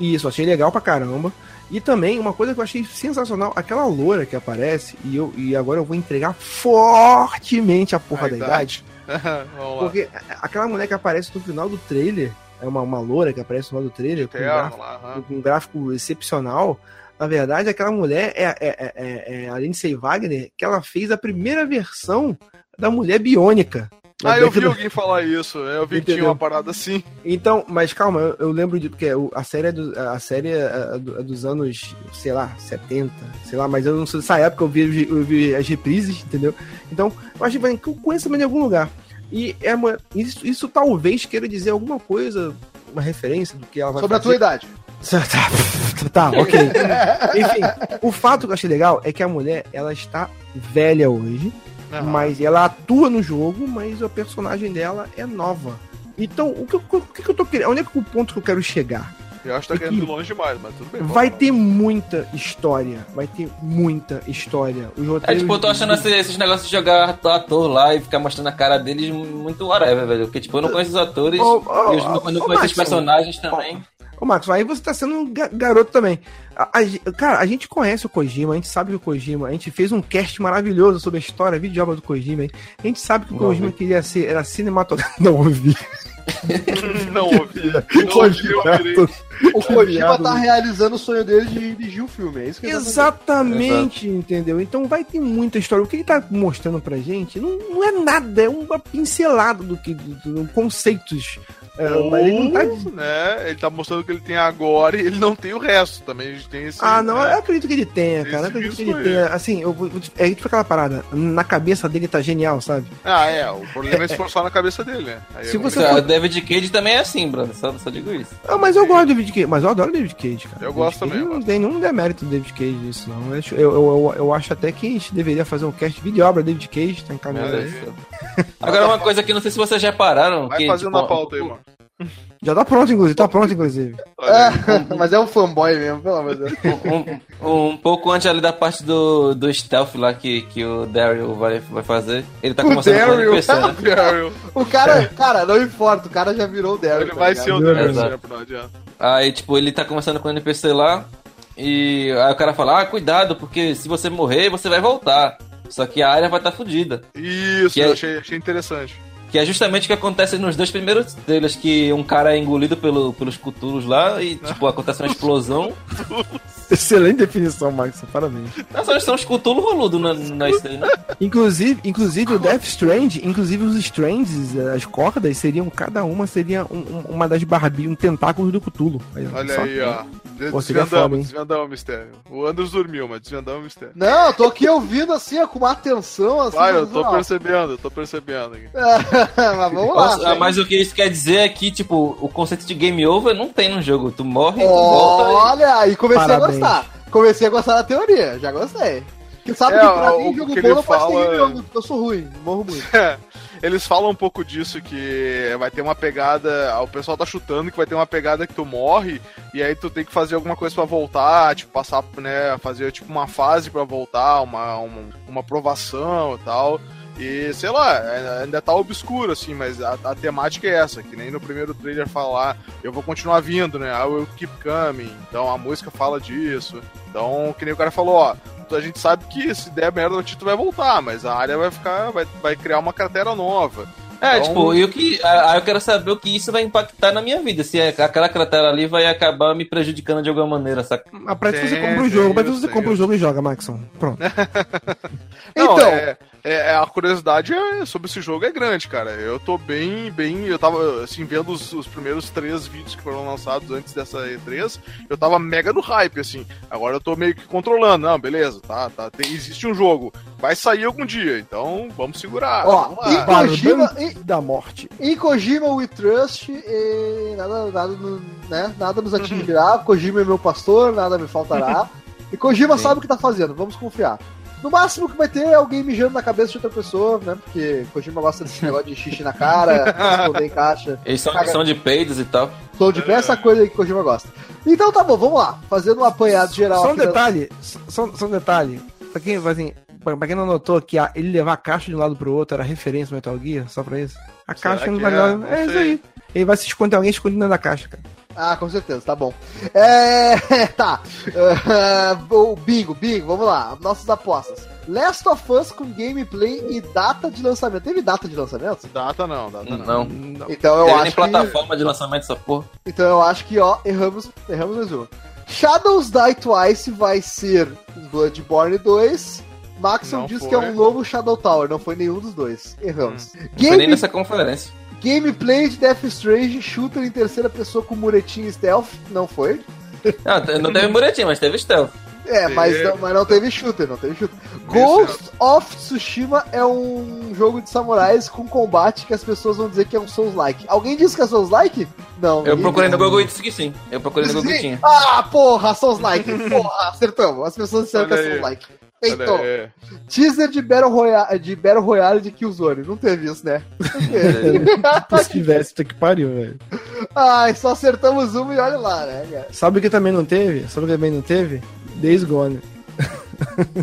Isso, achei legal pra caramba. E também, uma coisa que eu achei sensacional, aquela loura que aparece, e, eu, e agora eu vou entregar fortemente a porra A da idade. idade. Porque aquela mulher que aparece no final do trailer, é uma, uma loura que aparece no final do trailer, com um, gráfico, lá. aham. com um gráfico excepcional. Na verdade, aquela mulher é, é, é, é, é a Lindsay Wagner, que ela fez a primeira versão da mulher biônica. Ah, eu vi Daquilo- alguém falar isso. Eu vi que tinha Entendeu? uma parada assim. Então, mas calma, eu, eu lembro de. Porque a série, é do, a série é do- é dos anos, sei lá, 70, sei lá, mas eu não sei dessa época, eu vi, eu vi as reprises, entendeu? Então, eu acho que eu conheço também de algum lugar. E é uma, isso, isso talvez queira dizer alguma coisa, uma referência do que ela vai Sobre a fazer. tua idade. Tá, tá, ok. Enfim, o fato que eu achei legal é que a mulher, ela está velha hoje, Aham. mas ela atua no jogo, mas a personagem dela é nova. Então, o que, eu- o que, eu tô querendo? Onde é que o ponto que eu quero chegar? Eu acho que tá E querendo que- ir longe demais, mas tudo bem. Vai vamos ter muita história. Vai ter muita história. Os É roteiros tipo, eu tô achando esse- esses negócios de jogar ator lá e ficar mostrando a cara deles muito whatever, velho. Porque, tipo, eu não conheço os atores Ô, ô, e eu não, eu não conheço Max, os personagens também. Ô, Max, aí você tá sendo um ga- garoto também. A- a- cara, a gente conhece o Kojima, a gente sabe que o Kojima, a gente fez um cast maravilhoso sobre a história, obra do Kojima. A gente sabe que o Não Kojima ouvi. queria ser, era cinematográfico. Não ouvi. Não ouvi. O. O Kojima tá realizando o sonho dele de dirigir um filme. É isso que ele tá. Exatamente, entendeu? Então vai ter muita história. O que ele tá mostrando pra gente não, não é nada, é uma pincelada do que do, do- conceitos. É, mas ele não tá Ou, né, ele tá mostrando o que ele tem agora e ele não tem o resto. Também a gente tem esse. Ah, não, né? eu acredito que ele tenha, cara. Eu acredito que ele aí. tenha. Assim, eu, te- é tipo aquela parada. Na cabeça dele tá genial, sabe? Ah, é. O problema é esforçar na cabeça dele, né? Aí Se é você complicado. O David Cage também é assim, brother. Só, só digo isso. Ah, mas eu gosto do David Cage. Mas eu adoro o David Cage, cara. Eu David gosto Cage também, eu Não gosto. tem nenhum demérito do David Cage nisso, não. Eu, acho- eu, eu, eu acho até que a gente deveria fazer um cast vídeo obra David Cage, tá encaminhado aí. Agora, uma coisa que não sei se vocês já pararam. Vai que, fazendo tipo, a pauta aí, mano. Já tá pronto, inclusive. Tá pronto, inclusive. É, mas é um fanboy mesmo, pelo amor de Deus. um, um, um pouco antes ali da parte do, do stealth lá que, que o Daryl vai, vai fazer. Ele tá O começando com o Daryl? NPC, né? Daryl. O cara, cara, não importa, o cara já virou o Daryl. Ele tá vai ligado? ser o. Daryl Exato. adianta. Aí, tipo, ele tá começando com o NPC lá. E aí o cara fala: Ah, cuidado, porque se você morrer, você vai voltar. Só que a área vai estar tá fodida. Isso, Que é- eu achei, achei interessante. Que é justamente o que acontece nos dois primeiros trailers, que um cara é engolido pelo, pelos cutulos lá e, tipo, acontece uma explosão. Excelente definição, Max. Parabéns. Não, são, são os cutulos roludos na, na isso aí, né? Inclusive, inclusive o Death Strange, inclusive os Stranges, as cordas seriam, cada uma seria um- um- uma das barbinhas, um tentáculo do Cthulhu. Aí, ó, Olha só aí, que- ó. De- Pô, Desvendamos, hein? desvendamos o mistério. O Anders dormiu, mas desvendamos o mistério. Não, eu tô aqui ouvindo assim, ó, com uma atenção assim. Vai, eu tô ó. percebendo, eu tô percebendo aqui. mas vamos lá. Nossa, mas o que isso quer dizer é que, tipo, o conceito de game over não tem no jogo. Tu morre e tu volta. Olha, aí comecei Parabéns. Gostar. Comecei a gostar da teoria, já gostei. Que sabe É, que pra mim, jogo bom não pode fala- ter jogo, porque eu sou ruim, morro muito. Eles falam um pouco disso, que vai ter uma pegada. O pessoal tá chutando que vai ter uma pegada que tu morre, e aí tu tem que fazer alguma coisa pra voltar, tipo, passar, né? Fazer tipo uma fase pra voltar, uma, uma, uma provação e tal. E sei lá, é- ainda tá obscuro, assim, mas a, a temática é essa, que nem no primeiro trailer falar, eu vou continuar vindo, né? I will keep coming. Então a música fala disso. Então, que nem o cara falou, ó, a gente sabe que se der merda o Tito vai voltar, mas a área vai ficar, vai, vai criar uma cratera nova. É, Então- tipo, e o que. Aí eu quero saber o que isso vai impactar na minha vida. Se aquela cratera ali vai acabar me prejudicando de alguma maneira, saca? A prática você Tem, compra o tem jogo, mas isso, você compra o isso. jogo e joga, Maxon. Pronto. Não, Então, é, é- é- a curiosidade é- sobre esse jogo é grande, cara. Eu tô bem, bem. Eu tava, assim, vendo os, os primeiros três vídeos que foram lançados antes dessa E3. Eu tava mega no hype, assim. Agora eu tô meio que controlando. Não, beleza, tá, tá. tem- existe um jogo. Vai sair algum dia, então vamos segurar. Ó, vamos e- Kojima- dano da morte. Em Kojima We Trust, e nada, nada, né, nada nos atingirá. Kojima é meu pastor, nada me faltará. E Kojima Sim. sabe o que tá fazendo, vamos confiar. No máximo que vai ter é alguém mijando na cabeça de outra pessoa, né? Porque Kojima gosta desse negócio de xixi na cara, esconder em caixa. Eles são, Caga- são de peidos e tal. Som de pé, essa coisa aí que Kojima gosta. Então tá bom, vamos lá. Fazendo um apanhado geral Só um aqui da- detalhe, só, só um detalhe. Pra quem, assim, pra quem não notou que a- ele levar a caixa de um lado pro outro era referência ao Metal Gear, só pra isso. A Será caixa não vai é? É isso aí. Ele vai se esconder alguém escondido dentro da caixa, cara. Ah, com certeza, tá bom. É. Tá. O bingo, bingo, vamos lá. Nossas apostas. Last of Us com gameplay e data de lançamento. Teve data de lançamento? Data não, data não. Não. Não. Então eu Teve acho nem que. plataforma de lançamento dessa porra. Então eu acho que, ó, erramos, erramos mais uma. Shadows Die Twice vai ser um Bloodborne 2. Maxon diz foi. que é um novo Shadow Tower, não foi nenhum dos dois. Erramos. Não foi nem Game, nessa conferência. Gameplay de Death Strange, shooter em terceira pessoa com muretinho e stealth, não foi. Não, te- não teve muretinho, mas teve stealth. É, mas não, mas não teve shooter, não teve shooter. Ghost of Tsushima é um jogo de samurais com combate que as pessoas vão dizer que é um Souls-like. Alguém disse que é Souls-like? Não. Eu procurei no disse. Google e disse que sim. Eu procurei no Google e Sim. tinha. Ah, porra, Souls-like. Porra, acertamos. As pessoas disseram que Olha é aí. Souls-like. Então, é, teaser de Battle Royale de, Battle Royale de Killzone. Não teve isso, né? Teve. Se tivesse, puta que pariu, velho. Ai, só acertamos uma e olha lá, né, cara? Sabe o que também não teve? Sabe o que também não teve? Days Gone.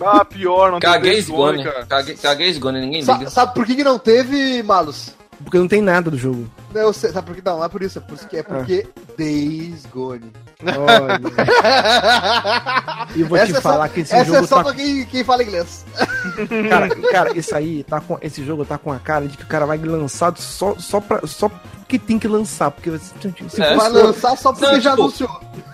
Ah, pior, não tem Caguei Days Gone, Sgone. Caguei, caguei Sgone, ninguém Sa- liga. sabe por que, que não teve, Malus? Porque não tem nada do jogo. Não, eu sei, sabe por que não? Não é por isso, é porque, é porque Days Gone. Olha. E eu vou Essa te é falar só- que esse Essa jogo é só tá pra quem, quem fala inglês. Cara, cara, esse aí tá com. Esse jogo tá com a cara de que o cara vai lançar só, só, pra, só porque tem que lançar. Porque se, se É. Vai lançar só porque Não, já tipo, anunciou.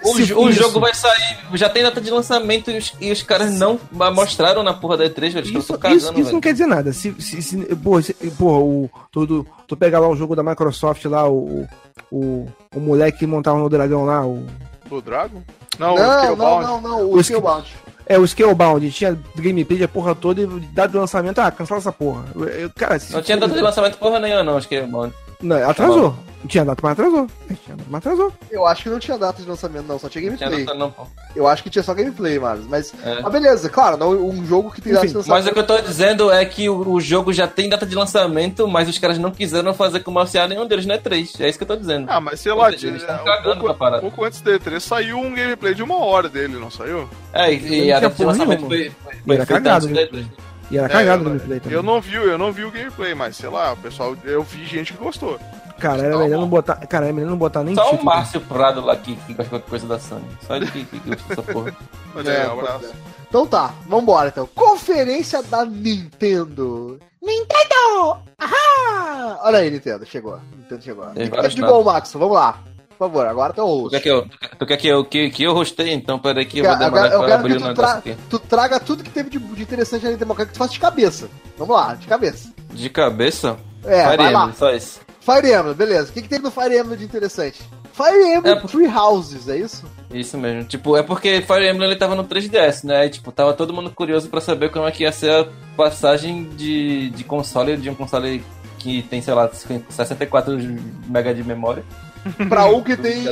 O, se o jogo vai sair, já tem data de lançamento e os, e os caras não mostraram na porra da E3, velho. Eles Isso, isso, isso velho. não quer dizer nada. Se, se, se, porra, se- porra, o, tu, tu, pega lá o jogo da Microsoft lá, o, o, o moleque que montava no dragão lá, o. O Dragon? Não, o Não, não, Scalebound. não, não, o O Skillbound. É, o Scalebound, tinha gameplay de porra toda e data de lançamento, ah, cancela essa porra. Eu- cara, se- Não tinha data de lançamento porra nenhuma, não. Bom. Não, atrasou. Não tinha data, mas atrasou. É, Tinha data, mas atrasou. Eu acho que não tinha data de lançamento, não, só tinha Não tinha gameplay. data, não. Eu acho que tinha só gameplay, Marlos. Mas, É. mas beleza, claro, não, um jogo que tem data de Enfim, Mas lançamento. o que eu tô dizendo é que o, o jogo já tem data de lançamento, mas os caras não quiseram fazer comercial nenhum deles na E3. É isso que eu tô dizendo. Ah, mas sei Ou lá, seja, eles tão cagando um, pouco, parada. um pouco antes da E3 saiu um gameplay de uma hora dele, não saiu? É, e, não e a data de lançamento nenhuma. foi, foi, foi era feita cagado, antes da né? E3. E era É, cagado no gameplay também. eu não vi, eu não vi o gameplay, mas sei lá, o pessoal, eu vi gente que gostou. Cara, era melhor não botar. Cara, era melhor não botar nem Só o título. Márcio Prado lá que, que gosta de qualquer coisa da Sony. Só ele que, que gosta dessa porra. Mas É, é, um abraço. Então tá, vambora então. Conferência da Nintendo. Nintendo! Ahá! Olha aí, Nintendo, chegou. Nintendo chegou. O vários de bom, Max? Vamos lá. Favor, agora tem o Tu host. quer que eu, tu quer que eu, que, que eu hostei? Então, peraí que eu vou Eu demorar eu pra quero abrir que o tu, tra aqui. tu traga tudo que teve de, de interessante eu quero que tu faça de cabeça. Vamos lá, de cabeça. De cabeça? É, Fire. Emblem, só isso. Fire Emblem, beleza. O que, que teve no Fire Emblem de interessante? Fire Emblem É, por- Three Houses, é isso? Isso mesmo. Tipo, é porque Fire Emblem ele tava no 3DS, né? E, tipo, tava todo mundo curioso pra saber como é que ia ser a passagem de, de console, de um console que tem, sei lá, 64 MB de memória. Pra um que tem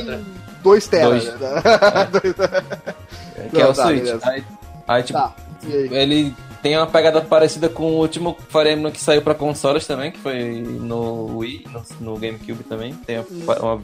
dois teras. Dois. né? Que Não, é o tá, Switch. beleza. Aí, aí, tipo, Tá, ele tem uma pegada parecida com o último Fire Emblem que saiu pra consoles também, que foi no Wii, no, no GameCube também. Tem uma, uma-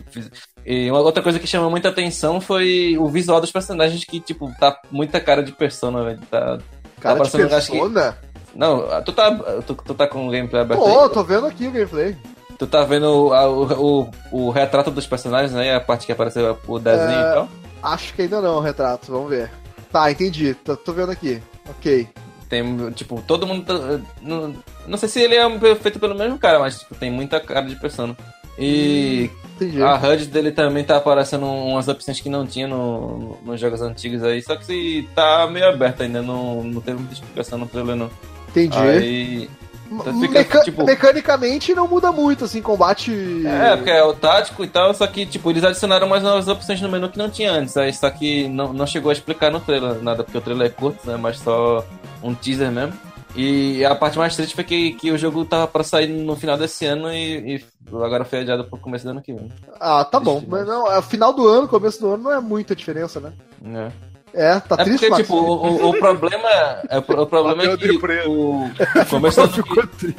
e uma outra coisa que chamou muita atenção foi o visual dos personagens que, tipo, tá muita cara de persona, velho. Tá, Cara de parecendo, acho que- persona? Não, tu tá, tu, tu tá com o gameplay aberto Pô, aí? tô vendo aqui o gameplay. Tu tá vendo a- o, o, o retrato dos personagens, né? A parte que apareceu o desenho É. e tal. Acho que ainda não, o retrato, vamos ver. Tá, entendi. Tô, tô vendo aqui. Ok. tem, tipo, todo mundo. tá- Não, não sei se ele é feito pelo mesmo cara, mas tipo, tem muita cara de Persona. E Entendi. a HUD dele também tá aparecendo umas opções que não tinha no, nos jogos antigos aí, só que se tá meio aberto ainda, não, não teve muita explicação no trailer não. Entendi. Aí. Então fica, Meca- tipo- Mecanicamente não muda muito, assim, combate. É, porque é o tático e tal, só que, tipo, eles adicionaram mais novas opções no menu que não tinha antes. Aí, só que não, não chegou a explicar no trailer nada, porque o trailer é curto, né? Mas só um teaser mesmo. E a parte mais triste foi que, que o jogo tava pra sair no final desse ano e, e agora foi adiado pro começo do ano que vem. Ah, tá bom. Triste Mas não, é final do ano, começo do ano, não é muita diferença, né? né? É, tá É triste, porque, Max? tipo, o, o- o problema, é, o problema é que o, o começo do ano que,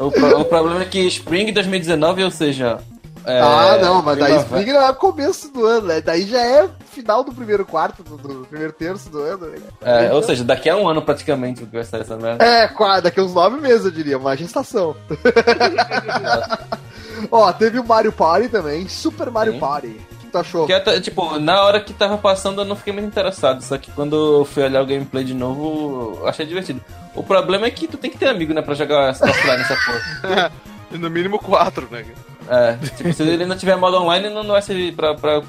o, o problema é que Spring 2019, ou seja... é, ah, não, mas daí Spring não é começo do ano, né? Daí já é final do primeiro quarto, do, do primeiro terço do ano. Né? É, ou seja, daqui a um ano praticamente que vai sair essa merda. É, qua- daqui uns nove meses, eu diria, uma gestação. Ó, teve o Mario Party também, Super Mario Sim. Party. Tu achou? Até, tipo, na hora que tava passando eu não fiquei muito interessado, só que quando eu fui olhar o gameplay de novo, eu achei divertido. O problema é que tu tem que ter amigo, né, pra jogar essa offline nessa porra. E no mínimo quatro, né? É, tipo, se ele não tiver modo online, não, não vai servir pra, pra,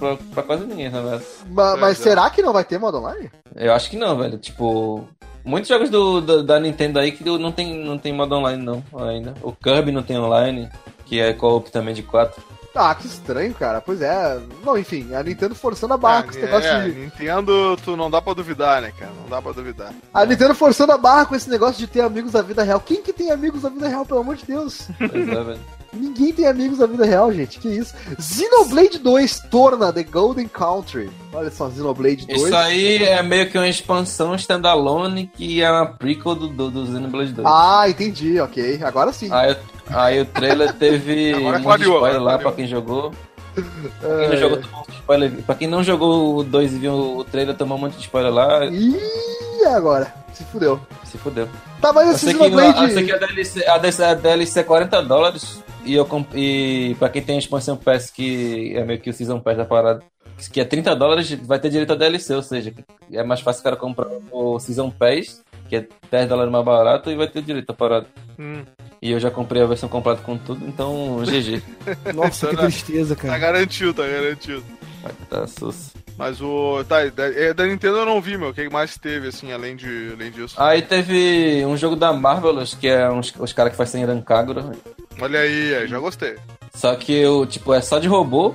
pra, pra quase ninguém, na verdade. Ma- mas É, será que não vai ter modo online? Eu acho que não, velho. Tipo, muitos jogos do, da, da Nintendo aí que não tem, não tem modo online, não, ainda. O Kirby não tem online, que é co-op também de 4. Ah, que estranho, cara. Pois é. Não, enfim, a Nintendo forçando a barra com esse Ah, negócio é, de. Nintendo, tu não dá pra duvidar, né, cara? Não dá pra duvidar. A Nintendo forçando a barra com esse negócio de ter amigos da vida real. Quem que tem amigos da vida real, pelo amor de Deus? Pois é, velho. Ninguém tem amigos da vida real, gente. Que isso? Xenoblade 2 torna The Golden Country. Olha só, Xenoblade 2. Isso aí é meio que uma expansão standalone que é uma prequel do, do, do Xenoblade 2. Ah, entendi, ok. Agora sim. Aí, aí o trailer teve Agora um monte de clareou, spoiler lá pra quem jogou. Pra quem, não É. jogou, tomou um spoiler. pra quem não jogou o 2 e viu o trailer, tomou um monte de spoiler lá. Ih, agora. Se fudeu. Se fudeu. Tá, mas esse Xenoblade. eu sei que a, DLC, a, DLC, a DLC é 40 dólares. E, eu comp- e pra quem tem a expansão Pass, que é meio que o Season Pass da parada, que é 30 dólares, vai ter direito a DLC. Ou seja, é mais fácil o cara comprar o Season Pass, que é 10 dólares mais barato, e vai ter direito a parada. Hum, E eu já comprei a versão completa com tudo, então GG. Nossa, que Tá- tristeza, tá cara. garantido, tá garantido. Vai tá sus. Mas o. Tá, da, é, da Nintendo eu não vi, meu. O que mais teve, assim, além, de, além disso? Aí teve um jogo da Marvelous, que é uns, os caras que fazem Rancagura. Olha aí, aí, já gostei. Só que o tipo é só de robô.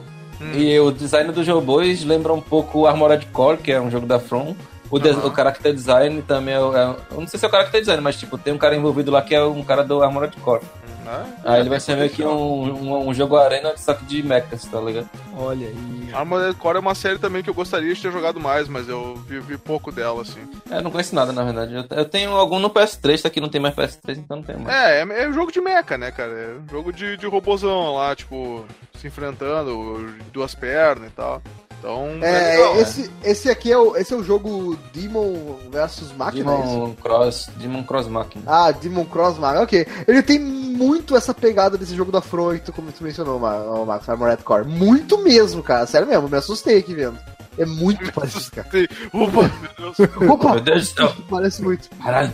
E o design dos robôs lembra um pouco o Armored Core, que é um jogo da From. O, de- Aham. o character design também é, é- Eu não sei se é o character design, mas tipo, tem um cara envolvido lá que é um cara do Armored Core. Né? Aí ele vai ser meio que um, um, um jogo arena, só que de mechas, tá ligado? Olha aí. Armored Core é uma série também que eu gostaria de ter jogado mais, mas eu vi, vi pouco dela, assim. É, não conheço nada, na verdade. Eu, eu tenho algum no PS3, tá aqui não tem mais PS3, então não tem mais. É, é, é um jogo de mecha, né, cara? É um jogo de, de robozão lá, tipo, se enfrentando, duas pernas e tal. Então, É, legal, né? esse, esse aqui é o, esse é o jogo Demon versus Máquina, é isso? Demon Cross, Demon Cross Machina. Ah, Demon Cross Máquina, ok. Ele tem muito essa pegada desse jogo da Front, como tu mencionou, Max, Armored Core. Muito mesmo, cara. Sério mesmo, me assustei aqui vendo. É muito parecido, cara. Opa, meu Deus. Opa, Meu Deus do céu. parece muito. Caralho.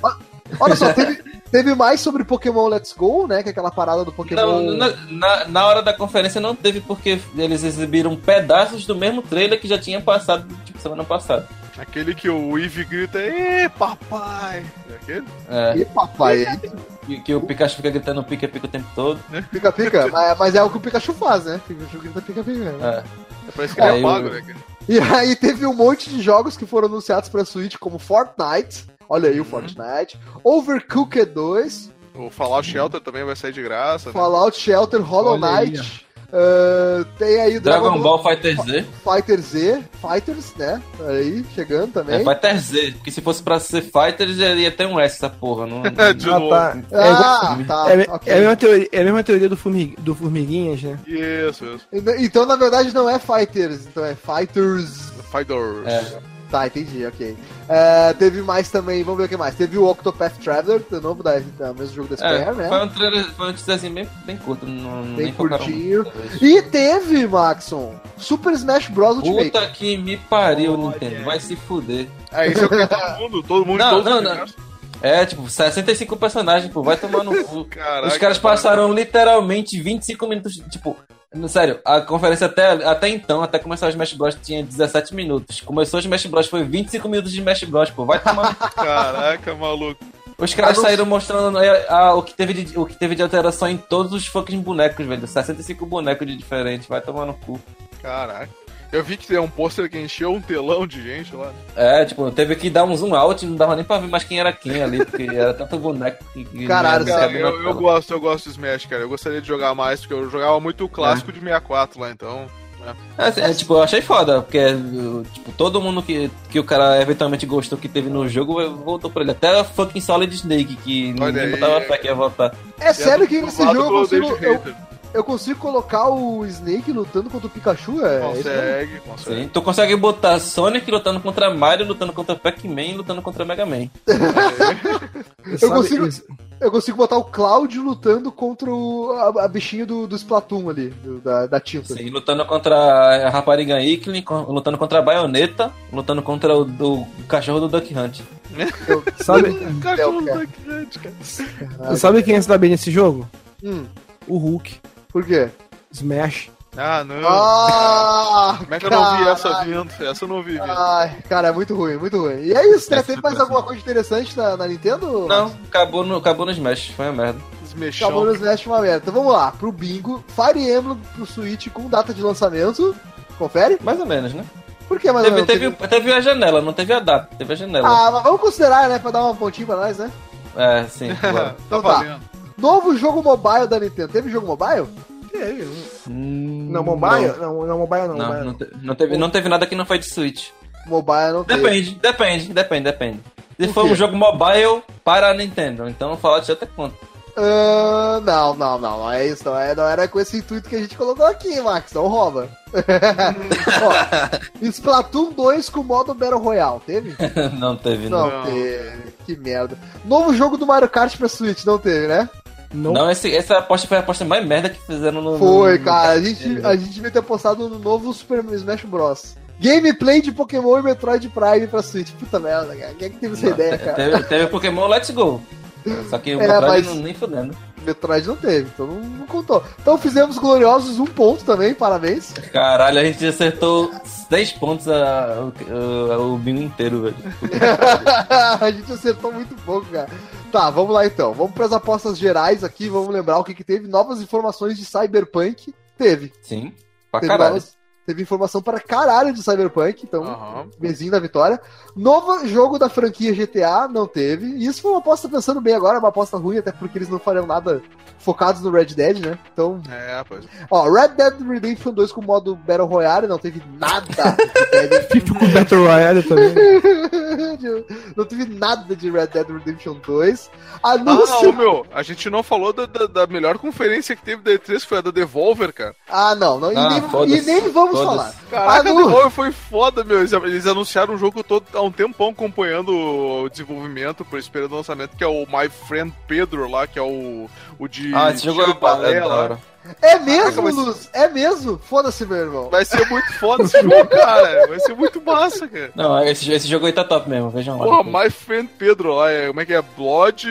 Olha só, teve, teve mais sobre Pokémon Let's Go, né? Que é aquela parada do Pokémon. Não, na, na, na hora da conferência não teve porque eles exibiram pedaços do mesmo trailer que já tinha passado, tipo, semana passada. Aquele que o Eevee grita, Ê, papai! É aquele? É, Ih, papai, que, que o Pikachu fica gritando pica-pica o tempo todo. pica-pica. mas, mas é o que o Pikachu faz, né? Pikachu grita pica-pica. né? É. Parece que ele é Aí mago, o- né, cara? E aí teve um monte de jogos que foram anunciados pra Switch, como Fortnite. Olha aí o Fortnite. Overcooked 2. O Fallout Shelter também vai sair de graça. né? Fallout Shelter, Hollow Olha Knight. ah, tem aí Dragon Ball Fighter Z. Fighter Z, Fighters, né? Aí, chegando É também. Fighter Z, porque se fosse pra ser Fighter, já ia ter um S essa porra. Não, É, de Ah, novo. tá. Ah, É, tá. é, ok. é a mesma teoria, é a mesma teoria do, formig, do Formiguinhas, né? Isso, isso. Então, na verdade, não é Fighters, então é Fighters. Fighters. É. Tá, entendi, ok. É, teve mais também, vamos ver o que mais. Teve o Octopath Traveler, de novo, da, da mesmo jogo da Square, É, né? foi um trailer, foi um teaserzinho bem, bem curto, não, Bem curtinho. nisso. E teve, Maxon, Super Smash Bros. Ultimate. Puta que me pariu, Olha Nintendo, vai se fuder. É, isso é o que todo mundo, todo mundo, Não, todos não, os não. É, tipo, 65 personagens, pô, vai tomar no cu. Caraca, Os caras passaram literalmente 25 minutos, tipo, sério, a conferência até, até então, até começar o Smash Bros, tinha 17 minutos. Começou o Smash Bros, foi 25 minutos de Smash Bros, pô, vai tomar no cu. Caraca, maluco. Os caras Ah, não- saíram mostrando é, a- o, que teve de, o que teve de alteração em todos os fucking bonecos, velho. 65 bonecos de diferente, vai tomar no cu. Caraca. Eu vi que tem um pôster que encheu um telão de gente lá. É, tipo, teve que dar um zoom out, não dava nem pra ver mais quem era quem ali, porque era tanto boneco que. Caralho, Cara, eu, eu gosto, eu gosto de Smash, cara. Eu gostaria de jogar mais, porque eu jogava muito o clássico de 64 lá, então. É, assim, é, tipo, eu achei foda, porque tipo, todo mundo que, que o cara eventualmente gostou que teve no jogo voltou pra ele. Até a fucking Solid Snake, que Olha ninguém aí. botava fé que ia voltar. É sério que nesse jogo eu consigo, eu. Eu consigo colocar o Snake lutando contra o Pikachu? É, é? Consegue, consegue. Sim. Tu consegue botar Sonic lutando contra Mario, lutando contra Pac-Man e lutando contra Mega Man. Eu consigo- Eu consigo botar o Cloud lutando contra o, a, a bichinho do, do Splatoon ali, do- da, da tinta. Sim, lutando contra a Rapariga Ickling, lutando contra a Baioneta, lutando contra o, do- o cachorro do Duck Hunt. Sabe, Cachorro cara. da grande, cara. sabe quem está bem nesse jogo? Hum, O Hulk. Por quê? Smash. Ah, não. Ah! Como é que eu não vi essa vindo? Essa eu não vi vindo. Ai, cara, é muito ruim, muito ruim. E é isso, né? Teve mais alguma coisa interessante na, na Nintendo? Não, acabou no, acabou no Smash, foi uma merda. Desmexão. Acabou no Smash uma merda. Então vamos lá, pro bingo. Fire Emblem pro Switch com data de lançamento. Confere? Mais ou menos, né? Por que mais ou Teve, menos? teve, teve a janela, não teve a data, teve a janela. Ah, mas vamos considerar, né? Pra dar uma pontinha pra nós, né? É, sim. claro. Então tá tá. valendo. Novo jogo mobile da Nintendo. Teve jogo mobile? Teve. Hum, Não, mobile? Não, não, mobile não. Não, mobile não, te- não teve, não teve nada que não foi de Switch. Mobile não teve. Depende, depende, depende, depende. Se O for quê? um jogo mobile para a Nintendo, então o Fallout já até conta. Ah, não, não, não, não é isso. Não, é, não era com esse intuito que a gente colocou aqui, Max. Não rouba. Ó, Splatoon 2 com modo Battle Royale, teve? não teve, não. Não, Não. teve. Que merda. Novo jogo do Mario Kart pra Switch, não teve, né? Não. Não, esse, essa aposta foi a aposta mais merda que fizeram no. Foi, no- cara. A gente, a gente devia ter postado no novo Super Smash Bros. Gameplay de Pokémon e Metroid Prime pra Switch. Puta merda, cara. Quem é que teve essa ideia, cara? Teve, teve Pokémon Let's Go. Só que o É, Metroid mas- não, nem fudendo. Metroid não teve, então não, não contou. Então fizemos gloriosos um ponto também, parabéns. Caralho, a gente acertou 10 pontos a, o, o, o bingo inteiro, velho. a gente acertou muito pouco, cara. Tá, vamos lá então. Vamos para as apostas gerais aqui. Vamos lembrar o que, que teve. Novas informações de Cyberpunk. Teve. Sim, pra Teve, caralho. novas- teve informação para caralho de Cyberpunk. Então, Aham. Bezinho da vitória. Novo jogo da franquia GTA, não teve. E isso foi uma aposta pensando bem agora, uma aposta ruim, até porque eles não fariam nada focados no Red Dead, né? Então, É, pois. ó, Red Dead Redemption 2 com modo Battle Royale, não teve nada. FIFA com Battle Royale também. não teve nada de Red Dead Redemption 2. Ah, Anúncio. ô, meu, a gente não falou da, da, da melhor conferência que teve da E3, que foi a da Devolver, cara. Ah, não, não e, Ah, nem, e nem vamos falar. Caraca, a Anu- Devolver foi foda, meu. Eles, anunciaram um jogo todo há um tempão acompanhando o desenvolvimento, por esperando o lançamento, que é o My Friend Pedro lá, que é o, o de. Ah, esse jogo é, balé é. É mesmo, mas- Luz? É mesmo? Foda-se, meu irmão. Vai ser muito foda esse jogo, cara. Vai ser muito massa, cara. Não, esse, esse jogo aí tá top mesmo, vejam lá. Porra. My Friend Pedro lá, é, como é que é? Blood,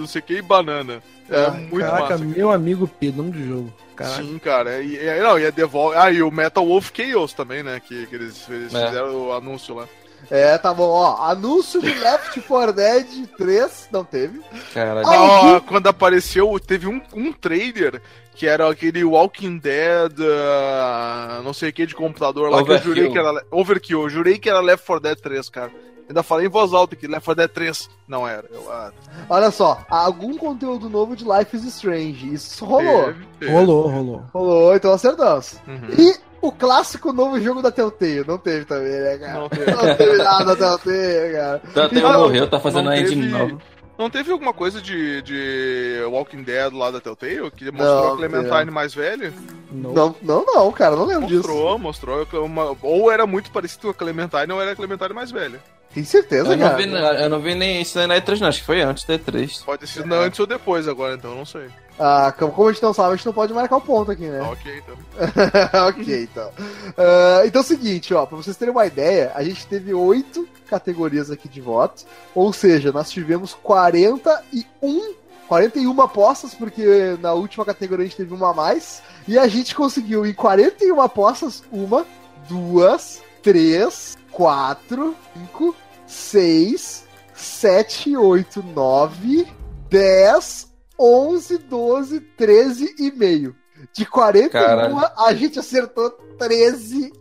não sei o que, e banana. É Ah, muito Caraca, massa. meu amigo Pedro, nome do jogo. Caraca. Sim, cara. E, e, não, e a Devolver. Ah, e o Metal Wolf Chaos também, né? Que, que eles, eles É. fizeram o anúncio lá. É, tá bom, ó. Anúncio de Left 4 Dead 3, não teve. Caralho. Ah, quando apareceu, teve um, um trailer que era aquele Walking Dead, ah, não sei o que de computador lá, que eu Overkill. jurei que era. Overkill, eu jurei que era Left 4 Dead 3, cara. Ainda falei em voz alta que Left 4 Dead 3 não era. Eu, ah, Olha só, algum conteúdo novo de Life is Strange. Isso rolou. teve, teve. Rolou, rolou. Rolou, então acertamos. Uhum. E o clássico novo jogo da Telltale. Não teve também, né, cara? Não teve. Não teve nada da Telltale, cara. Até Não, morreu, tá fazendo a engine teve- nova. Não teve alguma coisa de, de Walking Dead lá da Telltale que mostrou Não, a Clementine mais velha? Não, não, não, cara, não lembro disso. Mostrou, mostrou. Uma, ou era muito parecido com a Clementine ou era a Clementine mais velha. Tem certeza, Eu não, cara. vi, eu não vi nem isso aí na E3, não. Acho que foi antes da E3. Pode ter sido antes ou depois agora, então, não sei. Ah, como a gente não sabe, a gente não pode marcar o ponto aqui, né? Ah, ok, então. ok, então. Ah, então é o seguinte, ó, pra vocês terem uma ideia, a gente teve oito categorias aqui de votos, ou seja, nós tivemos 41, 41 apostas, porque na última categoria a gente teve uma a mais, e a gente conseguiu em 41 apostas, uma, duas, três, quatro, cinco, seis, sete, oito, nove, dez, 11, 12, 13 e meio. De 41, Caralho. a gente acertou 13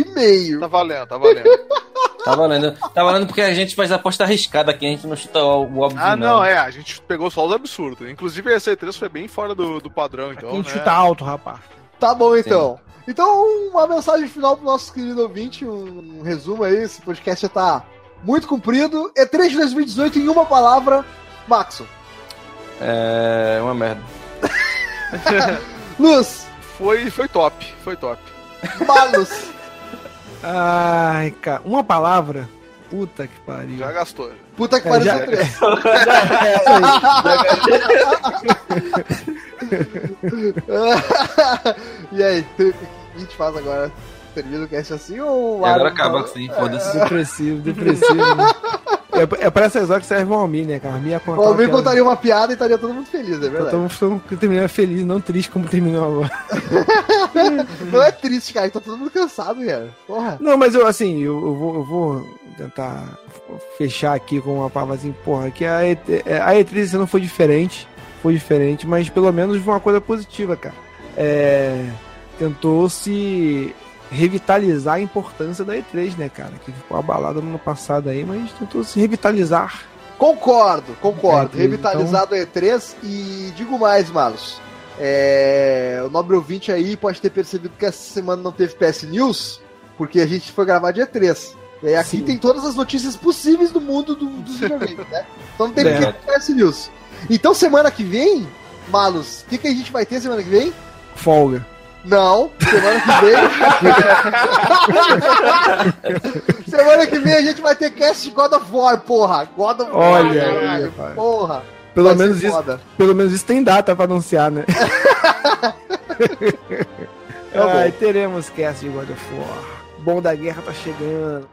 e meio. Tá valendo, tá valendo. Tá valendo. Tá valendo porque a gente faz aposta arriscada aqui, a gente não chuta o, óbvio. Ah, não, é, a gente pegou só os absurdos. Inclusive, essa E3 foi bem fora do, do padrão, então. Quem né? chuta alto, rapaz. Tá bom, então. Então, uma mensagem final pro nosso querido ouvinte, um resumo aí, esse podcast já tá muito comprido. E3 de 2018 em uma palavra, Maxon. É uma merda. Luz, Foi, foi top, foi top. Malus, Ai, cara. Uma palavra. Puta que pariu. Já gastou. puta que É, pariu, já- são três. e aí, o que a gente faz agora? Termina o cast assim ou... E agora acaba assim, foda-se. Depressivo, depressivo. né? É, é pra essas horas que serve o Almir, né, cara? O Almir ia contar O Almir contaria uma piada e estaria todo mundo feliz, é verdade. todo mundo que terminou feliz, não triste como terminou agora. Não é triste, cara, tá todo mundo cansado, cara. Porra. Não, mas eu, assim, eu, eu vou, eu vou tentar fechar aqui com uma palavra assim, porra, que a, E- a E3 esse ano foi diferente, foi diferente, mas pelo menos foi uma coisa positiva, cara. É, tentou se revitalizar a importância da E3, né, cara? Que ficou abalada no ano passado aí, mas tentou se revitalizar. Concordo, concordo. Revitalizado é E3 e digo mais, Malus. É, o nobre ouvinte aí pode ter percebido que essa semana não teve PS News, porque a gente foi gravar dia 3. E aqui Sim. tem todas as notícias possíveis do mundo do, dos videogames, né? Então não teve É. que ter PS News. Então semana que vem, Malus, o que, que a gente vai ter semana que vem? Folga. Não, semana que vem. semana que vem a gente vai ter cast de God of War, porra. God of War, Olha caralho, porra. Pelo menos, isso, pelo menos isso tem data pra anunciar, né? Tá. Ai, teremos cast de God of War. Bom da guerra tá chegando.